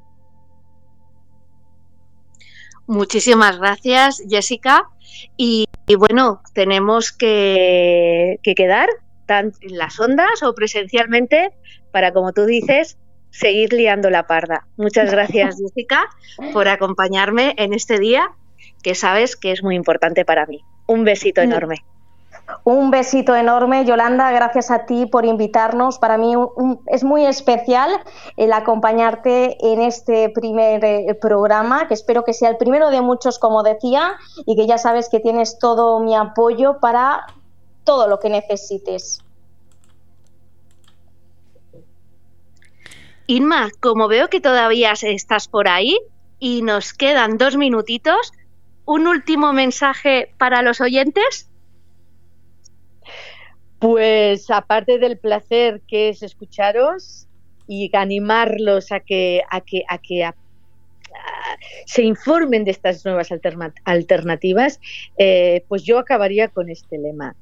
Muchísimas gracias, Jessica. Y, bueno, tenemos que, quedar en las ondas o presencialmente para, como tú dices, seguir liando la parda. Muchas gracias, Jessica, por acompañarme en este día que sabes que es muy importante para mí. Un besito enorme. Un besito enorme, Yolanda, gracias a ti por invitarnos. Para mí es muy especial el acompañarte en este primer eh, programa, que espero que sea el primero de muchos, como decía, y que ya sabes que tienes todo mi apoyo para todo lo que necesites. Inma, como veo que todavía estás por ahí y nos quedan dos minutitos, un último mensaje para los oyentes. Pues aparte del placer que es escucharos y animarlos a que, a que, a que se informen de estas nuevas alternativas, eh, pues yo acabaría con este lema.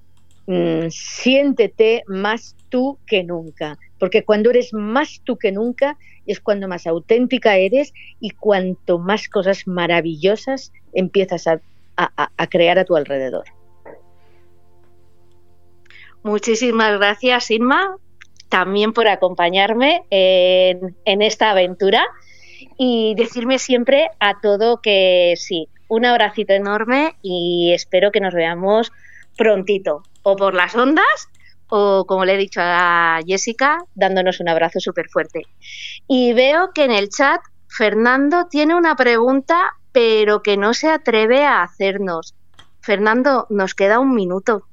Mm, siéntete más tú que nunca, porque cuando eres más tú que nunca es cuando más auténtica eres y cuanto más cosas maravillosas empiezas a crear a tu alrededor. Muchísimas gracias, Inma, también por acompañarme en, en esta aventura y decirme siempre a todo que sí, un abracito enorme y espero que nos veamos prontito, o por las ondas o como le he dicho a Jessica, dándonos un abrazo súper fuerte. Y veo que en el chat Fernando tiene una pregunta, pero que no se atreve a hacernos. Fernando, nos queda un minuto.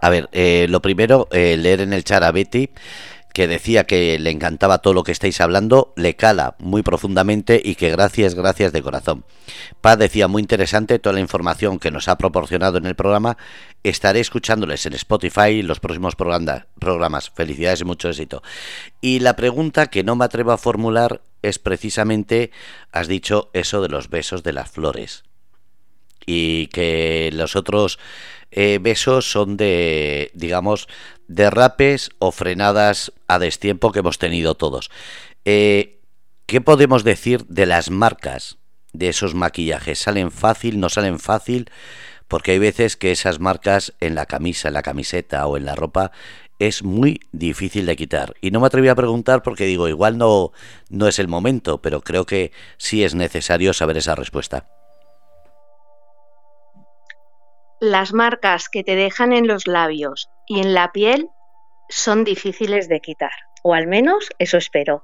A ver, eh, lo primero, eh, leer en el chat a Betty que decía que le encantaba todo lo que estáis hablando, le cala muy profundamente y que gracias, gracias de corazón. Paz decía muy interesante toda la información que nos ha proporcionado en el programa. Estaré escuchándoles en Spotify los próximos programas. Felicidades y mucho éxito. Y la pregunta que no me atrevo a formular es precisamente, has dicho eso de los besos de las flores. Y que los otros eh, besos son de, digamos, derrapes o frenadas a destiempo que hemos tenido todos. Eh, ¿Qué podemos decir de las marcas de esos maquillajes? ¿Salen fácil? ¿No salen fácil? Porque hay veces que esas marcas en la camisa, en la camiseta o en la ropa es muy difícil de quitar. Y no me atreví a preguntar porque digo, igual no, no es el momento, pero creo que sí es necesario saber esa respuesta las marcas que te dejan en los labios y en la piel son difíciles de quitar, o al menos eso espero.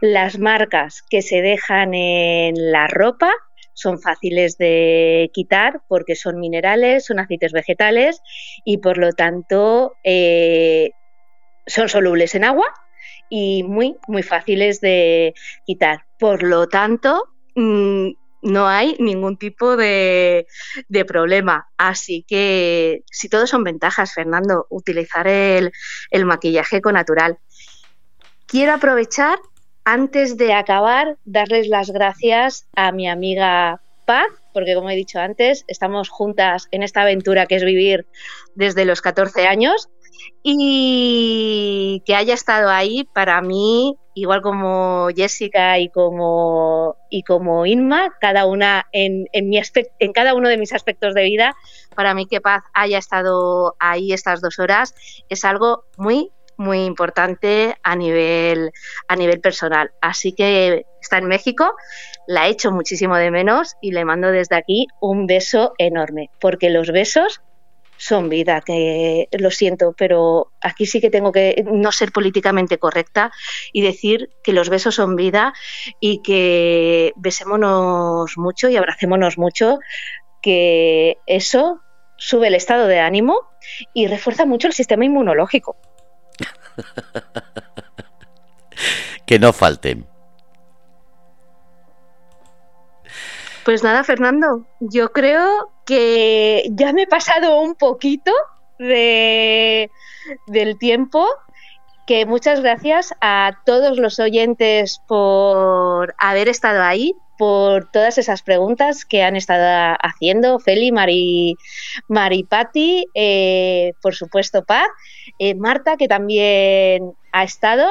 Las marcas que se dejan en la ropa son fáciles de quitar porque son minerales, son aceites vegetales y por lo tanto eh, son solubles en agua y muy, muy fáciles de quitar. Por lo tanto, mm, no hay ningún tipo de, problema. Así que si todos son ventajas, Fernando, utilizar el, el maquillaje con natural. Quiero aprovechar, antes de acabar, darles las gracias a mi amiga Paz, porque como he dicho antes, estamos juntas en esta aventura que es vivir desde los 14 años y que haya estado ahí para mí, igual como Jessica y como, y como Inma, cada una en, en, mi en cada uno de mis aspectos de vida, para mí que Paz haya estado ahí estas dos horas es algo muy muy importante a nivel a nivel personal. Así que está en México, la echo muchísimo de menos y le mando desde aquí un beso enorme, porque los besos son vida, que lo siento, pero aquí sí que tengo que no ser políticamente correcta y decir que los besos son vida y que besémonos mucho y abracémonos mucho, que eso sube el estado de ánimo y refuerza mucho el sistema inmunológico. que no falten. Pues nada, Fernando, yo creo que ya me he pasado un poquito de, del tiempo. Que muchas gracias a todos los oyentes por haber estado ahí, por todas esas preguntas que han estado haciendo, Feli, Mari, Maripati, eh, por supuesto Paz, eh, Marta, que también ha estado.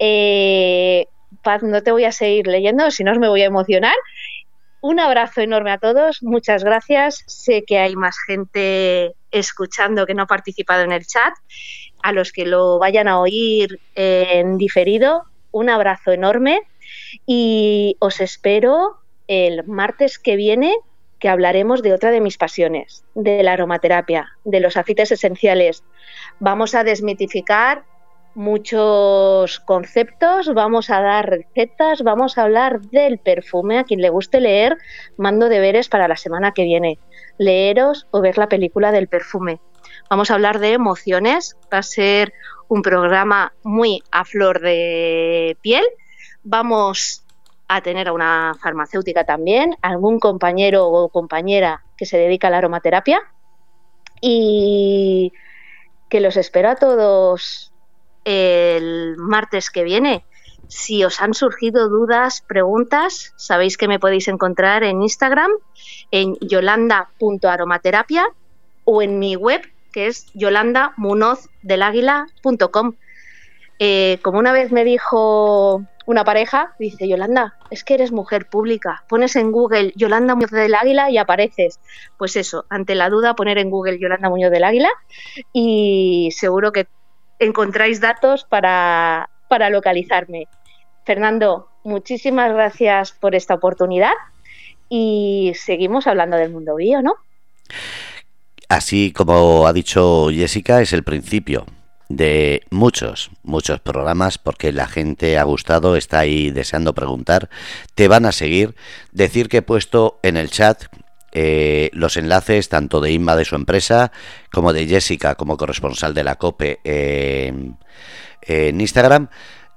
Eh, Paz, no te voy a seguir leyendo, si no me voy a emocionar. Un abrazo enorme a todos, muchas gracias. Sé que hay más gente escuchando que no ha participado en el chat. A los que lo vayan a oír en diferido, un abrazo enorme y os espero el martes que viene que hablaremos de otra de mis pasiones, de la aromaterapia, de los aceites esenciales. Vamos a desmitificar muchos conceptos, vamos a dar recetas, vamos a hablar del perfume. A quien le guste leer, mando deberes para la semana que viene. Leeros o ver la película del perfume. Vamos a hablar de emociones. Va a ser un programa muy a flor de piel. Vamos a tener a una farmacéutica también, algún compañero o compañera que se dedica a la aromaterapia. Y que los espero a todos el martes que viene. Si os han surgido dudas, preguntas, sabéis que me podéis encontrar en Instagram, en yolanda.aromaterapia o en mi web, que es yolandamunozdeláguila.com. Eh, como una vez me dijo una pareja, dice Yolanda, es que eres mujer pública, pones en Google Yolanda Muñoz del Águila y apareces. Pues eso, ante la duda poner en Google Yolanda Muñoz del Águila y seguro que encontráis datos para, para localizarme. Fernando, muchísimas gracias por esta oportunidad y seguimos hablando del mundo bio, ¿no? Así como ha dicho Jessica, es el principio de muchos, muchos programas porque la gente ha gustado, está ahí deseando preguntar, te van a seguir. Decir que he puesto en el chat eh, los enlaces tanto de Inma de su empresa como de Jessica como corresponsal de la COPE en Instagram.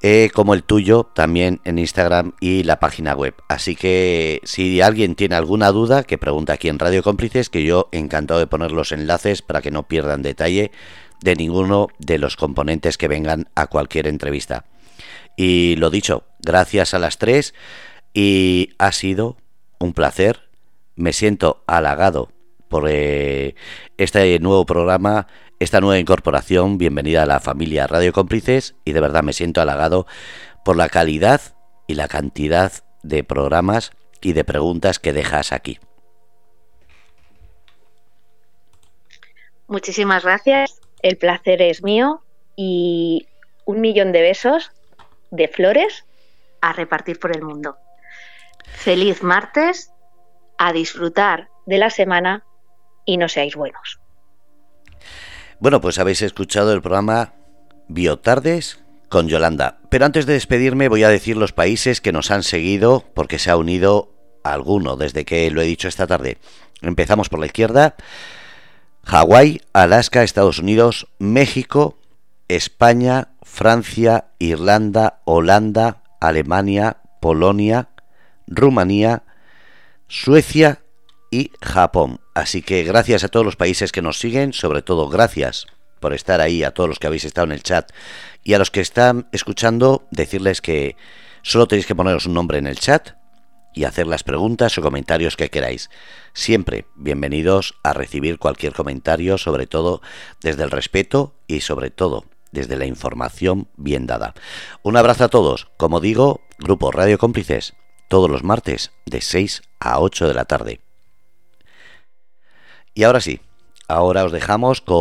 Eh, como el tuyo también en Instagram y la página web. Así que si alguien tiene alguna duda, que pregunte aquí en Radio Cómplices, que yo encantado de poner los enlaces para que no pierdan detalle de ninguno de los componentes que vengan a cualquier entrevista. Y lo dicho, gracias a las tres y ha sido un placer. Me siento halagado por eh, este nuevo programa, esta nueva incorporación. Bienvenida a la familia Radio Cómplices y de verdad me siento halagado por la calidad y la cantidad de programas y de preguntas que dejas aquí. Muchísimas gracias el placer es mío y un millón de besos de flores a repartir por el mundo. Feliz martes, a disfrutar de la semana y no seáis buenos. Bueno, pues habéis escuchado el programa Biotardes con Yolanda. Pero antes de despedirme voy a decir los países que nos han seguido porque se ha unido alguno desde que lo he dicho esta tarde. Empezamos por la izquierda. Hawái, Alaska, Estados Unidos, México, España, Francia, Irlanda, Holanda, Alemania, Polonia, Rumanía, Suecia y Japón. Así que gracias a todos los países que nos siguen, sobre todo gracias por estar ahí, a todos los que habéis estado en el chat y a los que están escuchando, decirles que solo tenéis que poneros un nombre en el chat y hacer las preguntas o comentarios que queráis. Siempre bienvenidos a recibir cualquier comentario, sobre todo desde el respeto y sobre todo desde la información bien dada. Un abrazo a todos. Como digo, Grupo Radio Cómplices, todos los martes de 6 a 8 de la tarde. Y ahora sí, ahora os dejamos con